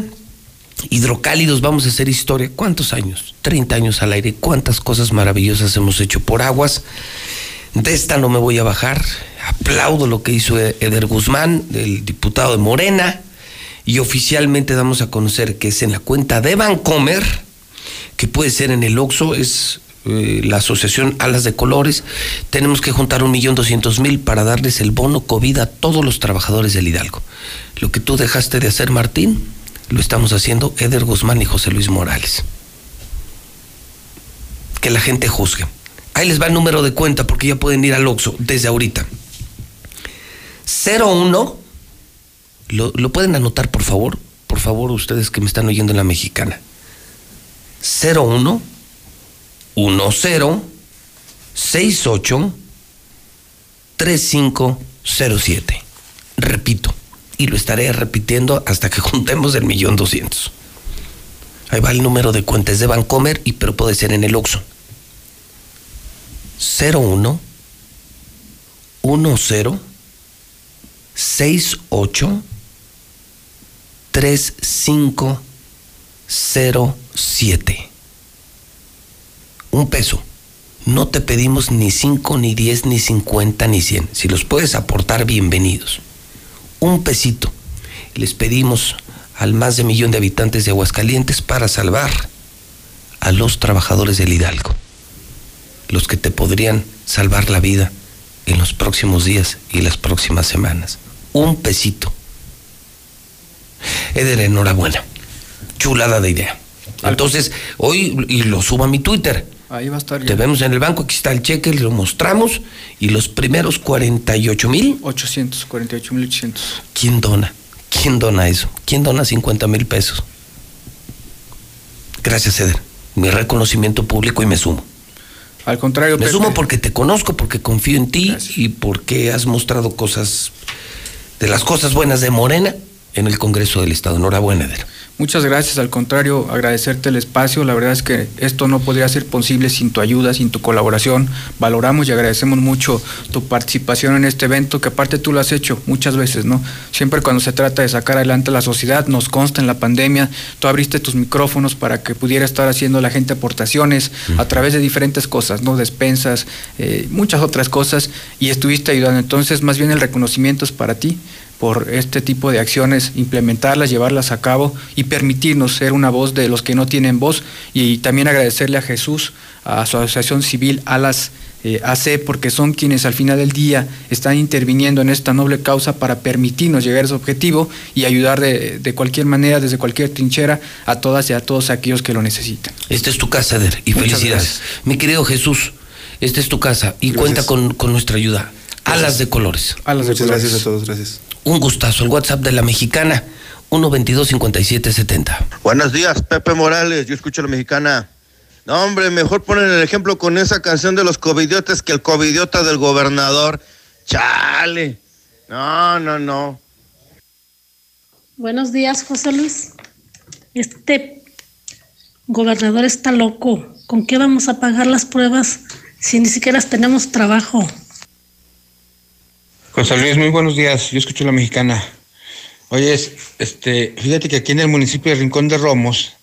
Hidrocálidos vamos a hacer historia. ¿Cuántos años? 30 años al aire. ¿Cuántas cosas maravillosas hemos hecho por aguas? De esta no me voy a bajar. Aplaudo lo que hizo Eder Guzmán, el diputado de Morena. Y oficialmente damos a conocer que es en la cuenta de Vancomer, que puede ser en el Oxxo, es eh, la asociación Alas de Colores. Tenemos que juntar un millón doscientos mil para darles el bono COVID a todos los trabajadores del Hidalgo. Lo que tú dejaste de hacer, Martín, lo estamos haciendo Eder Guzmán y José Luis Morales. Que la gente juzgue. Ahí les va el número de cuenta porque ya pueden ir al Oxxo desde ahorita. 01 ¿Lo, lo pueden anotar, por favor? Por favor, ustedes que me están oyendo en la mexicana. 01 10 68 3507. Repito, y lo estaré repitiendo hasta que juntemos el millón doscientos. Ahí va el número de cuentas de Bancomer, y pero puede ser en el Oxxo. 01 10 68 3507. Un peso. No te pedimos ni 5, ni 10, ni 50, ni 100. Si los puedes aportar, bienvenidos. Un pesito. Les pedimos al más de millón de habitantes de Aguascalientes para salvar a los trabajadores del Hidalgo. Los que te podrían salvar la vida en los próximos días y las próximas semanas. Un pesito. Eder, enhorabuena. Chulada de idea. Entonces, hoy, y lo subo a mi Twitter. Ahí va a estar ya. Te vemos en el banco, aquí está el cheque, lo mostramos. Y los primeros 48 mil. 800, 48 mil 800. ¿Quién dona? ¿Quién dona eso? ¿Quién dona 50 mil pesos? Gracias, Eder. Mi reconocimiento público y me sumo. Al contrario, Me Pepe. sumo porque te conozco, porque confío en ti y porque has mostrado cosas, de las cosas buenas de Morena en el Congreso del Estado. Enhorabuena, Eder. Muchas gracias, al contrario, agradecerte el espacio. La verdad es que esto no podría ser posible sin tu ayuda, sin tu colaboración. Valoramos y agradecemos mucho tu participación en este evento, que aparte tú lo has hecho muchas veces, ¿no? Siempre cuando se trata de sacar adelante a la sociedad, nos consta en la pandemia, tú abriste tus micrófonos para que pudiera estar haciendo la gente aportaciones a través de diferentes cosas, ¿no? Despensas, eh, muchas otras cosas, y estuviste ayudando. Entonces, más bien el reconocimiento es para ti por este tipo de acciones, implementarlas, llevarlas a cabo y permitirnos ser una voz de los que no tienen voz y también agradecerle a Jesús, a su asociación civil, a las eh, AC, porque son quienes al final del día están interviniendo en esta noble causa para permitirnos llegar a ese objetivo y ayudar de, de cualquier manera, desde cualquier trinchera, a todas y a todos aquellos que lo necesitan. Esta es tu casa, y Muchas felicidades. gracias. Mi querido Jesús, esta es tu casa y cuenta con, con nuestra ayuda. Alas de colores. Alas Muchas gracias a todos, gracias. Un gustazo. El WhatsApp de la mexicana, 122-5770. Buenos días, Pepe Morales. Yo escucho a la mexicana. No, hombre, mejor ponen el ejemplo con esa canción de los covidiotas que el covidiota del gobernador. Chale. No, no, no. Buenos días, José Luis. Este gobernador está loco. ¿Con qué vamos a pagar las pruebas si ni siquiera tenemos trabajo? José Luis, muy buenos días. Yo escucho la mexicana. Oye, es- este, fíjate que aquí en el municipio de Rincón de Romos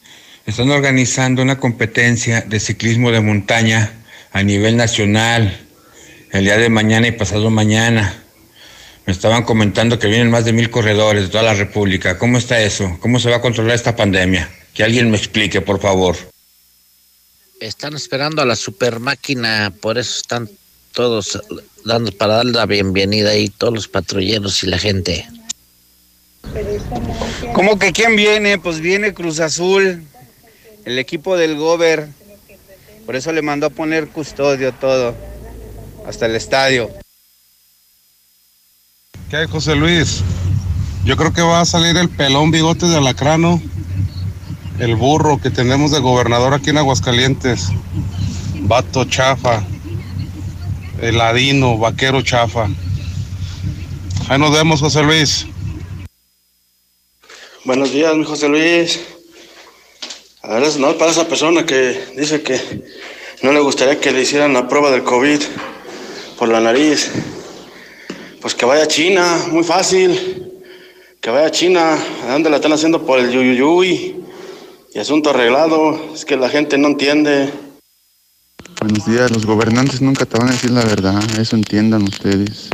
están organizando una competencia de ciclismo de montaña a nivel nacional el día de mañana y pasado mañana. Me estaban comentando que vienen más de mil corredores de toda la República. ¿Cómo está eso? ¿Cómo se va a controlar esta pandemia? Que alguien me explique, por favor. Están esperando a la super máquina, por eso están todos dando para dar la bienvenida ahí, todos los patrulleros y la gente. ¿Cómo que quién viene? Pues viene Cruz Azul, el equipo del Gober. Por eso le mandó a poner custodio todo, hasta el estadio. ¿Qué hay, José Luis? Yo creo que va a salir el pelón bigote de alacrano, el burro que tenemos de gobernador aquí en Aguascalientes, vato chafa, el ladino, vaquero chafa. Ahí nos vemos, José Luis. Buenos días, mi José Luis. A no para esa persona que dice que no le gustaría que le hicieran la prueba del COVID por la nariz. Pues que vaya a China, muy fácil. Que vaya a China, ¿a dónde la están haciendo por el yuyuyuy? Y asunto arreglado, es que la gente no entiende. Buenos días, los gobernantes nunca te van a decir la verdad, eso entiendan ustedes.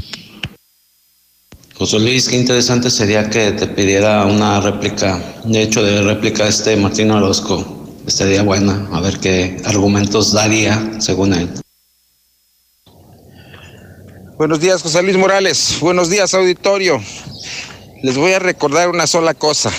José Luis, qué interesante sería que te pidiera una réplica, de hecho de réplica este Martín Orozco. Estaría buena, a ver qué argumentos daría según él. Buenos días, José Luis Morales. Buenos días, auditorio. Les voy a recordar una sola cosa.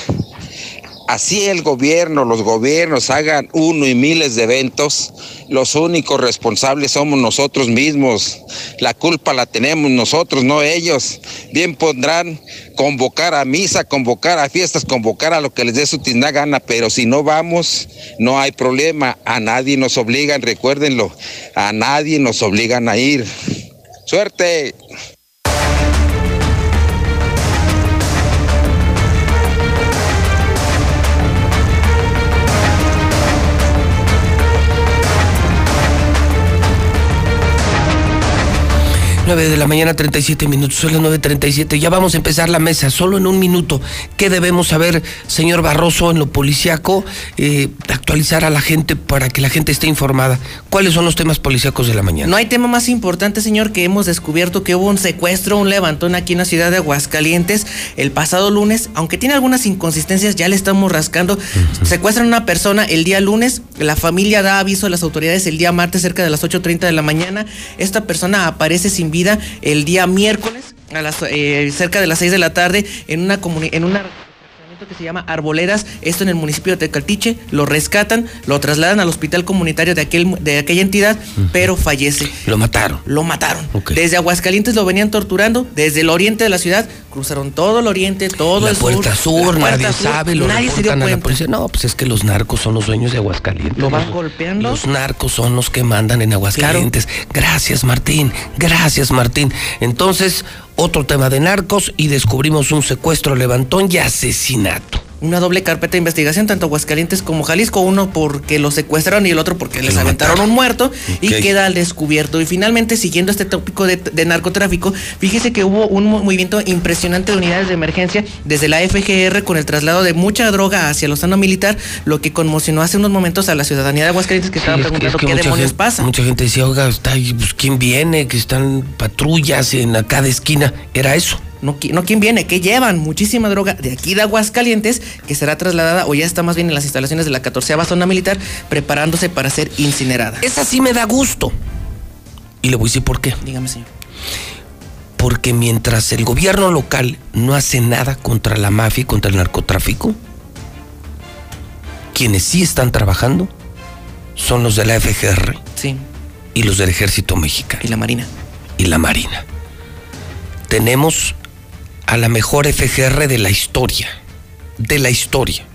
Así el gobierno, los gobiernos hagan uno y miles de eventos, los únicos responsables somos nosotros mismos. La culpa la tenemos nosotros, no ellos. Bien podrán convocar a misa, convocar a fiestas, convocar a lo que les dé su tizna gana, pero si no vamos, no hay problema. A nadie nos obligan, recuérdenlo, a nadie nos obligan a ir. Suerte. 9 de la mañana, 37 minutos, son las 9.37. Ya vamos a empezar la mesa, solo en un minuto. ¿Qué debemos saber, señor Barroso, en lo policiaco? Eh, actualizar a la gente para que la gente esté informada. ¿Cuáles son los temas policíacos de la mañana? No hay tema más importante, señor, que hemos descubierto que hubo un secuestro, un levantón aquí en la ciudad de Aguascalientes el pasado lunes. Aunque tiene algunas inconsistencias, ya le estamos rascando. Secuestran a una persona el día lunes. La familia da aviso a las autoridades el día martes, cerca de las 8.30 de la mañana. Esta persona aparece sin vida el día miércoles a las, eh, cerca de las 6 de la tarde en una en una que se llama Arboledas, esto en el municipio de Tecaltiche, lo rescatan, lo trasladan al hospital comunitario de, aquel, de aquella entidad, pero fallece. Lo mataron. Lo mataron. Desde Aguascalientes lo venían torturando, desde el oriente de la ciudad, cruzaron todo el oriente, todo la el puerta sur. nadie sabe, lo nadie se dio a la policía. No, pues es que los narcos son los dueños de Aguascalientes. Lo van golpeando. Los narcos son los que mandan en Aguascalientes. Gracias, Martín. Gracias, Martín. Entonces, otro tema de narcos y descubrimos un secuestro, levantón y asesinato una doble carpeta de investigación, tanto Aguascalientes como Jalisco, uno porque lo secuestraron y el otro porque les aventaron un muerto y queda al descubierto. Y finalmente, siguiendo este tópico de, narcotráfico, fíjese que hubo un movimiento impresionante de unidades de emergencia desde la FGR con el traslado de mucha droga hacia el Osano Militar, lo que conmocionó hace unos momentos a la ciudadanía de Aguascalientes que estaba preguntando qué demonios pasa. Mucha gente decía, oiga, está ahí, pues, ¿quién viene? Que están patrullas en cada esquina. Era eso no, no quién viene, que llevan muchísima droga de aquí de Aguascalientes que será trasladada o ya está más bien en las instalaciones de la 14 zona militar preparándose para ser incinerada. Esa sí me da gusto. Y le voy a decir por qué. Dígame, señor. Porque mientras el gobierno local no hace nada contra la mafia y contra el narcotráfico, quienes sí están trabajando son los de la FGR. Sí. Y los del Ejército Mexicano. Y la Marina. Y la Marina. Tenemos a la mejor FGR de la historia, de la historia,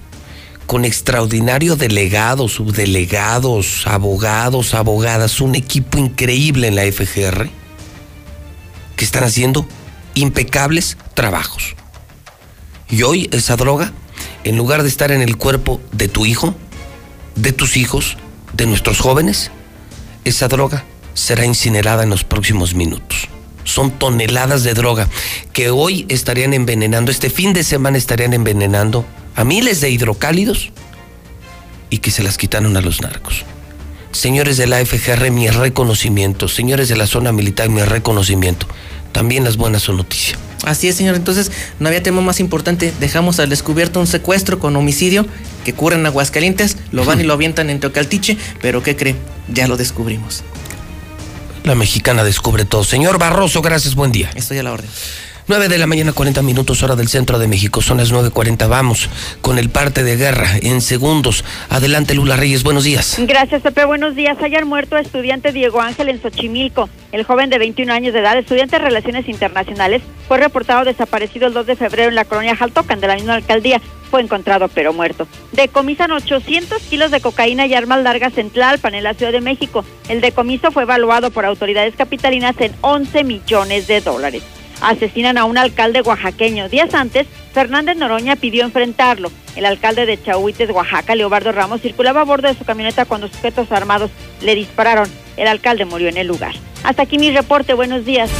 con extraordinario delegados, subdelegados, abogados, abogadas, un equipo increíble en la FGR que están haciendo impecables trabajos. Y hoy esa droga, en lugar de estar en el cuerpo de tu hijo, de tus hijos, de nuestros jóvenes, esa droga será incinerada en los próximos minutos son toneladas de droga que hoy estarían envenenando, este fin de semana estarían envenenando a miles de hidrocálidos y que se las quitaron a los narcos. Señores de la FGR, mi reconocimiento. Señores de la zona militar, mi reconocimiento. También las buenas son noticia. Así es, señor. Entonces, no había tema más importante. Dejamos al descubierto un secuestro con homicidio que ocurre en Aguascalientes. Lo van y lo avientan en Teocaltiche. Pero, ¿qué cree? Ya lo descubrimos. La mexicana descubre todo. Señor Barroso, gracias, buen día. Estoy a la orden. 9 de la mañana, 40 minutos, hora del centro de México. Son las 9.40. Vamos con el parte de guerra en segundos. Adelante, Lula Reyes. Buenos días. Gracias, Pepe. Buenos días. Ayer muerto estudiante Diego Ángel en Xochimilco. El joven de 21 años de edad, estudiante de Relaciones Internacionales, fue reportado desaparecido el 2 de febrero en la colonia Jaltocan de la misma alcaldía. Fue encontrado pero muerto. Decomisan 800 kilos de cocaína y armas largas en Tlalpan, en la Ciudad de México. El decomiso fue evaluado por autoridades capitalinas en 11 millones de dólares asesinan a un alcalde oaxaqueño. Días antes, Fernández Noroña pidió enfrentarlo. El alcalde de Chahuites, Oaxaca, Leobardo Ramos, circulaba a bordo de su camioneta cuando sujetos armados le dispararon. El alcalde murió en el lugar. Hasta aquí mi reporte. Buenos días.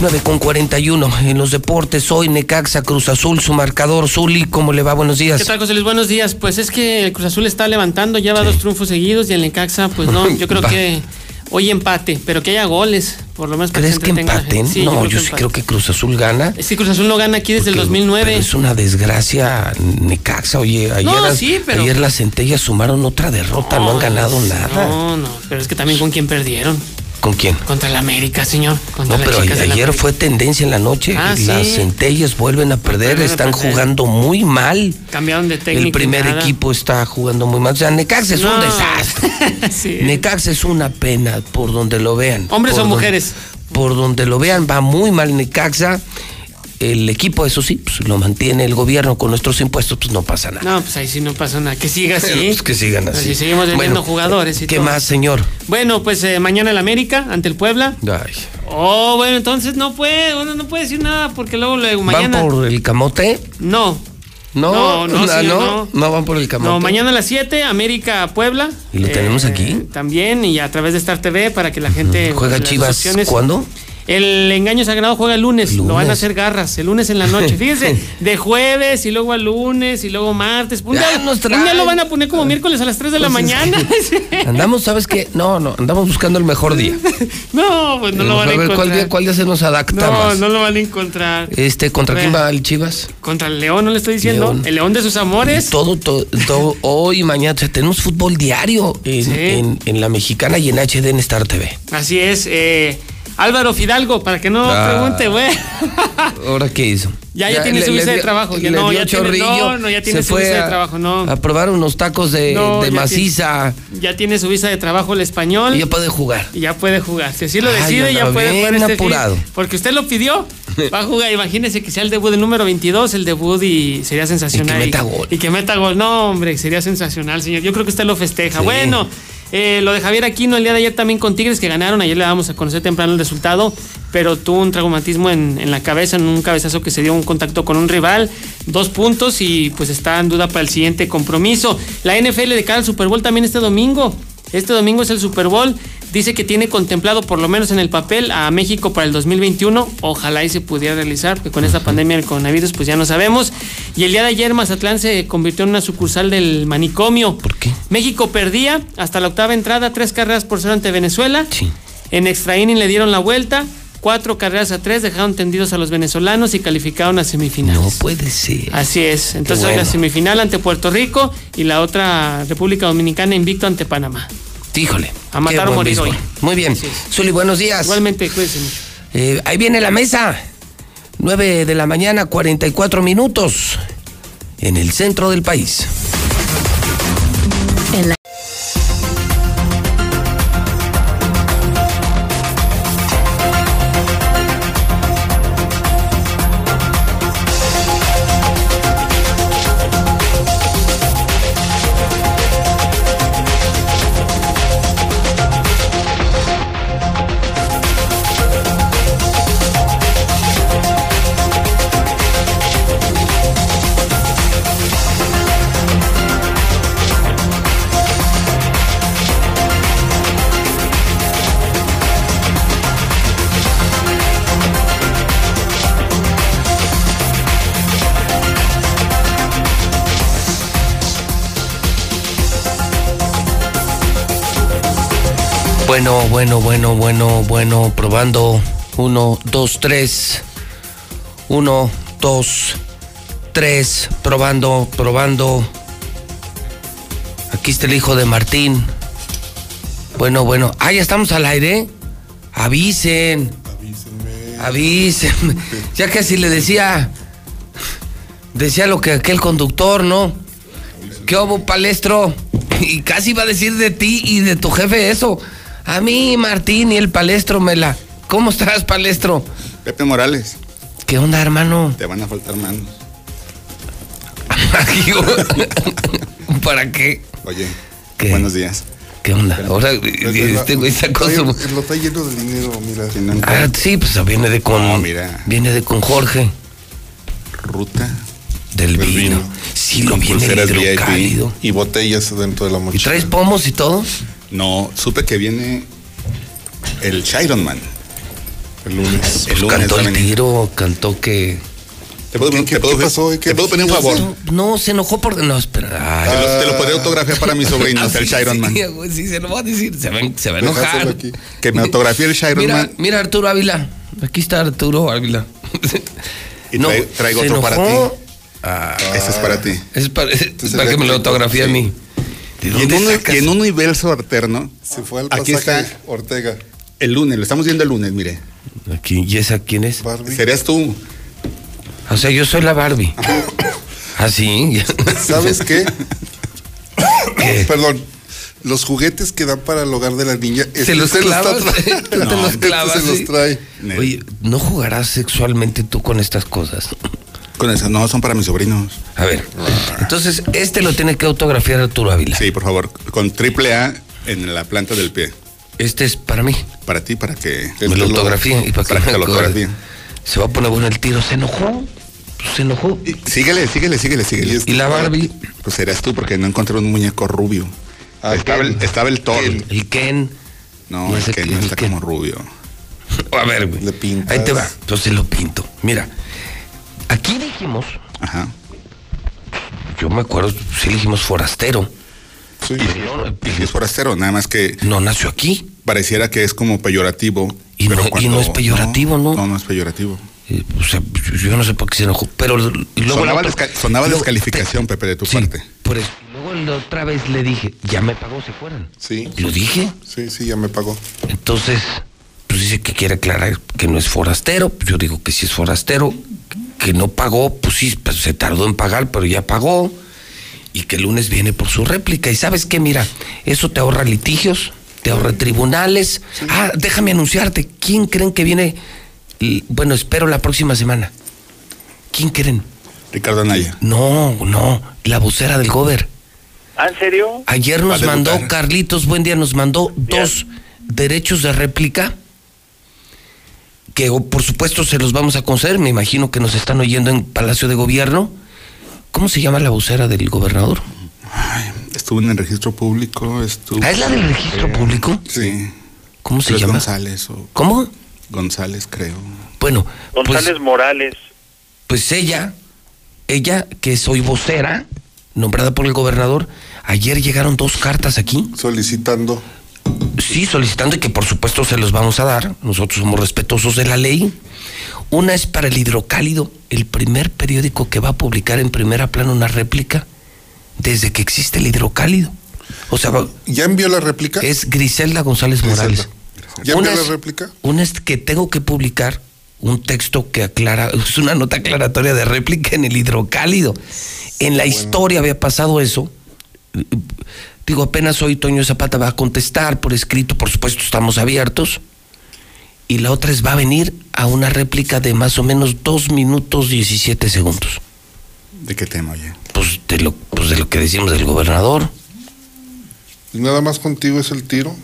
9 con 41 en los deportes. Hoy Necaxa, Cruz Azul, su marcador. Zuli, ¿cómo le va? Buenos días. ¿Qué tal, José Luis? Buenos días. Pues es que el Cruz Azul está levantando, lleva dos triunfos seguidos y el Necaxa, pues no, yo creo que Hoy empate, pero que haya goles, por lo menos ¿Crees que empaten? Sí, no, yo, sí empate. creo que Cruz Azul gana. Que Cruz Azul no gana aquí desde el Pero 2009. es una desgracia Necaxa. Oye, ayer, No, sí, pero- ayer las centellas sumaron otra derrota, no, han ganado nada. No, no, pero es que también con quién perdieron. ¿Con quién? Contra el América, señor. Contra No, pero ayer fue tendencia en la noche. Ah, Las sí. centellas vuelven a perder, están perder. jugando muy mal. Cambiaron de técnico. El primer nada. equipo está jugando muy mal. O sea, Necaxa es un desastre. Sí. Necaxa es una pena por donde lo vean. ¿Hombres o donde- mujeres? por donde lo vean, va muy mal Necaxa. El equipo, eso sí, pues, lo mantiene el gobierno con nuestros impuestos, pues no pasa nada. No, pues ahí sí no pasa nada. Que siga así. Pues que sigan así. Así seguimos vendiendo Bueno, jugadores y ¿Qué todo. más, señor? Bueno, pues eh, mañana el América ante el Puebla. Ay. Oh, bueno, entonces no puede, uno no puede decir nada porque luego, luego mañana. ¿Van por el camote? No. No, No, no, no, señor, no, van por el camote. No, mañana a las 7, América Puebla. ¿Y lo tenemos aquí? También, y a través de Star TV para que la gente. ¿Juega Chivas cuándo? El engaño sagrado juega el lunes, lo van a hacer garras, el lunes en la noche. Fíjense, de jueves y luego al lunes y luego martes. Un día, un día lo van a poner como miércoles a las 3 de la Pues es mañana. Andamos, ¿sabes qué? No, no, andamos buscando el mejor día. no, pues no lo van a a ver encontrar. cuál día, cuál día se nos adapta no, más. no lo van a encontrar. Este, ¿contra quién va el Chivas? Contra el León, no le estoy diciendo. León. El León de sus amores. Todo, todo, todo, hoy y mañana. O sea, tenemos fútbol diario en, Sí. en- en la mexicana y en HD en Star TV. Así es. eh, Álvaro Fidalgo, para que no Ah. pregunte, güey. ¿Ahora qué hizo? Ya, ya tiene su visa de trabajo, ya no, ya tiene- no, no, ya tiene su visa de trabajo, no. A probar unos tacos de, No, de ya maciza Ya tiene su visa de trabajo el español. y ya puede jugar. Y ya puede jugar. Si así lo Ay, decide, ya puede jugar este fin. apurado. Porque usted lo pidió. Va a jugar. Imagínese que sea el debut del número 22, el debut y sería sensacional. Y que meta gol. Y que meta gol. No, hombre, sería sensacional, señor. Yo creo que usted lo festeja. Sí. Bueno. Eh, lo de Javier Aquino el día de ayer también con Tigres que ganaron, ayer le damos a conocer temprano el resultado, pero tuvo un traumatismo en, en la cabeza, en un cabezazo que se dio un contacto con un rival, dos puntos y pues está en duda para el siguiente compromiso. La NFL de cara al Super Bowl también este domingo. Este domingo es el Super Bowl. Dice que tiene contemplado, por lo menos en el papel, a México para el 2021. Ojalá y se pudiera realizar, porque con esta pandemia del coronavirus, pues ya no sabemos. Y el día de ayer, Mazatlán se convirtió en una sucursal del manicomio. ¿Por qué? México perdía hasta la octava entrada, tres carreras por cero ante Venezuela. En extra inning le dieron la vuelta. Cuatro carreras a tres, dejaron tendidos a los venezolanos y calificaron a semifinales. No puede ser. Así es. Entonces hoy la bueno. semifinal ante Puerto Rico y la otra República Dominicana invicto ante Panamá. Híjole. A matar o morir hoy. Muy bien. Zuli, buenos días. Igualmente, cuídense mucho. Eh, ahí viene la mesa. 9 de la mañana, 44 minutos. En el centro del país. Bueno, bueno, bueno, bueno, bueno. Probando. Uno, dos, tres. Uno, dos, tres. Probando, probando. Aquí está el hijo de Martín. Bueno, bueno. Ah, ya estamos al aire. Avisen. Avísenme. Ya casi le decía. Decía lo que aquel conductor, ¿no? ¿Qué hubo, palestro? Y casi iba a decir de ti y de tu jefe eso. A mí, Martín y el palestro me la. ¿Cómo estás, palestro? Pepe Morales, ¿Qué onda, hermano? te van a faltar manos. ¿Para qué? Oye, buenos días. ¿Qué onda? Ahora este güey está con su. Lo está lleno de dinero, mira. Ah, sí, pues viene de con. No, mira. Viene de con Jorge. Ruta. Del vino. Sí, lo viene VIP. Y botellas dentro de la ¿Y mochila. traes pomos y todo? No, supe que viene el Chiron Man. El lunes. El Pues lunes cantó el tiro, cantó que. ¿Te puedo, ¿Qué- te qué puedo- pasó? ¿Qué te puedo pedir un favor? No, se enojó porque. No, espera. Te lo, te lo podría autografiar para mi sobrino, el Shiron Man. Sí, se lo va a decir. Se va, se va a enojar. aquí. Que me autografíe el Shiron Mira, Man. mira, Arturo Ávila. Aquí está Arturo Ávila. Y No, traigo, otro para ti. enojó. Ese es para ti. Es para, es Entonces, para que me lo sí. autografíe a mí. ¿De Y en, un, sacas? y en un universo alterno, Se fue al aquí pasaje está Ortega. el lunes, lo estamos viendo el lunes, mire. Aquí, ¿Y esa quién es? Barbie. Serías tú. O sea, yo soy la Barbie. ¿Ah, sí? ¿Sabes qué? ¿Qué? Perdón. Los juguetes que dan para el hogar de la niña. Se este los te No, los este clavas. se los trae. Oye, ¿no jugarás sexualmente tú con estas cosas? Con eso, no, son para mis sobrinos. A ver, entonces este lo tiene que autografiar Arturo Ávila. Sí, por favor, con triple A en la planta del pie. Este es para mí. Para ti, para que Me lo autografía y para, para que te lo me- autografíe. Se va a poner bueno el tiro. ¿Se enojó? Pues se enojó. Síguele, síguele, síguele, síguele. ¿Y la Barbie? Pues serás tú porque no encontré un muñeco rubio. estaba, el, estaba el Thor. El Ken. No, el Ken no está Ken. como rubio. A ver, güey. Ahí te va. Entonces lo pinto. Mira, aquí dijimos, Ajá. yo me acuerdo, sí dijimos forastero. Sí. Y es forastero, nada más que No nació aquí. pareciera que es como peyorativo. Y pero no- y no es peyorativo, ¿no? No, no es peyorativo. O sea, yo no sé por qué se enojó. Pero luego sonaba la otra- desca- sonaba luego- descalificación, Pepe, de tu Sí, parte. Por eso. Luego la otra vez le dije, ya me pagó, se fueran. Sí. Lo dije. Sí, sí, ya me pagó. Entonces, pues dice que quiere aclarar que no es forastero. Yo digo que sí es forastero. Que no pagó, pues sí, pues se tardó en pagar, pero ya pagó. Y que el lunes viene por su réplica. Y sabes qué, mira, eso te ahorra litigios, te ahorra tribunales. Ah, déjame anunciarte. ¿Quién creen que viene? Bueno, espero la próxima semana. ¿Quién creen? Ricardo Anaya. No, no, la vocera del Gober. ¿Ah, en serio? Ayer nos mandó. Carlitos, buen día, nos mandó dos derechos de réplica que o, por supuesto se los vamos a conceder, me imagino que nos están oyendo en Palacio de Gobierno. ¿Cómo se llama la vocera del gobernador? Estuvo en el registro público. Estuvo, ¿Ah, es la del registro público? Sí. ¿Cómo se Pero llama? González. O ¿Cómo? González, creo. Bueno, González pues, Morales. pues ella, ella que soy vocera, nombrada por el gobernador, ayer llegaron dos cartas aquí. Solicitando. Sí, solicitando y que por supuesto se los vamos a dar. Nosotros somos respetuosos de la ley. Una es para el Hidrocálido, el primer periódico que va a publicar en primera plana una réplica desde que existe el Hidrocálido. O sea, ¿Ya envió la réplica? es Griselda González Griselda. Morales. ¿Ya Una envió la réplica? Una es que tengo que publicar un texto que aclara, es una nota aclaratoria de réplica en el Hidrocálido. En la historia había pasado eso. Digo, apenas hoy Toño Zapata va a contestar por escrito, por supuesto estamos abiertos. Y la otra es va a venir a una réplica de más o menos dos minutos 17 segundos. ¿De qué tema, oye? Pues de lo, pues de lo que decimos del gobernador. ¿Y nada más contigo es el tiro?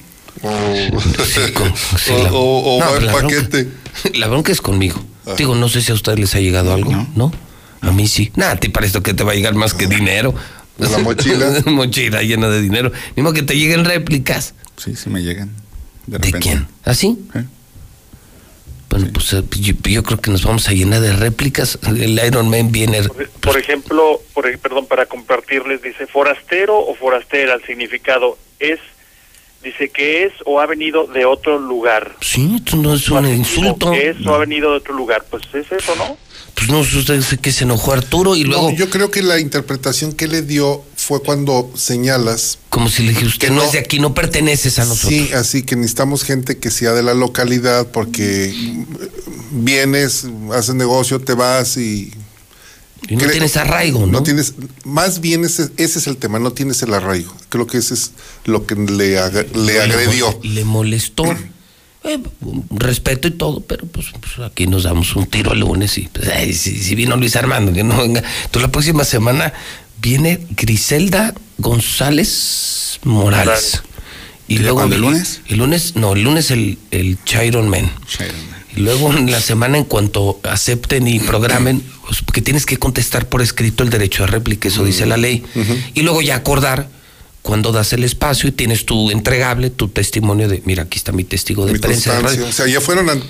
¿O, Sí, con- sí, o- la- o- o No, va en la bronca- paquete? La bronca es conmigo. Ah. Digo, no sé si a ustedes les ha llegado algo, ¿no? A mí sí. Nada, para esto que te va a llegar más que dinero. ¿De la mochila? mochila llena de dinero. Modo que te lleguen réplicas. Sí, sí me llegan. De, ¿De quién? ¿Así? ¿Eh? Bueno, pues eh, yo, yo creo que nos vamos a llenar de réplicas. El Iron Man viene. Por ejemplo, por, e- perdón, para compartirles, dice forastero o forastera, el significado es, dice que es o ha venido de otro lugar. Sí, esto no es un insulto. Que es o ha venido de otro lugar. Pues es eso, ¿no? Pues no, usted dice que se enojó Arturo y luego, No, yo creo que la interpretación que le dio fue cuando señalas. como si le dije, usted no, no- es de aquí, no perteneces a nosotros. Sí, así que necesitamos gente que sea de la localidad porque vienes, haces negocio, te vas y. Y no tienes arraigo, ¿no? tienes, más bien ese, ese es el tema, no tienes el arraigo. Creo que ese es lo que le, aga- le agredió. Le molestó. Eh, respeto y todo, pero pues, pues, aquí nos damos un tiro el lunes y pues, ay, si, si vino Luis Armando, que no venga. Entonces la próxima semana viene Griselda González Morales. Y ¿Y luego el lunes? El lunes, no, el lunes el, el Chiron Man. Y luego en la semana, en cuanto acepten y programen, pues, porque tienes que contestar por escrito el derecho de réplica, eso dice la ley. Y luego ya acordar cuando das el espacio y tienes tu entregable, tu testimonio de, mira, aquí está mi testigo de Mi prensa. O sea, ya fueron ante-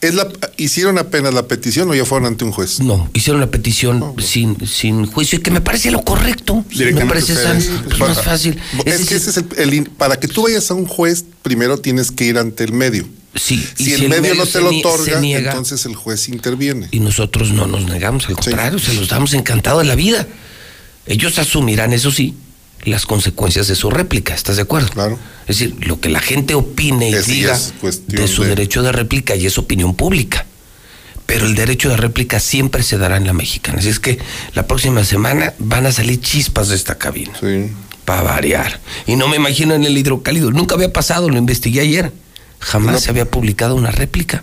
¿Es la, ¿Hicieron apenas la petición o ya fueron ante un juez? No, hicieron la petición sin, sin juicio, que me parece lo correcto. Me parece san- pues, más fácil. Es, que ese es el, para que tú vayas a un juez, primero tienes que ir ante el medio. Sí, si, y el, si el medio, medio no te lo otorga, niega- entonces el juez interviene. Y nosotros no nos negamos, al contrario, se los damos encantado de la vida. Ellos asumirán, eso sí, las consecuencias de su réplica, ¿estás de acuerdo? Claro. Es decir, lo que la gente opine y Es- diga es de su de- derecho de réplica y es opinión pública. Pero el derecho de réplica siempre se dará en la mexicana. Así es que la próxima semana van a salir chispas de esta cabina. Para variar. Y no me imagino en el hidrocálido. Nunca había pasado, lo investigué ayer. Jamás se había publicado una réplica.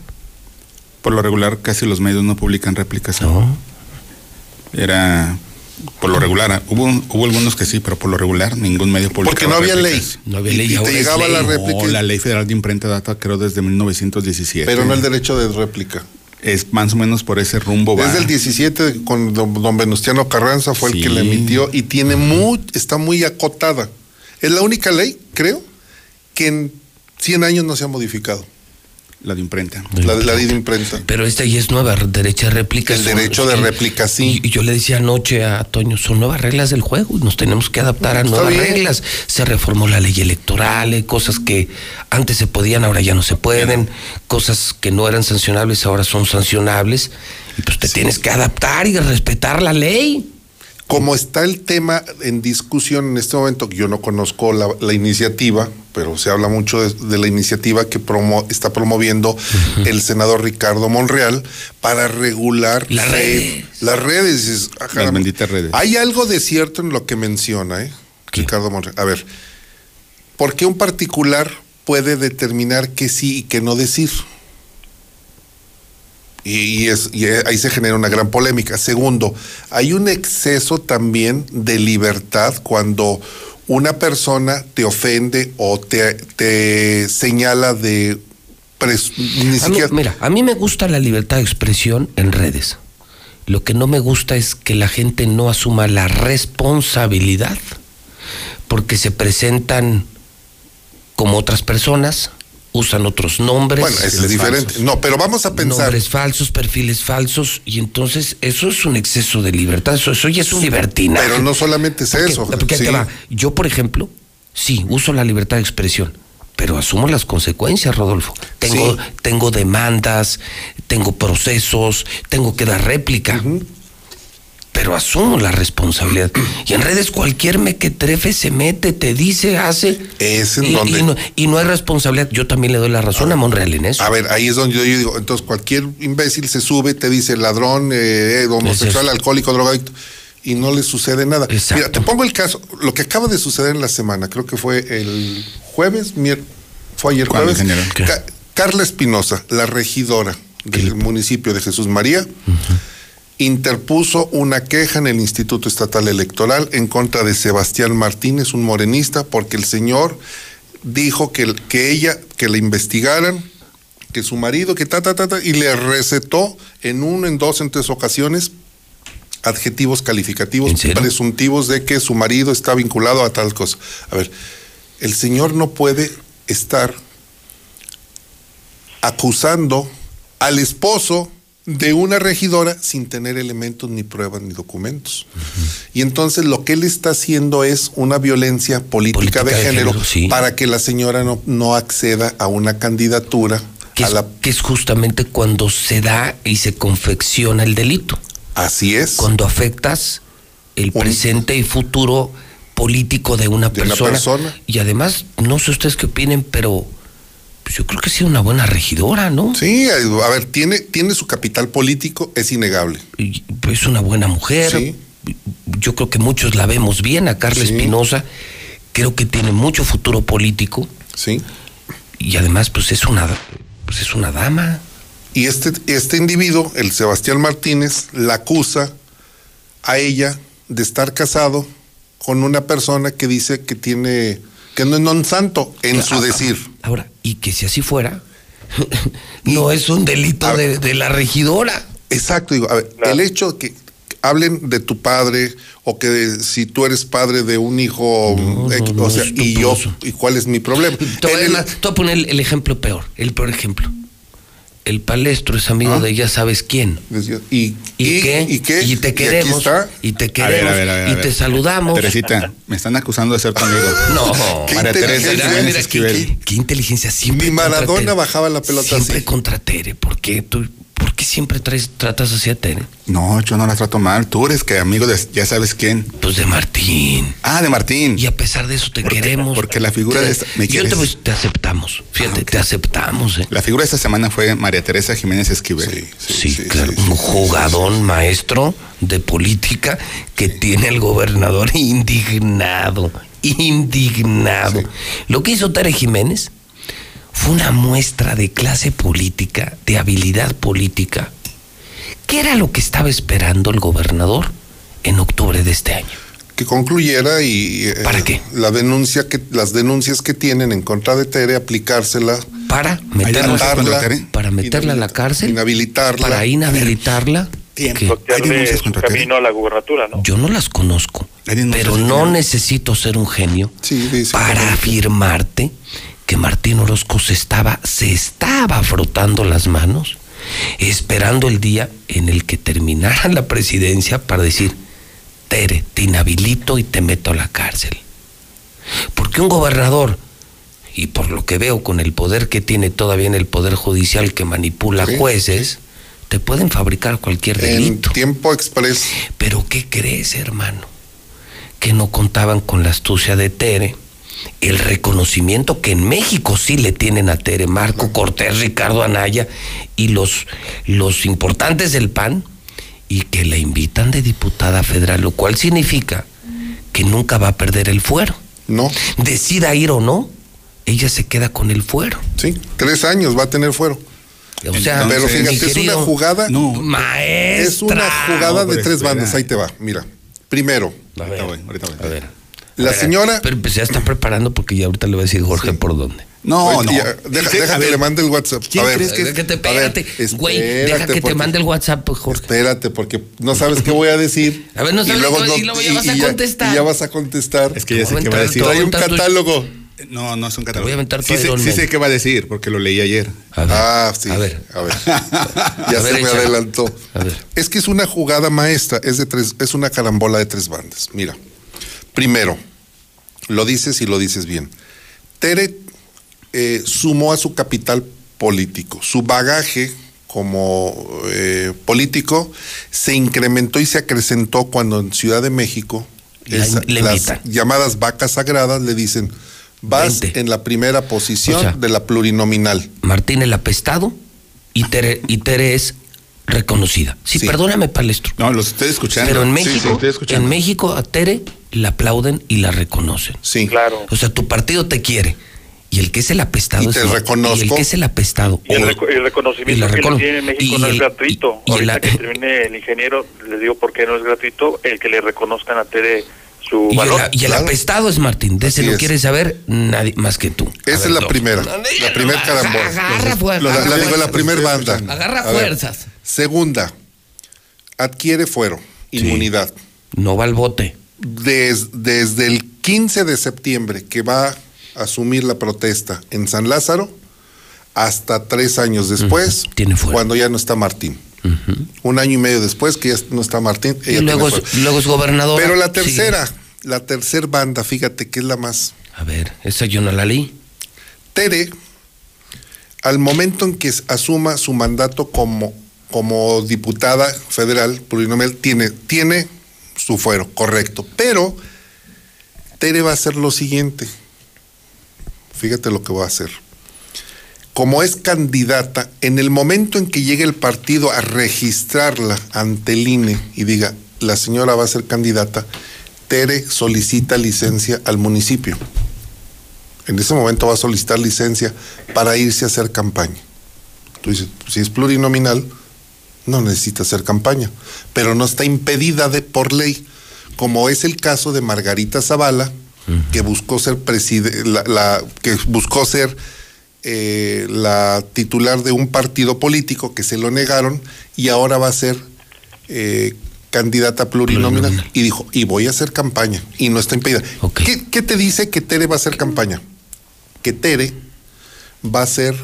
Por lo regular, casi los medios no publican réplicas. Era por lo regular. ah, Hubo, hubo algunos que sí, pero por lo regular ningún medio publicaba. Porque no había réplicas. ley. No había ley, Y- y ahora te llegaba la ley. réplica. No, la ley federal de imprenta data creo desde 1917. Pero no el derecho de réplica. Es más o menos por ese rumbo va. Desde el 17, con don, don Venustiano Carranza fue el que la emitió y tiene muy, está muy acotada. Es la única ley, creo, que en 100 años no se ha modificado. La de imprenta. La, la ley de imprenta. Pero esta ya es nueva, derecho de réplica. El son- derecho de réplica, sí. Y, y yo le decía anoche a Toño, son nuevas reglas del juego y nos tenemos que adaptar a Está nuevas bien. reglas. Se reformó la ley electoral, hay cosas que antes se podían, ahora ya no se pueden, cosas que no eran sancionables ahora son sancionables. Y pues te tienes que adaptar y respetar la ley. Como está el tema en discusión en este momento, yo no conozco la, la iniciativa, pero se habla mucho de, de la iniciativa que promo- está promoviendo el senador Ricardo Monreal para regular Las red- redes. las redes. Dices, ah, Las caramba. benditas redes. Hay algo de cierto en lo que menciona, ¿eh? Ricardo Monreal. A ver, ¿por qué un particular puede determinar qué sí y qué no decir? Y, es, y ahí se genera una gran polémica. Segundo, hay un exceso también de libertad cuando una persona te ofende o te, te señala de... pres- ni A mí- siquiera... mira, a mí me gusta la libertad de expresión en redes. Lo que no me gusta es que la gente no asuma la responsabilidad porque se presentan como otras personas, usan otros nombres. Bueno, es diferente. No, pero vamos a pensar. Nombres falsos, perfiles falsos, y entonces eso es un exceso de libertad, eso, eso ya es un libertinaje. Pero no solamente es Porque- eso. porque sí. va. Yo, por ejemplo, sí, uso la libertad de expresión, pero asumo las consecuencias, Rodolfo. Tengo, Sí. tengo demandas, tengo procesos, tengo que dar réplica. Pero asumo la responsabilidad. Y en redes cualquier mequetrefe se mete, te dice, hace. Es en y, donde- y no, y no hay responsabilidad. Yo también le doy la razón a, Monreal en eso. A ver, ahí es donde yo digo, entonces cualquier imbécil se sube, te dice ladrón, eh, homosexual, Es eso. alcohólico, drogadicto, y no le sucede nada. Mira, te pongo el caso, lo que acaba de suceder en la semana, creo que fue el jueves, mier- fue ayer ¿Cuándo, jueves. Ca- Carla Espinosa, la regidora del municipio de Jesús María, interpuso una queja en el Instituto Estatal Electoral en contra de Sebastián Martínez, un morenista, porque el señor dijo que, que ella, que la investigaran, que su marido, que ta, ta, ta, ta, y le recetó en uno, en dos, en tres ocasiones adjetivos calificativos presuntivos de que su marido está vinculado a tal cosa. A ver, el señor no puede estar acusando al esposo de una regidora sin tener elementos ni pruebas ni documentos. Y entonces lo que él está haciendo es una violencia política, Política de, de género, sí. para que la señora no, no acceda a una candidatura que, a es, la que es justamente cuando se da y se confecciona el delito. Así es. Cuando afectas el presente y futuro político de una, De una persona. persona. Y además, no sé ustedes qué opinen, pero pues yo creo que ha sido una buena regidora, ¿no? Sí, a ver, tiene, tiene su capital político, es innegable. Y, pues, es una buena mujer. Sí. Yo creo que muchos la vemos bien, a Carla Sí. Espinosa. Creo que tiene mucho futuro político. Sí. Y además, pues es una, pues es una dama. Y este, este individuo, el Sebastián Martínez, la acusa a ella de estar casado con una persona que dice que tiene, que no es non santo en su decir. Ahora, y que si así fuera, no es un delito de, de la regidora. Exacto, digo, a ver, el hecho de que hablen de tu padre o que de- si tú eres padre de un hijo, X, o sea, y yo, ¿y cuál es mi problema? Te voy, a, te voy a poner el ejemplo peor, el peor ejemplo. El palestro es amigo Ah. de ya sabes quién. ¿Y, ¿Y, qué? ¿Y qué? Y ¿Y te queremos. Y te A ver, queremos. a ver, a ver, a y te saludamos. Teresita, me están acusando de ser tu amigo. No, Qué María Teresa Mira, qué, qué inteligencia. Siempre Ni Maradona bajaba la pelota Siempre así. contra Tere. ¿Por qué? ¿Tú, ¿Por qué siempre traes, tratas así a Tere? No, yo no la trato mal. Tú eres que amigo de ya sabes quién. Pues de Martín. Ah, de Martín. Y a pesar de eso te queremos. Porque la figura Te- de esta. ¿Me Yo te, quieres? te aceptamos. Fíjate, te aceptamos. ¿eh? La figura de esta semana fue María Teresa Jiménez Esquivel. Sí, claro. un jugadón maestro de política que tiene el gobernador indignado. Indignado. Lo que hizo Tere Jiménez fue una muestra de clase política, de habilidad política. ¿Qué era lo que estaba esperando el gobernador en octubre de este año? que concluyera y eh, ¿Para qué? la denuncia que las denuncias que tienen en contra de Tere aplicársela Para meterla, para meterla a la cárcel, inhabilitarla para inhabilitarla. Su camino a la gubernatura, ¿no? Yo no las conozco, pero no necesito ser un genio para afirmarte que Martín Orozco se estaba, se estaba frotando las manos, esperando el día en el que terminara la presidencia para decir, Tere, te inhabilito y te meto a la cárcel. Porque un gobernador, y por lo que veo con el poder que tiene todavía en el Poder Judicial que manipula Sí. jueces, te pueden fabricar cualquier en delito. tiempo express. Pero ¿qué crees, hermano? Que no contaban con la astucia de Tere, el reconocimiento que en México sí le tienen a Tere, Marco Cortés, Ricardo Anaya y los, los importantes del PAN, y que la invitan de diputada federal, lo cual significa que nunca va a perder el fuero. No. Decida ir o no, ella se queda con el fuero. Sí, tres años va a tener fuero. O sea, pero fíjate, es una jugada. Maestra. Es una jugada No, de tres espera. bandas. Ahí te va. Mira, primero, A ver, ahorita a ver. La ver, señora. Pero pues ya está preparando porque ya ahorita le voy a decir Jorge por dónde. No, Oye, no. ya, deja que le mande el WhatsApp. ¿quién a ver, crees que es? que te a ver, espérate, güey, deja espérate, que te mande el WhatsApp, Jorge. Espérate, porque no sabes qué voy a decir. A ver, no sabes qué voy a decir, luego ya vas a contestar. Y ya vas a contestar. Es que ya sé qué va a decir. Trae un catálogo. No, no es un voy a catálogo. aventar Sí, todo sí sé qué va a decir, porque lo leí ayer. A ver, Ah, sí. A ver. A ver. A ya ver, se me adelantó. A ver. Es que es una jugada maestra, es de tres, es una carambola de tres bandas. Mira, primero, lo dices y lo dices bien. Tere eh, sumó a su capital político, su bagaje como eh, político se incrementó y se acrecentó cuando en Ciudad de México La- esa- le las llamadas vacas sagradas le dicen vas en la primera posición O sea, de la plurinominal. Martín el apestado y Tere, y Tere es reconocida. Sí, perdóname, palestro. No, los estoy escuchando. Pero en Sí, sí, México, estoy escuchando. en México a Tere la aplauden y la reconocen. Sí. Claro. O sea, tu partido te quiere. Y el que es el apestado Y es te el- reconozco. Y el que es el apestado. Y el, el reconocimiento y la que recono- le tiene en México y no el- es gratuito. y- y Ahorita la- que termine el ingeniero, les digo por qué no es gratuito, el que le reconozcan a Tere su Y el, y el apestado es Martín. De ese no es. quiere saber nadie más que tú. Esa ver, es la primera, la primera carambola. Agarra fuerzas. La, digo, primera banda. Agarra fuerzas. Segunda, adquiere fuero, inmunidad. No va al bote. Des- desde el 15 de septiembre que va a asumir la protesta en San Lázaro, hasta tres años después, Tiene fuero. cuando ya no está Martín. Un año y medio después que ya no está Martín. Y luego es, luego es. Pero la tercera, la tercera banda, fíjate que es la más A ver, esa yo no la leí. Tere, al momento en que asuma su mandato como, como diputada federal plurinominal, tiene, tiene su fuero, correcto. Pero Tere va a hacer lo siguiente. Fíjate lo que va a hacer. Como es candidata, en el momento en que llegue el partido a registrarla ante el INE y diga, la señora va a ser candidata, Tere solicita licencia al municipio. En ese momento va a solicitar licencia para irse a hacer campaña. Tú dices, si es plurinominal, no necesita hacer campaña, pero no está impedida de por ley, como es el caso de Margarita Zavala, que buscó ser preside- la, la- que buscó ser eh, la titular de un partido político que se lo negaron y ahora va a ser eh, candidata plurinominal. Y dijo, y voy a hacer campaña, y no está impedida. ¿Qué, qué te dice que Tere va a hacer campaña? Que Tere va a ser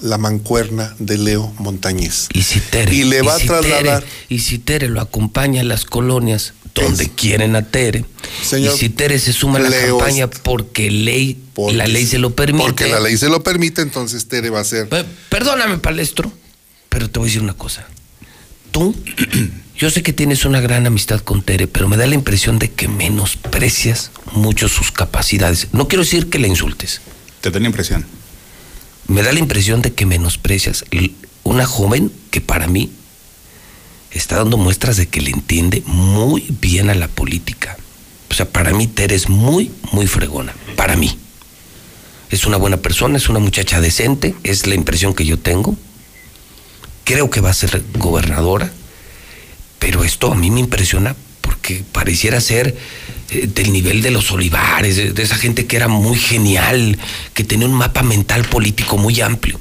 la mancuerna de Leo Montañez. Y si Tere, Y le va a si trasladar- Tere- y si Tere lo acompaña a las colonias donde quieren a Tere. Señor, y si Tere se suma a la Leo campaña porque ley, Porque la ley se lo permite. Porque la ley se lo permite, entonces Tere va a ser. Pe- Perdóname, palestro, pero te voy a decir una cosa. Tú, yo sé que tienes una gran amistad con Tere, pero me da la impresión de que menosprecias mucho sus capacidades. No quiero decir que la insultes. Te da la impresión. Me da la impresión de que menosprecias una joven que para mí está dando muestras de que le entiende muy bien a la política. O sea, para mí Tere es muy, muy fregona. Para mí. Es una buena persona, es una muchacha decente, es la impresión que yo tengo. Creo que va a ser gobernadora, pero esto a mí me impresiona porque pareciera ser eh, del nivel de los olivares, de, esa gente que era muy genial, que tenía un mapa mental político muy amplio.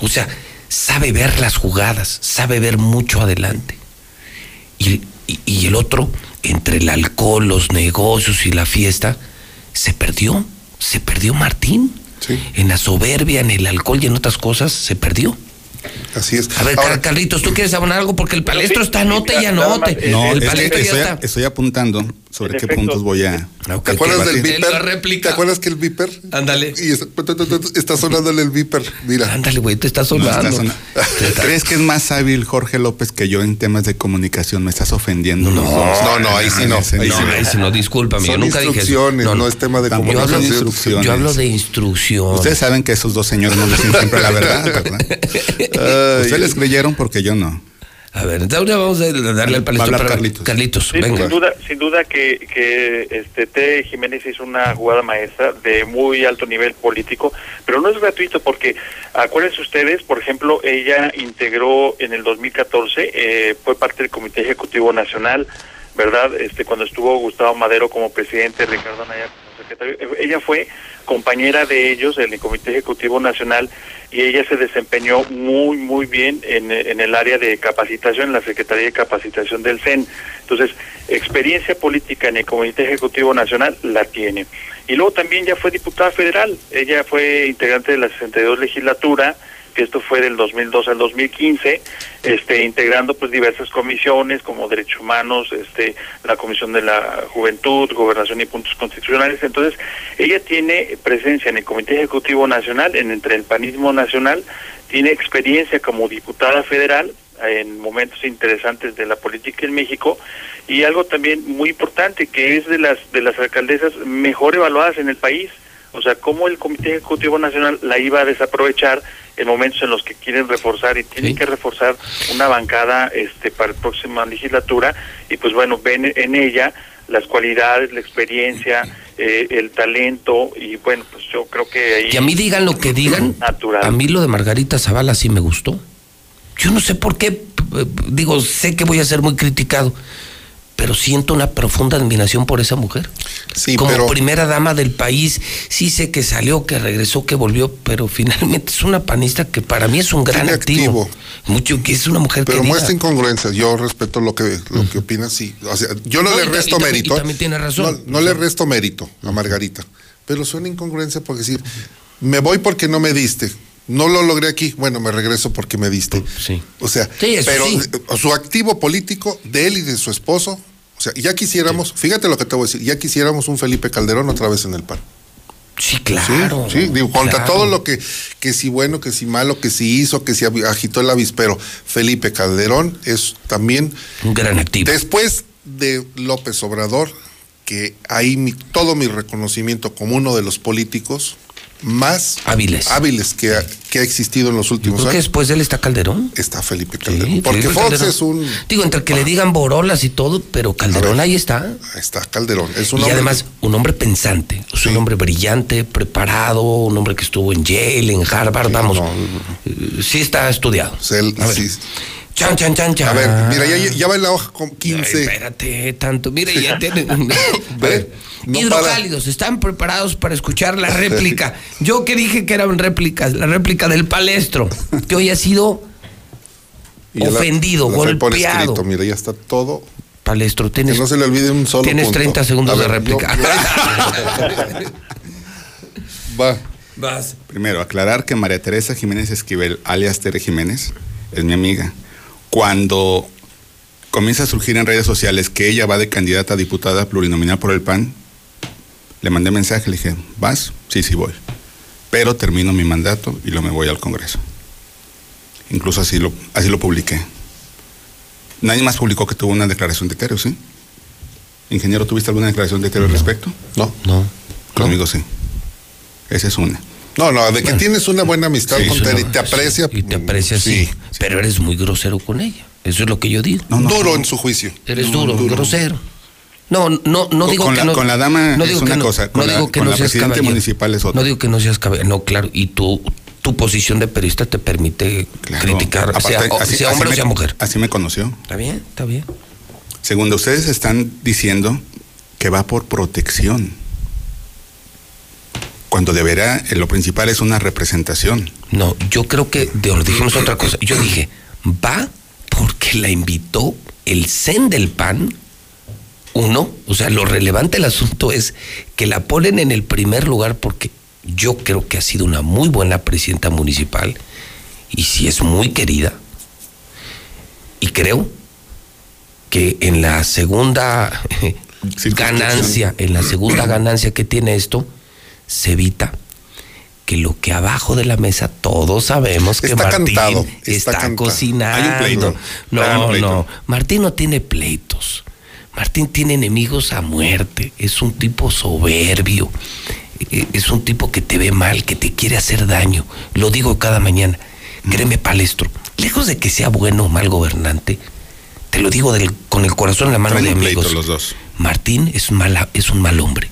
O sea, sabe ver las jugadas, sabe ver mucho adelante. Y, y- y el otro, entre el alcohol, los negocios y la fiesta, se perdió. Se perdió Martín. En la soberbia, en el alcohol y en otras cosas, se perdió. Así es. A ver, Car- Carlitos, ¿tú quieres abonar algo? Porque el palestro está anote y anote. No, el es que palestro ya está. estoy apuntando sobre qué puntos voy a. ¿Te acuerdas del viper? ¿Te acuerdas que el viper? Ándale. Y está, está sonándole el viper. Mira. Ándale, güey, te está No, sonando. está sonando. ¿Crees que es más hábil Jorge López que yo en temas de comunicación? Me estás ofendiendo. los dos. no, no, ahí sí no, Ese ahí sí no. Ahí sí, no, discúlpame, yo Son nunca dije eso. instrucciones, no, es tema de yo hablo, comunicación. de instrucciones. yo hablo de instrucción. Ustedes saben que esos dos señores no dicen siempre la verdad, ¿verdad? Ustedes les creyeron porque yo no. A ver, entonces ahora vamos a darle al palestro. Hablar para- Carlitos. Carlitos, Sí, venga. sin duda, sin duda que, que este T. Jiménez hizo una jugada maestra de muy alto nivel político, pero no es gratuito porque acuérdense ustedes, por ejemplo, ella integró en el 2014, eh, fue parte del Comité Ejecutivo Nacional, ¿verdad? Este cuando estuvo Gustavo Madero como presidente, Ricardo Anaya como eh, ella fue compañera de ellos en el Comité Ejecutivo Nacional y ella se desempeñó muy, muy bien en, en el área de capacitación, en la Secretaría de Capacitación del CEN. Entonces, experiencia política en el Comité Ejecutivo Nacional la tiene. Y luego también ya fue diputada federal, ella fue integrante de la 62 legislatura, que esto fue del 2002 al 2015, este, integrando pues diversas comisiones como derechos humanos, este, la comisión de la juventud, gobernación y puntos constitucionales. Entonces, ella tiene presencia en el Comité Ejecutivo Nacional, en entre el panismo nacional, tiene experiencia como diputada federal en momentos interesantes de la política en México y algo también muy importante que es de las de las alcaldesas mejor evaluadas en el país. O sea, cómo el Comité Ejecutivo Nacional la iba a desaprovechar en momentos en los que quieren reforzar y tienen que reforzar una bancada este para la próxima legislatura y pues bueno, ven en ella las cualidades, la experiencia, eh, el talento y bueno, pues yo creo que ahí Y a mí digan lo que digan, natural. a mí lo de Margarita Zavala sí me gustó. Yo no sé por qué, p- digo, sé que voy a ser muy criticado, pero siento una profunda admiración por esa mujer. Sí, Como pero- primera dama del país, sí sé que salió, que regresó, que volvió, pero finalmente es una panista que para mí es un gran activo. activo. Mucho que es una mujer Pero que diga- muestra incongruencias. Yo respeto lo que lo que opinas. Sí. O sea, yo no, No, le resto y ta- y mérito. también tiene razón. No, no le resto mérito a Margarita. Pero suena incongruencia porque decir, me voy porque no me diste. No lo logré aquí. Bueno, me regreso porque me diste. Sí. O sea, Sí, pero sí. su activo político de él y de su esposo. O sea, ya quisiéramos, fíjate lo que te voy a decir, ya quisiéramos un Felipe Calderón otra vez en el PAN. Sí, claro. Sí, sí, digo, contra claro. todo lo que, que si bueno, que si malo, que si hizo, que si agitó el avispero. Felipe Calderón es también Un gran activo. Después de López Obrador, que ahí mi- todo mi reconocimiento como uno de los políticos más Hábiles. hábiles que ha, que ha existido en los últimos años, después de él está Calderón. está Felipe Calderón. Sí, Porque Felipe Fox Calderón. es un... Digo, entre que le digan borolas y todo, pero Calderón ahí está. Está Calderón. Es un y hombre- además, un hombre pensante, es un hombre brillante, preparado, un hombre que estuvo en Yale, en Harvard, vamos. eh, Sí está estudiado. él- A ver. Chan, chan, chan, chan. A ver, mira, ya, ya va en la hoja con 15. Ay, espérate, tanto. Mire, ya tienen. A ver, no hidrocálidos, están preparados para escuchar la réplica. Yo que dije que eran réplicas, la réplica del palestro, que hoy ha sido Y la- ofendido, la por golpeado. escrito, mira, ya está todo. Palestro, tienes, Que no se le olvide un solo tienes punto. 30 segundos de yo- réplica. Va. Vas. Primero, aclarar que María Teresa Jiménez Esquivel, alias Tere Jiménez, es mi amiga. Cuando comienza a surgir en redes sociales que ella va de candidata a diputada plurinominal por el PAN, le mandé mensaje, le dije, ¿vas? Sí, sí voy. Pero termino mi mandato y lo me voy al Congreso. Incluso así lo, así lo publiqué. Nadie más publicó que tuvo una declaración de Tere, ¿sí? Ingeniero, ¿tuviste alguna declaración de Tere al respecto? No. No. Conmigo sí. Esa es una. No, no, de que tienes una buena amistad Sí, con es Tere y una- te aprecia. Y te aprecia, sí. Pero eres muy grosero con ella. Eso es lo que yo digo. duro en su juicio. Eres duro, grosero. No, no, no digo con que la- no. con la dama no es digo una que no- cosa, con no la- digo que con no la seas presidenta caballero. municipal es otra. No digo que no seas caballero. No, claro. Y tu, tu posición de periodista te permite criticar, Aparte, sea, así- sea así hombre o me- sea mujer. Así me conoció. Está bien, está bien. Segundo, ustedes están diciendo que va por protección. Cuando deberá, eh, lo principal es una representación. No, yo creo que dijimos otra cosa. Yo dije, va porque la invitó el CEN del PAN. Uno, o sea, lo relevante del asunto es que la ponen en el primer lugar porque yo creo que ha sido una muy buena presidenta municipal y si es muy querida. Y creo que en la segunda ganancia, en la segunda ganancia que tiene esto, se evita que lo que abajo de la mesa todos sabemos que Está Martín cantado, está, está cantado. cocinando. Hay un pleito. No, Hay un pleito. no. Martín no tiene pleitos. Martín tiene enemigos a muerte. Es un tipo soberbio. Eh, Es un tipo que te ve mal, que te quiere hacer daño. Lo digo cada mañana. Créeme, palestro. Lejos de que sea bueno o mal gobernante, te lo digo del- con el corazón en la mano de amigos. los dos. Martín es, mala, es un mal hombre.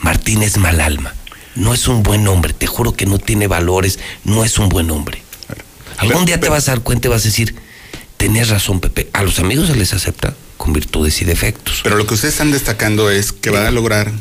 Martín es mal alma. No es un buen hombre. Te juro que no tiene valores. No es un buen hombre. Algún día te vas a dar cuenta y vas a decir, tenés razón, Pepe. A los amigos se les acepta con virtudes y defectos. Pero lo que ustedes están destacando es que van a lograr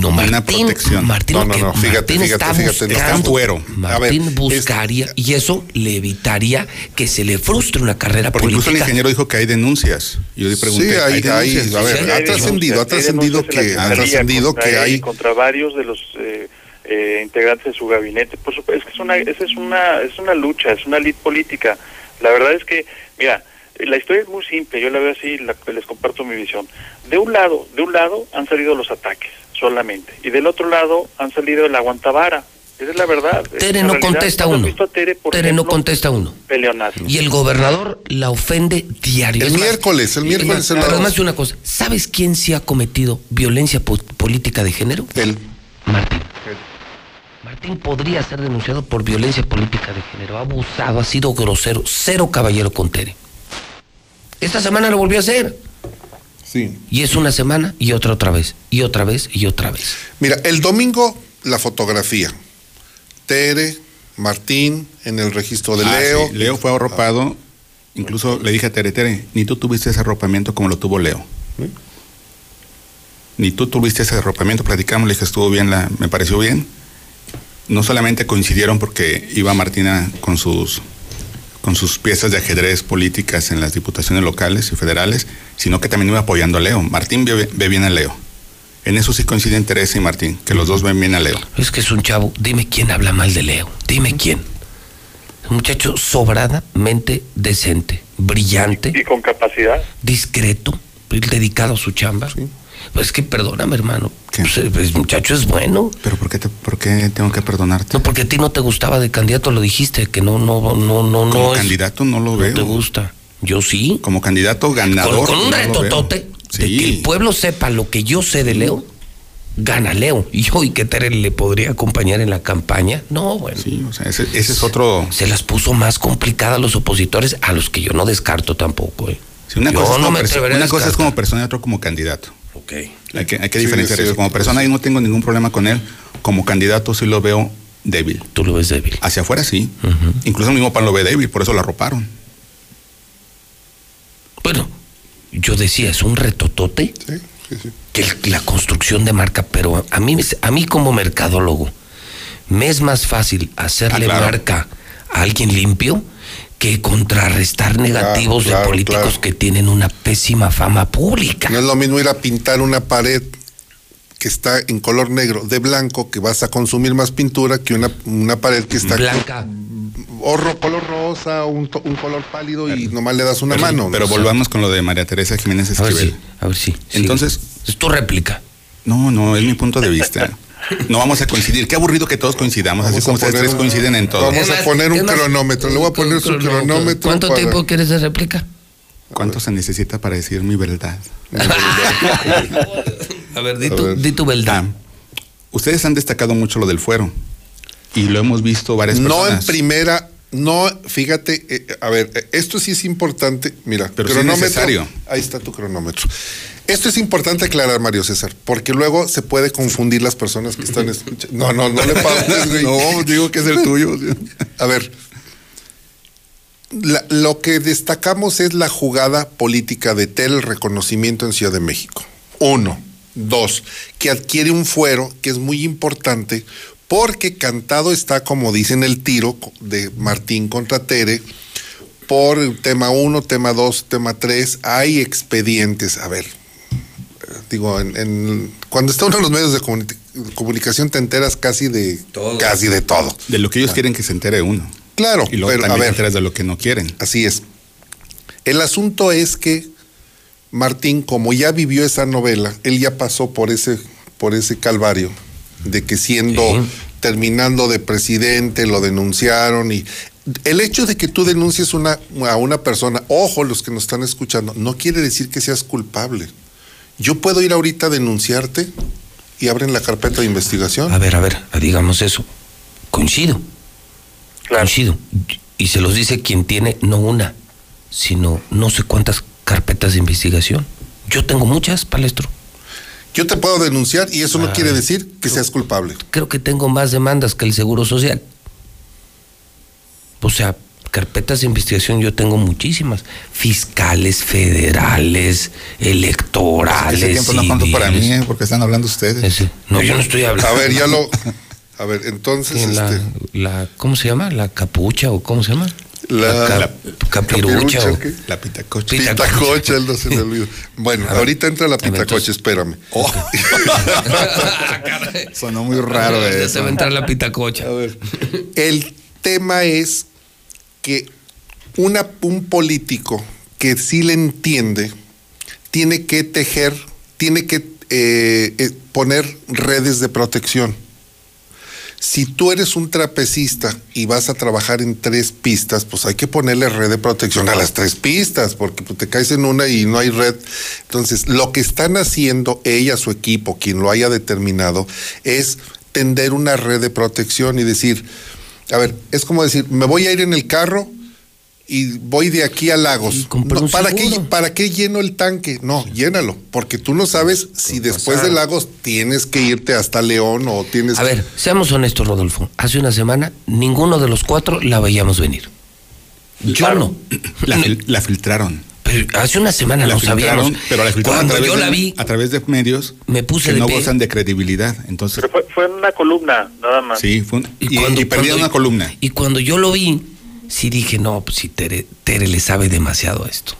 No, una Martín, protección. Martín, No, no, no, fíjate, Martín fíjate, está fíjate, no, buscando, está. A ver, Martín buscaría, y eso le evitaría que se le frustre una carrera Porque incluso el política. ingeniero dijo que hay denuncias. Yo le pregunté, Sí, hay- hay- denuncias? a ver, Sí, ha hay trascendido, ha Hay trascendido que, ha trascendido contra que hay. contra varios de los eh, eh, integrantes de su gabinete. Por supuesto, es que es una, esa es una, es una lucha, es una lid política. La verdad es que, mira, la historia es muy simple. Yo la veo así, la- les comparto mi visión. De un lado, de un lado han salido los ataques solamente, y del otro lado han salido el aguantavara. Esa es la verdad. Tere no realidad. contesta ¿Cuándo has uno. Tere, no contesta uno. peleonazo? Y el gobernador la ofende diario. El más, miércoles, el miércoles se Pero además de una cosa, ¿sabes quién sí ha cometido violencia po- política de género? Él. Martín. Martín podría ser denunciado por violencia política de género. Ha abusado, ha sido grosero, cero caballero con Tere. Esta semana lo volvió a hacer. Sí. Y es una semana y otra otra vez. Y otra vez y otra vez. Mira, el domingo la fotografía. Tere, Martín, en el registro de Ah, Leo. sí, Leo fue arropado. Incluso le dije a Tere, Tere, ni tú tuviste ese arropamiento como lo tuvo Leo. Ni tú tuviste ese arropamiento. Platicamos, le dije, estuvo bien, la, me pareció bien. No solamente coincidieron porque iba Martina con sus, con sus piezas de ajedrez políticas en las diputaciones locales y federales, sino que también iba apoyando a Leo. Martín ve, ve bien a Leo. En eso sí coinciden Teresa y Martín, que los dos ven bien a Leo. Es que es un chavo. Dime quién habla mal de Leo. Dime quién. Un muchacho sobradamente decente, brillante, Y con capacidad. discreto, dedicado a su chamba. Pues es que perdóname, hermano. Pues, eh, pues, muchacho es bueno. Pero ¿por qué, te- por qué tengo que perdonarte? No, porque a ti no te gustaba de candidato, lo dijiste, que no, no, no, no, Como no. es- candidato no lo no veo. te gusta. Yo sí. Como candidato Con, ganador. con un no lo veo. retotote de que el pueblo sepa lo que yo sé de Leo, gana Leo. Y hoy que Tere le podría acompañar en la campaña. No, bueno. Sí, o sea, ese, ese es otro. Se las puso más complicadas a los opositores, a los que yo no descarto tampoco. ¿eh? Sí, una Yo cosa, es, no como me perso- atreveré a una cosa es como persona y otra como candidato. Ok. Hay que, hay que Sí, diferenciar sí, eso. Como persona yo no tengo ningún problema con él. Como candidato sí lo veo débil. Tú lo ves débil. Hacia afuera sí. Incluso el mismo PAN lo ve débil, por eso lo arroparon. Bueno, yo decía, es un retotote. Que la construcción de marca, pero a mí, a mí como mercadólogo, me es más fácil hacerle Ah, claro. marca a alguien limpio que contrarrestar negativos claro, de políticos que tienen una pésima fama pública. No es lo mismo ir a pintar una pared que está en color negro de blanco, que vas a consumir más pintura que una, una pared que está blanca. O ro- color rosa, un, to- un color pálido y nomás le das una Pero- mano. Pero ¿no? volvamos con lo de María Teresa Jiménez A ver Esquivel. si, a ver si. Entonces. Es tu réplica. No, no, es mi punto de vista. No vamos a coincidir. Qué aburrido que todos coincidamos, así Vamos como ustedes tres coinciden en todo. Vamos a poner un cronómetro. Le voy a poner su cronómetro. ¿Cuánto para- tiempo quieres de réplica? ¿Cuánto se necesita para decir mi verdad? A ver, di tu, di tu verdad. Ah, ustedes han destacado mucho lo del fuero y lo hemos visto varias No en personas. primera, no, fíjate, eh, a ver, eh, esto sí es importante. Mira, Pero sí es necesario. Ahí está tu cronómetro. Esto es importante aclarar, Mario César, porque luego se puede confundir las personas que están escuchando. No, no, no le pases, güey. No, digo que es el tuyo. A ver, la- lo que destacamos es la jugada política de Tel reconocimiento en Ciudad de México. Uno. Dos, que adquiere un fuero que es muy importante porque cantado está, como dicen, el tiro de Martín contra Tere por tema uno, tema dos, tema tres. Hay expedientes. A ver, digo, en, en- cuando está uno en los medios de comuni- comunicación te enteras casi de casi de todo. De lo que ellos quieren que se entere uno. Claro, Y luego pero, a también te ver. enteras de lo que no quieren. Así es. El asunto es que Martín, como ya vivió esa novela, él ya pasó por ese, por ese calvario de que siendo terminando de presidente lo denunciaron y el hecho de que tú denuncies una, a una persona, ojo los que nos están escuchando, no quiere decir que seas culpable. Yo puedo ir ahorita a denunciarte y abren la carpeta de investigación. A ver, a ver, digamos eso. Coincido. Coincido. Y se los dice quien tiene no una, sino no sé cuántas carpetas de investigación. Yo tengo muchas, palestro. Yo te puedo denunciar y eso no quiere decir que seas culpable. Creo que tengo más demandas que el Seguro Social. O sea, carpetas de investigación yo tengo muchísimas. Fiscales, federales, electorales. Ese tiempo no cuento para mí. ¿eh? porque están hablando ustedes. No, yo no estoy hablando. A ver, ya lo. A ver, entonces. En la, este, la- ¿Cómo se llama? ¿La capucha o cómo se llama? La- ca- la- capirucha. capirucha, o- ¿qué? La pitacocha. Pitacocha, él no se me olvida. Bueno, A ver. ahorita entra la pitacocha, espérame. Sonó muy raro Ya eso. se va a entrar la pitacocha. A ver. El tema es que una, un político que sí le entiende tiene que tejer, tiene que eh, eh, poner redes de protección. Si tú eres un trapecista y vas a trabajar en tres pistas, pues hay que ponerle red de protección a las tres pistas, porque pues, te caes en una y no hay red. Entonces, lo que están haciendo ella, su equipo, quien lo haya determinado, es tender una red de protección y decir, a ver, es como decir, me voy a ir en el carro y voy de aquí a Lagos. No, ¿para, qué. ¿Para qué lleno el tanque? No, llénalo, porque tú no sabes si después de Lagos tienes que irte hasta León o tienes A ver, seamos honestos, Rodolfo. Hace una semana ninguno de los cuatro la veíamos venir. Yo no. La, fil- la filtraron. Pero hace una semana La no sabíamos. pero la filtraron a Cuando través, yo de, la vi, a través de medios me puse que de no pie. gozan de credibilidad. Entonces, Pero fue, fue en una columna, nada más. sí, fue un- y, cuando- y perdieron una columna. Y cuando yo lo vi, sí dije, no, pues si Tere, Tere le sabe demasiado esto.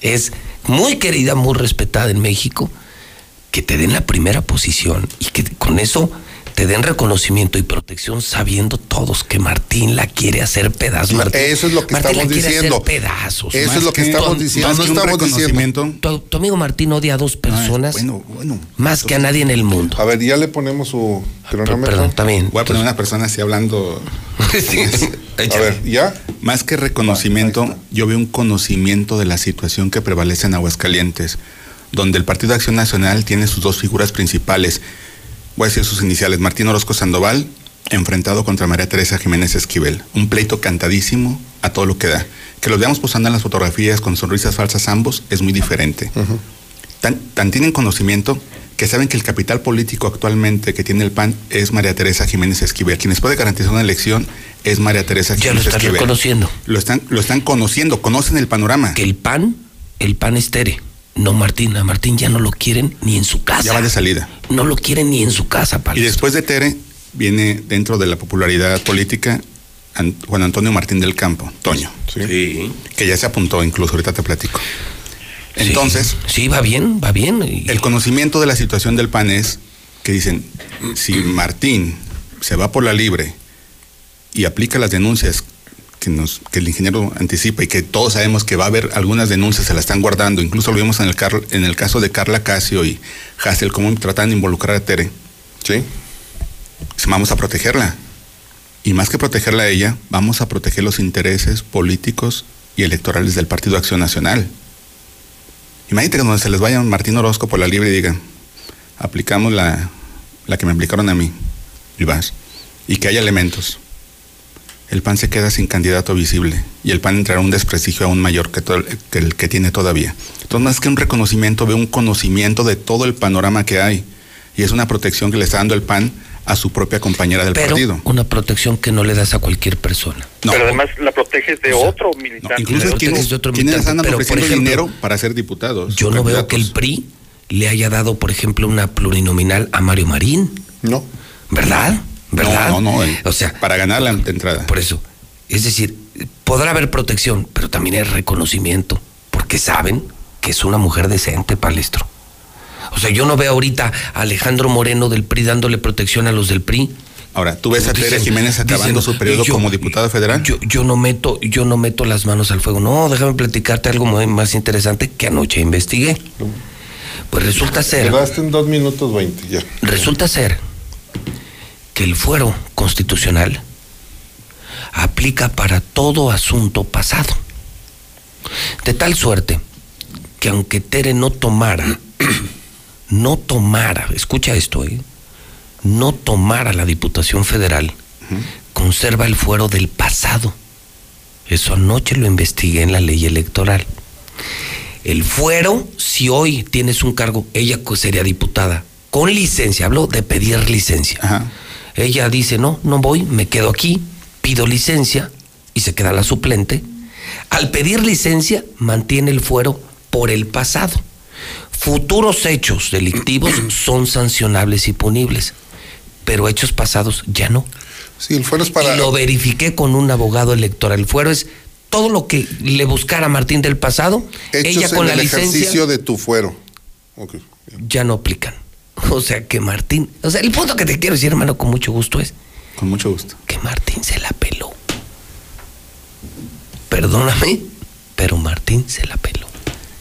Es muy querida, muy respetada en México, que te den la primera posición y que con eso te den reconocimiento y protección sabiendo todos que Martín la quiere hacer pedazos. Martín, Eso es lo que Martín estamos diciendo. hacer pedazos. Eso es lo que estamos tu- diciendo. más No que un estamos diciendo. Tu, tu amigo Martín odia a dos personas bueno, bueno. más que a nadie en el mundo. A ver, ya le ponemos su cronómetro. Perdón, también. Voy a poner una persona así hablando. A ver, ¿ya? Más que reconocimiento, yo veo un conocimiento de la situación que prevalece en Aguascalientes, donde el Partido de Acción Nacional tiene sus dos figuras principales. Voy a decir sus iniciales. Martín Orozco Sandoval, enfrentado contra María Teresa Jiménez Esquivel. Un pleito cantadísimo a todo lo que da. Que los veamos posando en las fotografías con sonrisas falsas ambos es muy diferente. Tan, tan tienen conocimiento que saben que el capital político actualmente que tiene el PAN es María Teresa Jiménez Esquivel. Quienes puede garantizar una elección es María Teresa Ya lo Jiménez están Esquivel. reconociendo. Lo están, lo están conociendo, conocen el panorama. Que el PAN, el PAN es Tere. No Martín, a Martín ya no lo quieren ni en su casa. Ya va de salida. No lo quieren ni en su casa, Y Palo. después de Tere viene dentro de la popularidad política An- Juan Antonio Martín del Campo, Toño. Sí. Que ya se apuntó incluso, ahorita te platico. Entonces, Sí, va bien, va bien. Y- el conocimiento de la situación del PAN es que dicen, si Martín se va por la libre y aplica las denuncias que, el ingeniero anticipa y que todos sabemos que va a haber algunas denuncias, se la están guardando, incluso lo vimos en el, car- en el caso de Carla Casio y Hassel, cómo tratan de involucrar a Tere. Sí. Vamos a protegerla. Y más que protegerla a ella, vamos a proteger los intereses políticos y electorales del Partido Acción Nacional. Imagínate que cuando se les vaya Martín Orozco por la libre y diga, aplicamos la, la que me aplicaron a mí, y vas, y que haya elementos. El PAN se queda sin candidato visible y el PAN entrará en un desprestigio aún mayor que, todo- que el que tiene todavía. Entonces, más que un reconocimiento, veo un conocimiento de todo el panorama que hay. Y es una protección que le está dando el PAN a su propia compañera del Pero partido. una protección que no le das a cualquier persona. Pero además la proteges de otro militante. Incluso de otro- quienes, de otro quienes militante, andan pero, por ofreciendo ejemplo, dinero para ser diputados. Yo no veo que el. PRI le haya dado, por ejemplo, una plurinominal a Mario Marín. No. ¿Verdad? ¿Verdad? No, no, no. eh, O sea, para ganar la entrada. Por eso. Es decir, podrá haber protección, pero también hay reconocimiento, porque saben que es una mujer decente, palestro. O sea, yo no veo ahorita a Alejandro Moreno del PRI dándole protección a los del PRI. Ahora, ¿tú ves a Dicen- Tere Jiménez acabando dicen, su periodo yo- como diputada federal? Yo, yo no meto, yo no meto las manos al fuego. No, déjame platicarte algo muy más interesante que anoche investigué. Pues resulta ser. Quedaste en dos minutos veinte, ya. Resulta ser que el fuero constitucional aplica para todo asunto pasado. De tal suerte que aunque Tere no tomara, no tomara, escucha esto, ¿eh? no tomara la Diputación Federal, conserva el fuero del pasado. Eso anoche lo investigué en la ley electoral. El fuero, si hoy tienes un cargo, ella sería diputada, con licencia, hablo de pedir licencia. Ella dice, no, no voy, me quedo aquí, pido licencia y se queda la suplente. Al pedir licencia, mantiene el fuero por el pasado. Futuros hechos delictivos son sancionables y punibles, pero hechos pasados ya no. Sí, el fuero es para. Y lo verifiqué con un abogado electoral. El fuero es todo lo que le buscara Martín del pasado, Hechos ella con en la el licencia ejercicio de tu fuero. Ya no aplican. O sea que Martín, o sea, el punto que te quiero decir, hermano, con mucho gusto es Con mucho gusto. que Martín se la peló. Perdóname, pero Martín se la peló.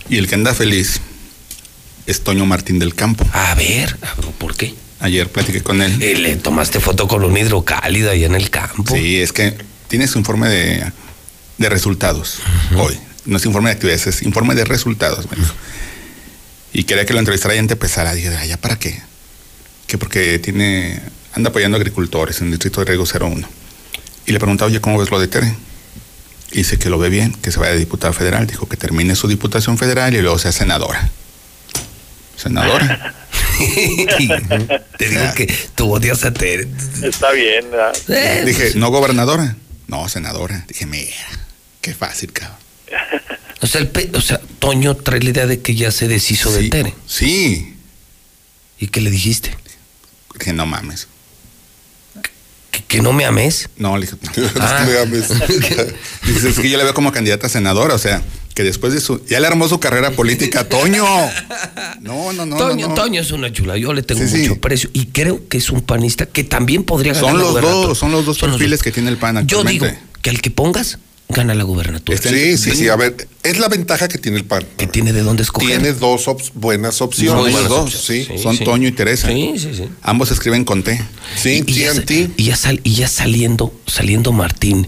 Y el que anda feliz es Toño Martín del Campo. A ver, ¿por qué? Ayer platiqué con él. Eh, le tomaste foto con un hidrocálido ahí en el campo. Sí, es que tiene su informe de, de resultados hoy. No es informe de actividades, es informe de resultados, me dijo. Y quería que lo entrevistara y empezara. Dije, "Ah, ¿ya para qué? Que porque tiene, anda apoyando a agricultores en el distrito de Riego 01. Y le preguntaba, oye, ¿cómo ves lo de Tere? Y dice que lo ve bien, que se vaya de diputada federal. Dijo que termine su diputación federal y luego sea senadora. Senadora. Te digo que tú odias a Tere. Está bien. ¿verdad? Eh, Dije, ¿no gobernadora? No, senadora. Dije, mira, qué fácil, cabrón. O sea, el o sea, Toño trae la idea de que ya se deshizo de Tere. Sí. ¿Y qué le dijiste? Dije, no mames. ¿Que, que no me ames? No, le dije, no. Ah. Me ames. Dices, es que yo la veo como candidata a senadora, o sea, que después de su. Ya le armó su carrera política Toño. No, no, no. Toño, no, no. Toño es una chula, yo le tengo Sí, sí. mucho precio y creo que es un panista que también podría ganar Son los dos, son los dos Son perfiles que tiene el PAN Yo actualmente. digo que al que pongas, gana la gubernatura. Sí, sí, sí. A ver, es la ventaja que tiene el PAN. Que tiene de dónde escoger. Tiene dos buenas opciones. Son ellos Buenas dos. opciones, Sí. Son Toño y Teresa. Sí, sí, sí. Ambos escriben con T. Sí, y, ya, TNT. y ya sal- y ya saliendo, saliendo Martín,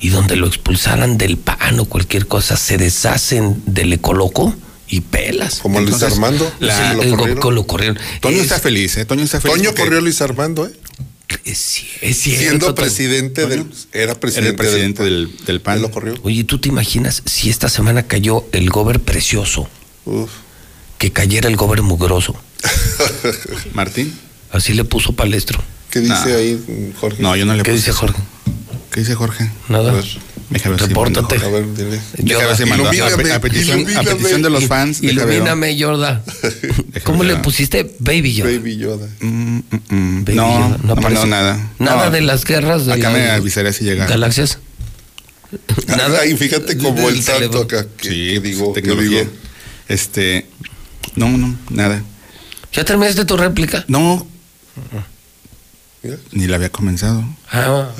y donde lo expulsaran del PAN o cualquier cosa, se deshacen del ecoloco y pelas. Como Luis Entonces, Armando. la- sí, El lo corrieron. lo corrieron. Toño Es- está feliz, ¿eh? Toño está feliz. Toño porque corrió Luis Armando, ¿eh? Es, es cierto, Siendo presidente del. Era Era presidente, el presidente del. del, del PAN. Lo corrió. Oye, ¿tú te imaginas si esta semana cayó el gober precioso, Uf. que cayera el gober mugroso? Martín. Así le puso palestro. ¿Qué dice ahí, Jorge? No, yo no le ¿Qué puse dice eso. Jorge? ¿Qué dice Jorge? Nada. A ver, Déjame Repórtate. a ver, dile. Yo- Déjame ver si mandó. A, Ilumíname, a petición, a ilumíname. petición de los fans. Ilumíname, Yorda. ¿Cómo le pusiste? Baby Yoda. Baby Yoda. Mm, mm, mm. Baby No, Yoda. no, aparece. nada. Nada No. de las guerras de Acá me avisaré si llega. galaxias. Nada. Y fíjate como el salto acá. Que, Sí, que digo, que tecnología. digo. Este, no, no, nada. ¿Ya terminaste tu réplica? No, Ni la había comenzado. Ah,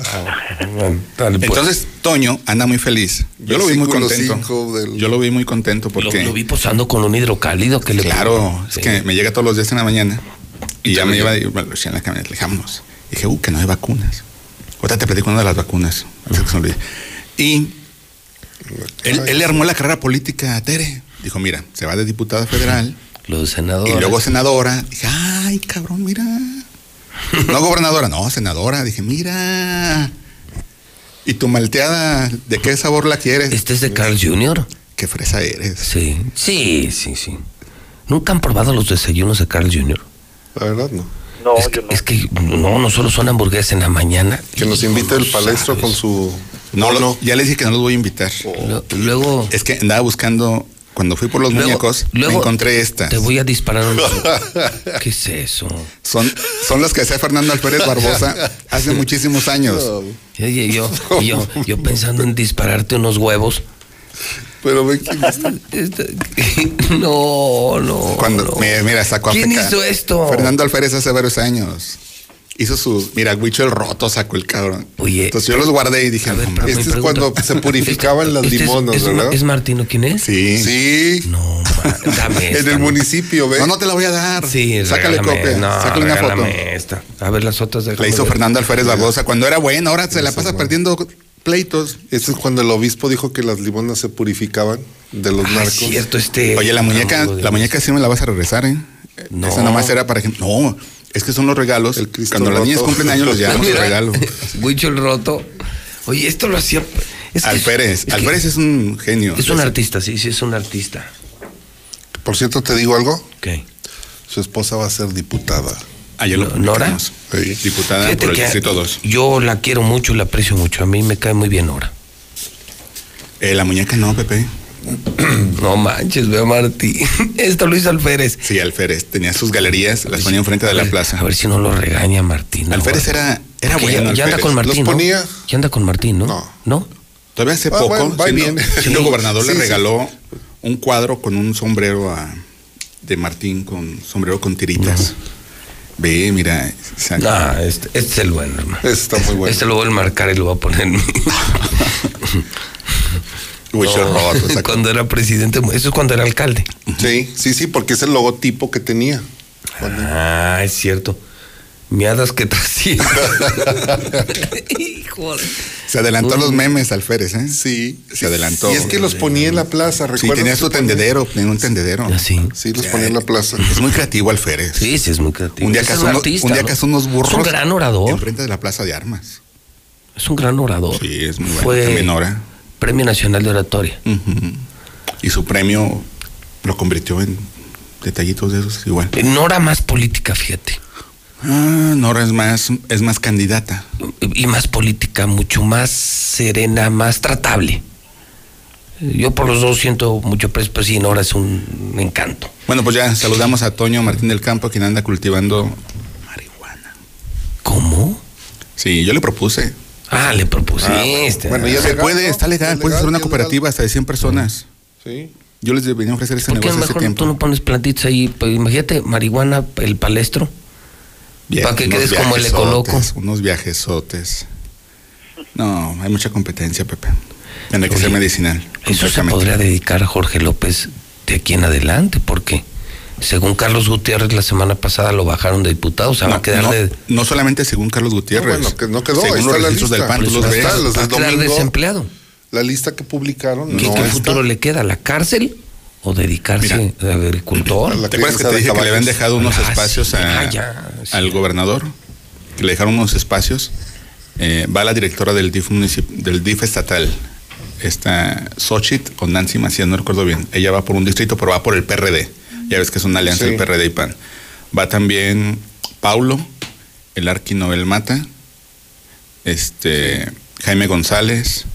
bueno, dale, pues. Entonces, Toño anda muy feliz. Yo lo vi muy contento. del- Yo lo vi muy contento porque. lo vi posando con un hidrocálido que le Claro, es Sí. que me llega todos los días en la mañana y, Y ya me iba y bueno, lo decía en la camioneta, le dije, vámonos. Dije, uh, que no hay vacunas. Ahorita te platico una de las vacunas. Y él, él le armó la carrera política a Tere. Dijo, mira, se va de diputada federal Lo de senador. y luego senadora. Dije, ay, cabrón, mira. No gobernadora, no, senadora. Dije, mira. ¿Y tu malteada, de qué sabor la quieres? Este es de Carl Jr. Qué fresa eres. Sí, sí, sí, sí. ¿Nunca han probado los desayunos de Carl Jr.? La verdad, no. No, es, que, es que no, no solo son hamburguesas en la mañana. Que nos invite el palestro con su. No, lo- ya les dije que no los voy a invitar. Luego. Es que andaba buscando, cuando fui por los Luego- muñecos, luego me encontré estas. Te voy a disparar un... ¿Qué es eso? Son, son las que hacía Fernando Alférez Barbosa hace muchísimos años. Oye, yo, yo, yo pensando en dispararte unos huevos. Pero quién está. No, no. Cuando, mira, mira, sacó a ¿Quién pecar. hizo esto? Fernando Alférez hace varios años. Hizo su, mira, Huicho el roto sacó el cabrón. Oye. Entonces yo los guardé y dije, no, Este es cuando se purificaban las Este es- limonas, es, ¿verdad? ¿Es Martino quién es? Sí. Sí. No, ma- dame En esta, el ¿no? municipio, ¿ve? No, no te la voy a dar. Sí, Sácale copia. No, Sácale una foto. esta. A ver las otras de La hizo Fernando Alférez Barbosa cuando era bueno, ahora se la pasa perdiendo pleitos. Este es cuando el obispo dijo que las limonas se purificaban de los Ah, narcos. cierto, este. Oye, la muñeca, la muñeca sí me la vas a regresar, ¿eh? No. Esa nomás era para que. No, es que son los regalos. Cristo Cuando las niñas cumplen años los llevamos Mira, regalo. Huicho el roto. Oye, esto lo hacía. Es que- Alférez. es Alférez es un genio. Es un artista, sí, sí, es un artista. Por cierto, te digo algo. ¿Qué? Su esposa va a ser diputada. Ayer lo ¿Nora? Diputada Fíjate por el Distrito 2. Yo la quiero mucho, la aprecio mucho. A mí me cae muy bien ahora. Eh, la muñeca no, Pepe. No manches, veo a Martí. Esto lo hizo Alférez. Sí, Alférez. Tenía sus galerías, las ponía enfrente de la plaza. A ver si no lo regaña Martín. Alférez era, era bueno. ya, ya anda con Martín. Los ¿no? Ya anda con Martín, ¿no? No. ¿No? Todavía hace Ah, poco, bueno, va siendo, bien. siendo Sí. gobernador, Sí, le sí. regaló un cuadro con un sombrero a- de Martín, con sombrero con tiritas. Ve, mira. No, este, este es el bueno, hermano. Este está muy bueno. Este lo voy a marcar y lo voy a poner No, cuando era presidente, eso es cuando era alcalde. Sí, sí, sí, porque es el logotipo que tenía. Ah, es cierto. Miadas que. Híjole. Se adelantó a los memes, Alférez, ¿eh? Sí. Se adelantó. Y es que los ponía en la plaza, Sí, ¿recuerdas? tenía que su tendedero, tenía un tendedero. Así. Sí, los ponía en la plaza. Es muy creativo, Alférez. Sí, sí, es muy creativo. Un día es artista, un día ¿no? unos burros. Es un gran orador. Enfrente de la plaza de armas. Es un gran orador. Sí, es muy bueno. Fue También ora. Premio Nacional de Oratoria. Y su premio lo convirtió en detallitos de esos igual. Nora más política, fíjate. Ah, Nora es más, es más candidata. Y más política, mucho más serena, más tratable. Yo por los dos siento mucho precio, pero sí, Nora es un encanto. Bueno, pues ya saludamos a Toño Martín del Campo, quien anda cultivando. ¿Cómo? Sí, yo le propuse. Ah, le propusiste. bueno, ya Se legal, puede, ¿no? está legal, Es puede legal, ser una cooperativa hasta de 100 personas. Sí. Yo les venía a ofrecer ese ¿Por qué negocio hace mejor tiempo. tú no pones plantitas ahí? Pues imagínate, marihuana, el palestro. Bien, para que quedes como el ecoloco. Unos viajesotes. No, hay mucha competencia, Pepe. Tendrá que ser medicinal. Eso se podría dedicar a Jorge López de aquí en adelante, porque según Carlos Gutiérrez la semana pasada lo bajaron de diputado, o sea, va a quedar no, de... no solamente según Carlos Gutiérrez. No, bueno, que no quedó, ahí Según está los la lista. del PAN, tú Pues los ves. está, los va a del quedar domingo. desempleado. La lista que publicaron ¿Qué, no qué está. futuro le queda? ¿La cárcel o dedicarse de agricultor? La ¿Te acuerdas que te dije que le habían dejado unos Ah, espacios sí, a- ah, ya, sí. al gobernador? Que le dejaron unos espacios. Eh, va la directora del DIF, del DIF estatal, esta Xochitl con Nancy Macías, no recuerdo bien. Ella va por un distrito, pero va por el PRD. Ya ves que es una alianza Sí. del PRD y PAN. Va también Paulo, el Arqui Noel Mata, este Jaime González,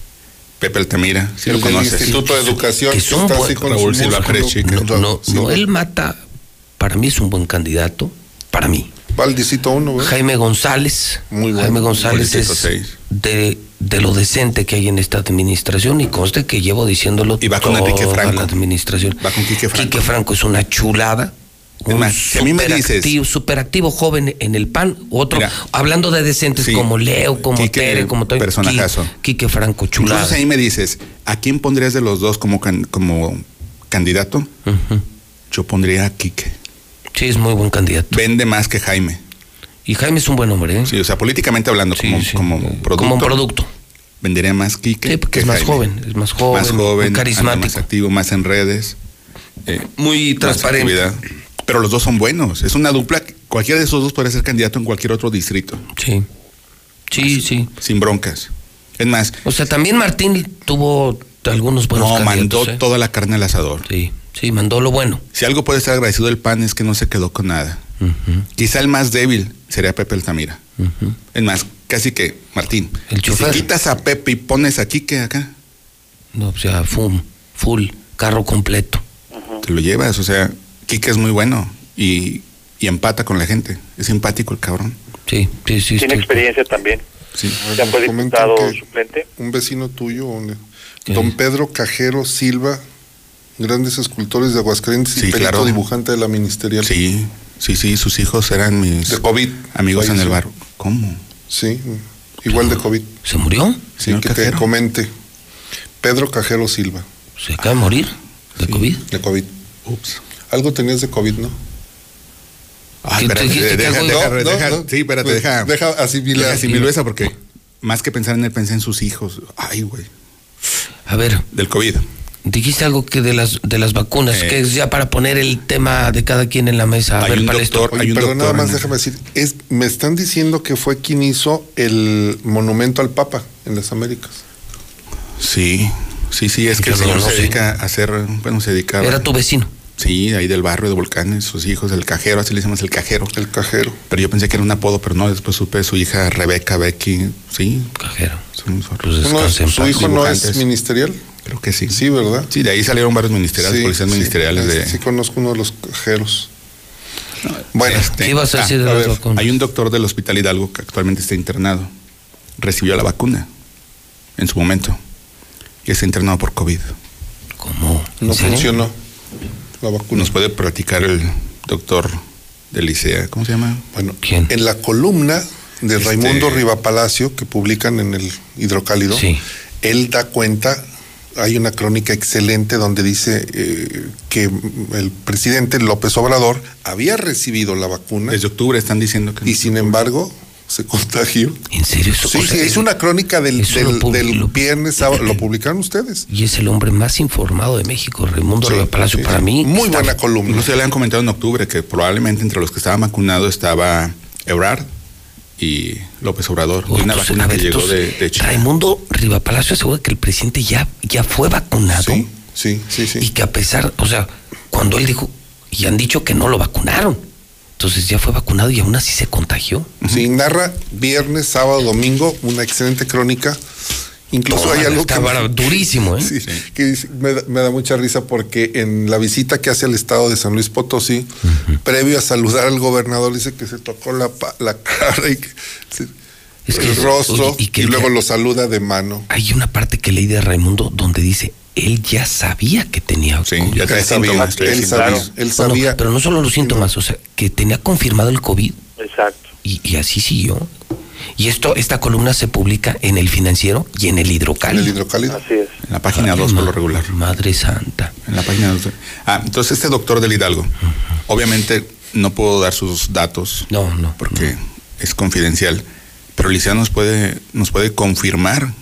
Pepe Altamira, si el lo conoces. Instituto de Educación que que son está buen- así con Raúl Silva. Pérez Chica. No, no, Sí. no, él mata, para mí es un buen candidato, para mí. Va al distrito 1, ¿verdad? Jaime González. Muy bueno. Jaime González es de, de lo decente que hay en esta administración y conste que llevo diciéndolo Y va con Enrique Franco. la administración. Va con Quique Franco. Quique Franco es una chulada, un más, si a mí me dices- superactivo, superactivo joven en el PAN, otro, Mira, hablando de decentes sí, como Leo, como Quique, Tere, como Toño, personajazo. Qui- Quique Franco, chulada. Si ahí me dices, ¿a quién pondrías de los dos como, can- como candidato? Yo pondría a Quique. Sí, es muy buen candidato. Vende más que Jaime. Y Jaime es un buen hombre, ¿eh? Sí, o sea, políticamente hablando, como, como producto. Como un producto. Vendería más Quique. Sí, porque que es más Jaime. joven, es más joven, Más joven, carismático. más activo, más en redes. eh, Muy transparente. Pero los dos son buenos. Es una dupla. Cualquiera de esos dos podría ser candidato en cualquier otro distrito. Sí. Sí, sí. Sin broncas. Es más, O sea, también Martín tuvo algunos buenos no, mandó ¿eh? toda la carne al asador. Sí, sí, mandó lo bueno. Si algo puede estar agradecido del PAN es que no se quedó con nada. Quizá el más débil sería Pepe Altamira. Es más, casi que Martín. El y chofer. Si quitas a Pepe y pones a Quique acá, No, o sea, full, full, carro completo. te lo llevas. O sea, Quique es muy bueno y, y empata con la gente. Es simpático el cabrón. Sí, sí, sí. Tiene experiencia también. Sí. Ya fue diputado suplente. Un vecino tuyo, ¿dónde? don Pedro Cajero Silva, grandes escultores de Aguascalientes Sí, y perito claro. dibujante de la ministerial. Sí, sí, sí, sus hijos eran mis De COVID. amigos en el bar. ¿Cómo? Sí, igual de COVID. ¿Se murió? Sí, Señor que te comente. Pedro Cajero Silva, ¿Se acaba de morir de COVID? de COVID. Ups. Algo tenías de COVID, ¿no? Ay, ¿Qué- espérate, deja, deja, No, no, deja- no. sí, espérate, Pues, deja. deja asimilar. Deja asimilar esa porque más que pensar en él, pensé en sus hijos. Ay, güey. A ver, Del COVID. Dijiste algo que de las de las vacunas, Eh. que es ya para poner el tema de cada quien en la mesa. A Hay ver, un doctor- Oye, hay un nada más déjame decir, es, me están diciendo que fue quien hizo el monumento al Papa en las Américas. Sí, sí, sí, es que el señor se sé. dedica a hacer, bueno, se dedicaba. Era tu vecino. Sí, ahí del barrio de Volcanes, sus hijos, el cajero, así le decimos el cajero. El cajero. Pero yo pensé que era un apodo, pero no, después supe su hija Rebeca, Becky, sí. Cajero. son- son- Pues No, ¿Su hijo no es ministerial? Creo que sí. Sí, ¿verdad? Sí, de ahí salieron varios ministeriales, Sí, policías sí, ministeriales es- de... Sí, conozco uno de los cajeros. Bueno, Este, ¿Qué ibas a ah, decir de a ver? Hay un doctor del Hospital Hidalgo que actualmente está internado. Recibió la vacuna en su momento y está internado por COVID. ¿Cómo? ¿En no funcionó la vacuna. ¿Nos puede platicar el doctor de Licea? ¿Cómo se llama? Bueno, ¿Quién? en la columna de Este- Raimundo Rivapalacio que publican en el Hidrocálido, Sí. él da cuenta, hay una crónica excelente donde dice eh, que el presidente López Obrador había recibido la vacuna Desde octubre están diciendo que... y sin embargo se contagió. ¿En serio? Eso- Sí, o sea, sí, es una crónica del, lo del, lo- viernes, sábado, lo publicaron ustedes. Y es el hombre más informado de México, Raimundo Sí, Palacio. sí, para mí. Muy está- buena columna. Incluso ya le han comentado en octubre que probablemente entre los que estaban vacunados estaba Ebrard y López Obrador. Una vacuna ver, que llegó de, de China. Raimundo Riva Palacio asegura que el presidente ya, ya fue vacunado. Sí, sí, sí, sí. Y que a pesar, o sea, cuando él dijo, y han dicho que no lo vacunaron. Entonces ya fue vacunado y aún así se contagió. Sí, narra viernes, sábado, domingo, una excelente crónica. Incluso hay algo está que, bárbaro, durísimo, ¿eh? Sí, que dice- me, da- me da mucha risa porque en la visita que hace al estado de San Luis Potosí, previo a saludar al gobernador, dice que se tocó la, cara y que se- Es que- el rostro oye, y y, que luego ya- lo saluda de mano. Hay una parte que leí de Raimundo donde dice, él ya sabía que tenía Sí, COVID. ya sabía, síntomas. él sabía, él no, sabía. pero no solo los síntomas, o sea, que tenía confirmado el COVID Exacto. y, y así siguió. Y esto, esta columna se publica en el financiero y en el en hidrocálido. el hidrocálido. Así es. En la página Ay, 2 por lo regular. Madre santa. En la página 2. Ah, entonces este doctor del Hidalgo, obviamente no puedo dar sus datos No, no. porque es confidencial, pero Licea nos puede, nos puede confirmar